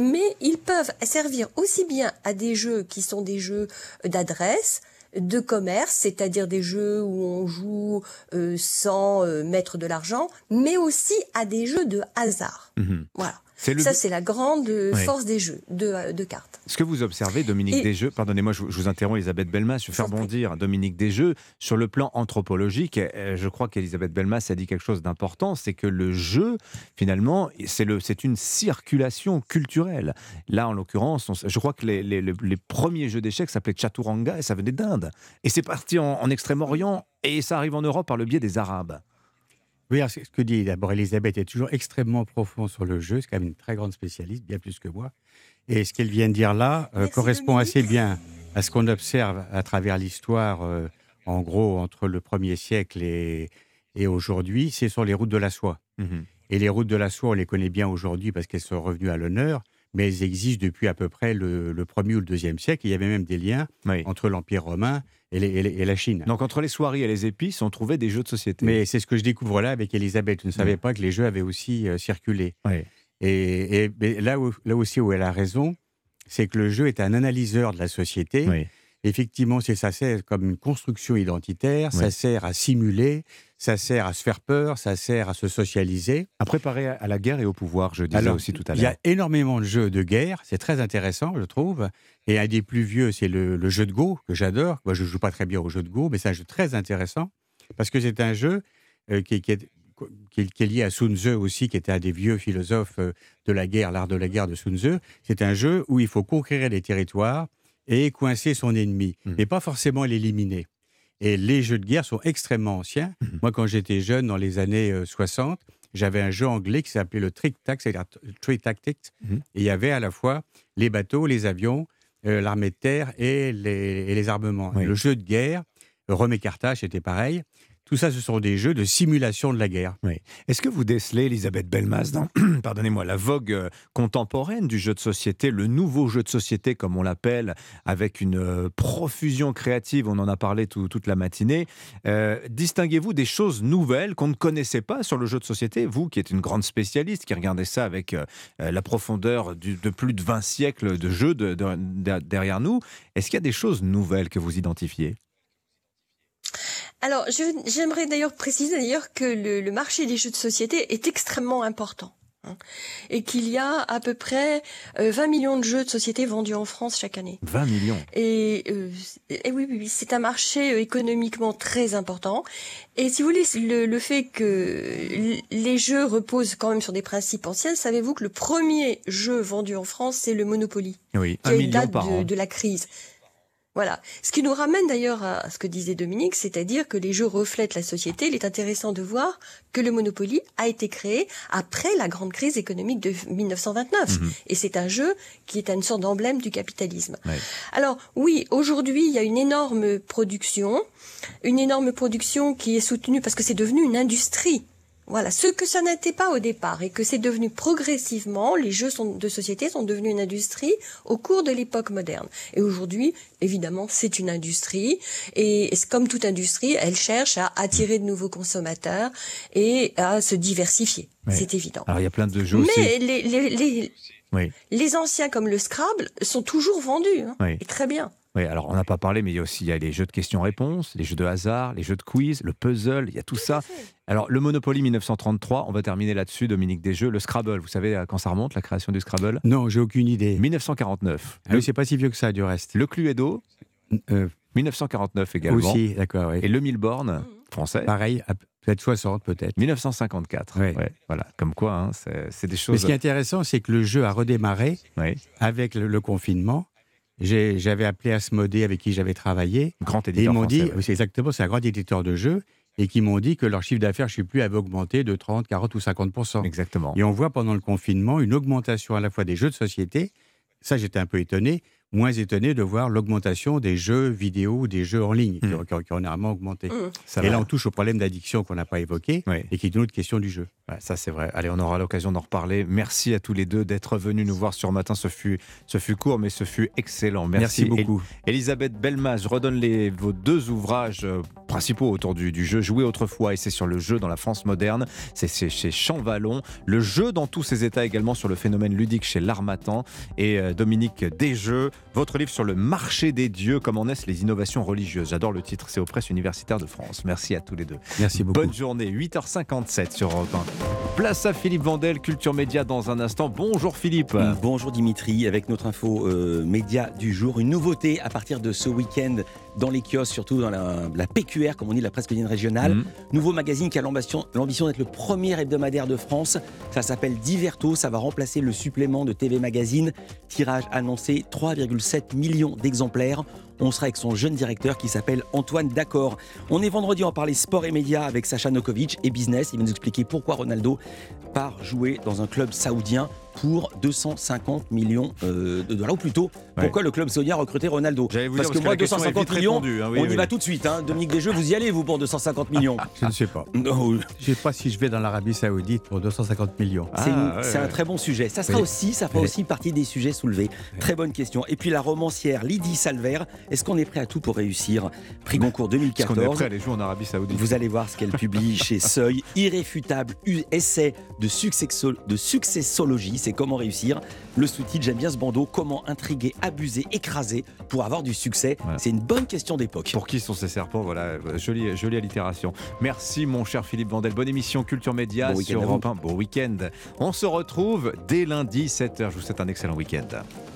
mais ils peuvent servir aussi bien à des jeux qui sont des jeux d'adresse, de commerce, c'est-à-dire des jeux où on joue euh, sans euh, mettre de l'argent, mais aussi à des jeux de hasard. Mhm. Voilà. Le- Ça, c'est la grande euh, force des jeux de, euh, de cartes. Ce que vous observez, Dominique Et- Desjeux, pardonnez-moi, je, vous- je vous interromps, Elisabeth Belmas, je fais rebondir Dominique Desjeux. Sur le plan anthropologique, euh, je crois qu'Elisabeth Belmas a dit quelque chose d'important, c'est que le jeu, finalement, c'est une circulation culturelle. Là, en l'occurrence, je crois que les, les- les- les premiers jeux d'échecs s'appelaient Chaturanga et ça venait d'Inde. Et c'est parti en, en Extrême-Orient et ça arrive en Europe par le biais des Arabes. Oui, alors, c'est ce que dit d'abord Elisabeth est toujours extrêmement profond sur le jeu. C'est quand même une très grande spécialiste, bien plus que moi. Et ce qu'elle vient de dire là euh, correspond assez bien à ce qu'on observe à travers l'histoire, euh, en gros, entre le 1er siècle et, et aujourd'hui. C'est sur les routes de la soie. Mhm. Et les routes de la soie, on les connaît bien aujourd'hui parce qu'elles sont revenues à l'honneur, mais elles existent depuis à peu près le, le 1er ou le 2e siècle. Il y avait même des liens entre l'Empire romain et, les- et les- et la Chine. Donc entre les soieries et les épices, on trouvait des jeux de société. Mais c'est ce que je découvre là avec Elisabeth. Je ne savais pas que les jeux avaient aussi euh, circulé. Et, là, où- là aussi où elle a raison, c'est que le jeu est un analyseur de la société. Effectivement, c'est ça sert comme une construction identitaire, ça sert à simuler, ça sert à se faire peur, ça sert à se socialiser. À préparer à la guerre et au pouvoir, je disais Alors, aussi tout à Il y l'heure. a énormément de jeux de guerre, c'est très intéressant, je trouve. Et un des plus vieux, c'est le, le jeu de Go, que j'adore. Moi, je ne joue pas très bien au jeu de Go, mais c'est un jeu très intéressant, parce que c'est un jeu euh, qui, qui est, qui est- qui est lié à Sun Tzu aussi, qui était un des vieux philosophes euh, de la guerre, l'art de la guerre de Sun Tzu. C'est un jeu où il faut conquérir les territoires et coincer son ennemi, mais pas forcément l'éliminer. Et les jeux de guerre sont extrêmement anciens. Moi, quand j'étais jeune, dans les années euh, 60, j'avais un jeu anglais qui s'appelait le Trick Tac, c'est-à-dire Trick Tactics. Et il y avait à la fois les bateaux, les avions, euh, l'armée de terre et les, et les armements. Le jeu de guerre, Rome et Carthage, c'était pareil. Tout ça, ce sont des jeux de simulation de la guerre. Est-ce que vous décelez, Elisabeth Belmas, dans, [clears throat] pardonnez-moi, la vogue euh, contemporaine du jeu de société, le nouveau jeu de société, comme on l'appelle, avec une euh, profusion créative, on en a parlé tout- toute la matinée. Euh, distinguez-vous des choses nouvelles qu'on ne connaissait pas sur le jeu de société Vous, qui êtes une grande spécialiste, qui regardez ça avec la profondeur de plus de 20 siècles de jeux de- de- de- derrière nous, est-ce qu'il y a des choses nouvelles que vous identifiez? Alors, je- j'aimerais d'ailleurs préciser d'ailleurs que le, le marché des jeux de société est extrêmement important. hein, et qu'il y a à peu près euh, 20 millions de jeux de société vendus en France chaque année. 20 millions Et, euh, et oui, oui, oui, c'est un marché euh, économiquement très important. Et si vous voulez, le, le fait que les jeux reposent quand même sur des principes anciens, savez-vous que le premier jeu vendu en France, c'est le Monopoly Oui, qui un million date par de, an. de la crise. Voilà. Ce qui nous ramène d'ailleurs à ce que disait Dominique, c'est-à-dire que les jeux reflètent la société. Il est intéressant de voir que le Monopoly a été créé après la grande crise économique de 1929. Mhm. Et c'est un jeu qui est une sorte d'emblème du capitalisme. Alors oui, aujourd'hui, il y a une énorme production, une énorme production qui est soutenue parce que c'est devenu une industrie. Voilà, ce que ça n'était pas au départ et que c'est devenu progressivement, les jeux sont- de société sont devenus une industrie au cours de l'époque moderne. Et aujourd'hui, évidemment, c'est une industrie et comme toute industrie, elle cherche à attirer de nouveaux consommateurs et à se diversifier. C'est évident. Alors il y a plein de jeux Mais aussi. les, les, les, Oui. les anciens comme le Scrabble sont toujours vendus. hein, Oui. et très bien. Oui, alors on n'a pas parlé, mais il y a aussi il y a les jeux de questions-réponses, les jeux de hasard, les jeux de quiz, le puzzle, il y a tout, ça. Alors le Monopoly 1933, on va terminer là-dessus, Dominique Desjeux. Le Scrabble, vous savez à quand ça remonte, la création du Scrabble? Non, j'ai aucune idée. 1949. Ah oui, c'est pas si vieux que ça, du reste. Le Cluedo, 1949 également. Aussi, d'accord, oui. Et le Milborn, français. Pareil, à peut-être 60 peut-être. 1954. Ouais. Ouais, voilà, comme quoi, hein, c'est des Mais choses. ce qui est intéressant, c'est que le jeu a redémarré avec le, le confinement. J'avais appelé Asmodée avec qui j'avais travaillé. Grand Et ils éditeur m'ont dit, ouais. c'est exactement, c'est un grand éditeur de jeux, et qui m'ont dit que leur chiffre d'affaires, je ne sais plus, avait augmenté de 30, 40 ou 50% Exactement. Et on voit pendant le confinement une augmentation à la fois des jeux de société. Ça, j'étais un peu étonné. Moins étonné de voir l'augmentation des jeux vidéo, des jeux en ligne, qui, ont- qui ont, qui ont énormément augmenté. Mmh. Et va. là, on touche au problème d'addiction qu'on n'a pas évoqué, et qui est une autre question du jeu. Ouais, ça c'est vrai. Allez, on aura l'occasion d'en reparler. Merci à tous les deux d'être venus nous voir sur Matin. Ce fut, ce fut court, mais ce fut excellent. Merci, Merci beaucoup. El- Elisabeth Belmas, je redonne les, vos deux ouvrages euh, principaux autour du, du jeu. Jouer autrefois, et c'est sur le jeu dans la France moderne. C'est c'est chez Champvallon. Le jeu dans tous ses états également sur le phénomène ludique chez L'Armatan. Et euh, Dominique Desjeux, votre livre sur le marché des dieux, comment naissent les innovations religieuses. J'adore le titre, c'est aux presses universitaires de France. Merci à tous les deux. Merci beaucoup. Bonne journée, 8h57 sur Europe 1. Place à Philippe Vandel, Culture Média dans un instant. Bonjour Philippe. Bonjour Dimitri, avec notre info euh, média du jour, une nouveauté à partir de ce week-end dans les kiosques, surtout dans la, la PQR, comme on dit, la presse quotidienne régionale. Mhm. Nouveau magazine qui a l'ambition l'ambition d'être le premier hebdomadaire de France. Ça s'appelle Diverto, ça va remplacer le supplément de TV Magazine. Tirage annoncé 3,7 millions d'exemplaires. On sera avec son jeune directeur qui s'appelle Antoine D'accord. On est vendredi, va parler sport et médias avec Sacha Nokovic et business. Il va nous expliquer pourquoi Ronaldo part jouer dans un club saoudien pour 250 millions euh, de dollars. Ou plutôt, pourquoi le club saoudien a recruté Ronaldo vous Parce dire, que parce que moi, la question est 250 vite millions, répondue, hein, oui, on y va tout de suite. Hein. Dominique Desjeux, vous y allez, vous, pour 250 millions [laughs] Je ne sais pas. Non. Je ne sais pas si je vais dans l'Arabie Saoudite pour 250 millions. C'est c'est un très bon sujet. Ça sera Oui. aussi, ça fera aussi partie des sujets soulevés. Très bonne question. Et puis la romancière Lydie Salver, est-ce qu'on est prêt à tout pour réussir? Prix Goncourt Est-ce 2014. qu'on est prêt à aller jouer en Arabie Saoudite? Vous allez voir ce qu'elle publie chez [laughs] Seuil. Irréfutable essai de successologie. C'est comment réussir. Le sous-titre, j'aime bien ce bandeau. Comment intriguer, abuser, écraser pour avoir du succès. C'est une bonne question d'époque. Pour qui sont ces serpents? Voilà, euh, jolie, jolie allitération. Merci mon cher Philippe Vandel. Bonne émission Culture Média Bon week-end sur. Europe 1. Bon week-end. On se retrouve dès lundi 7h. Je vous souhaite un excellent week-end.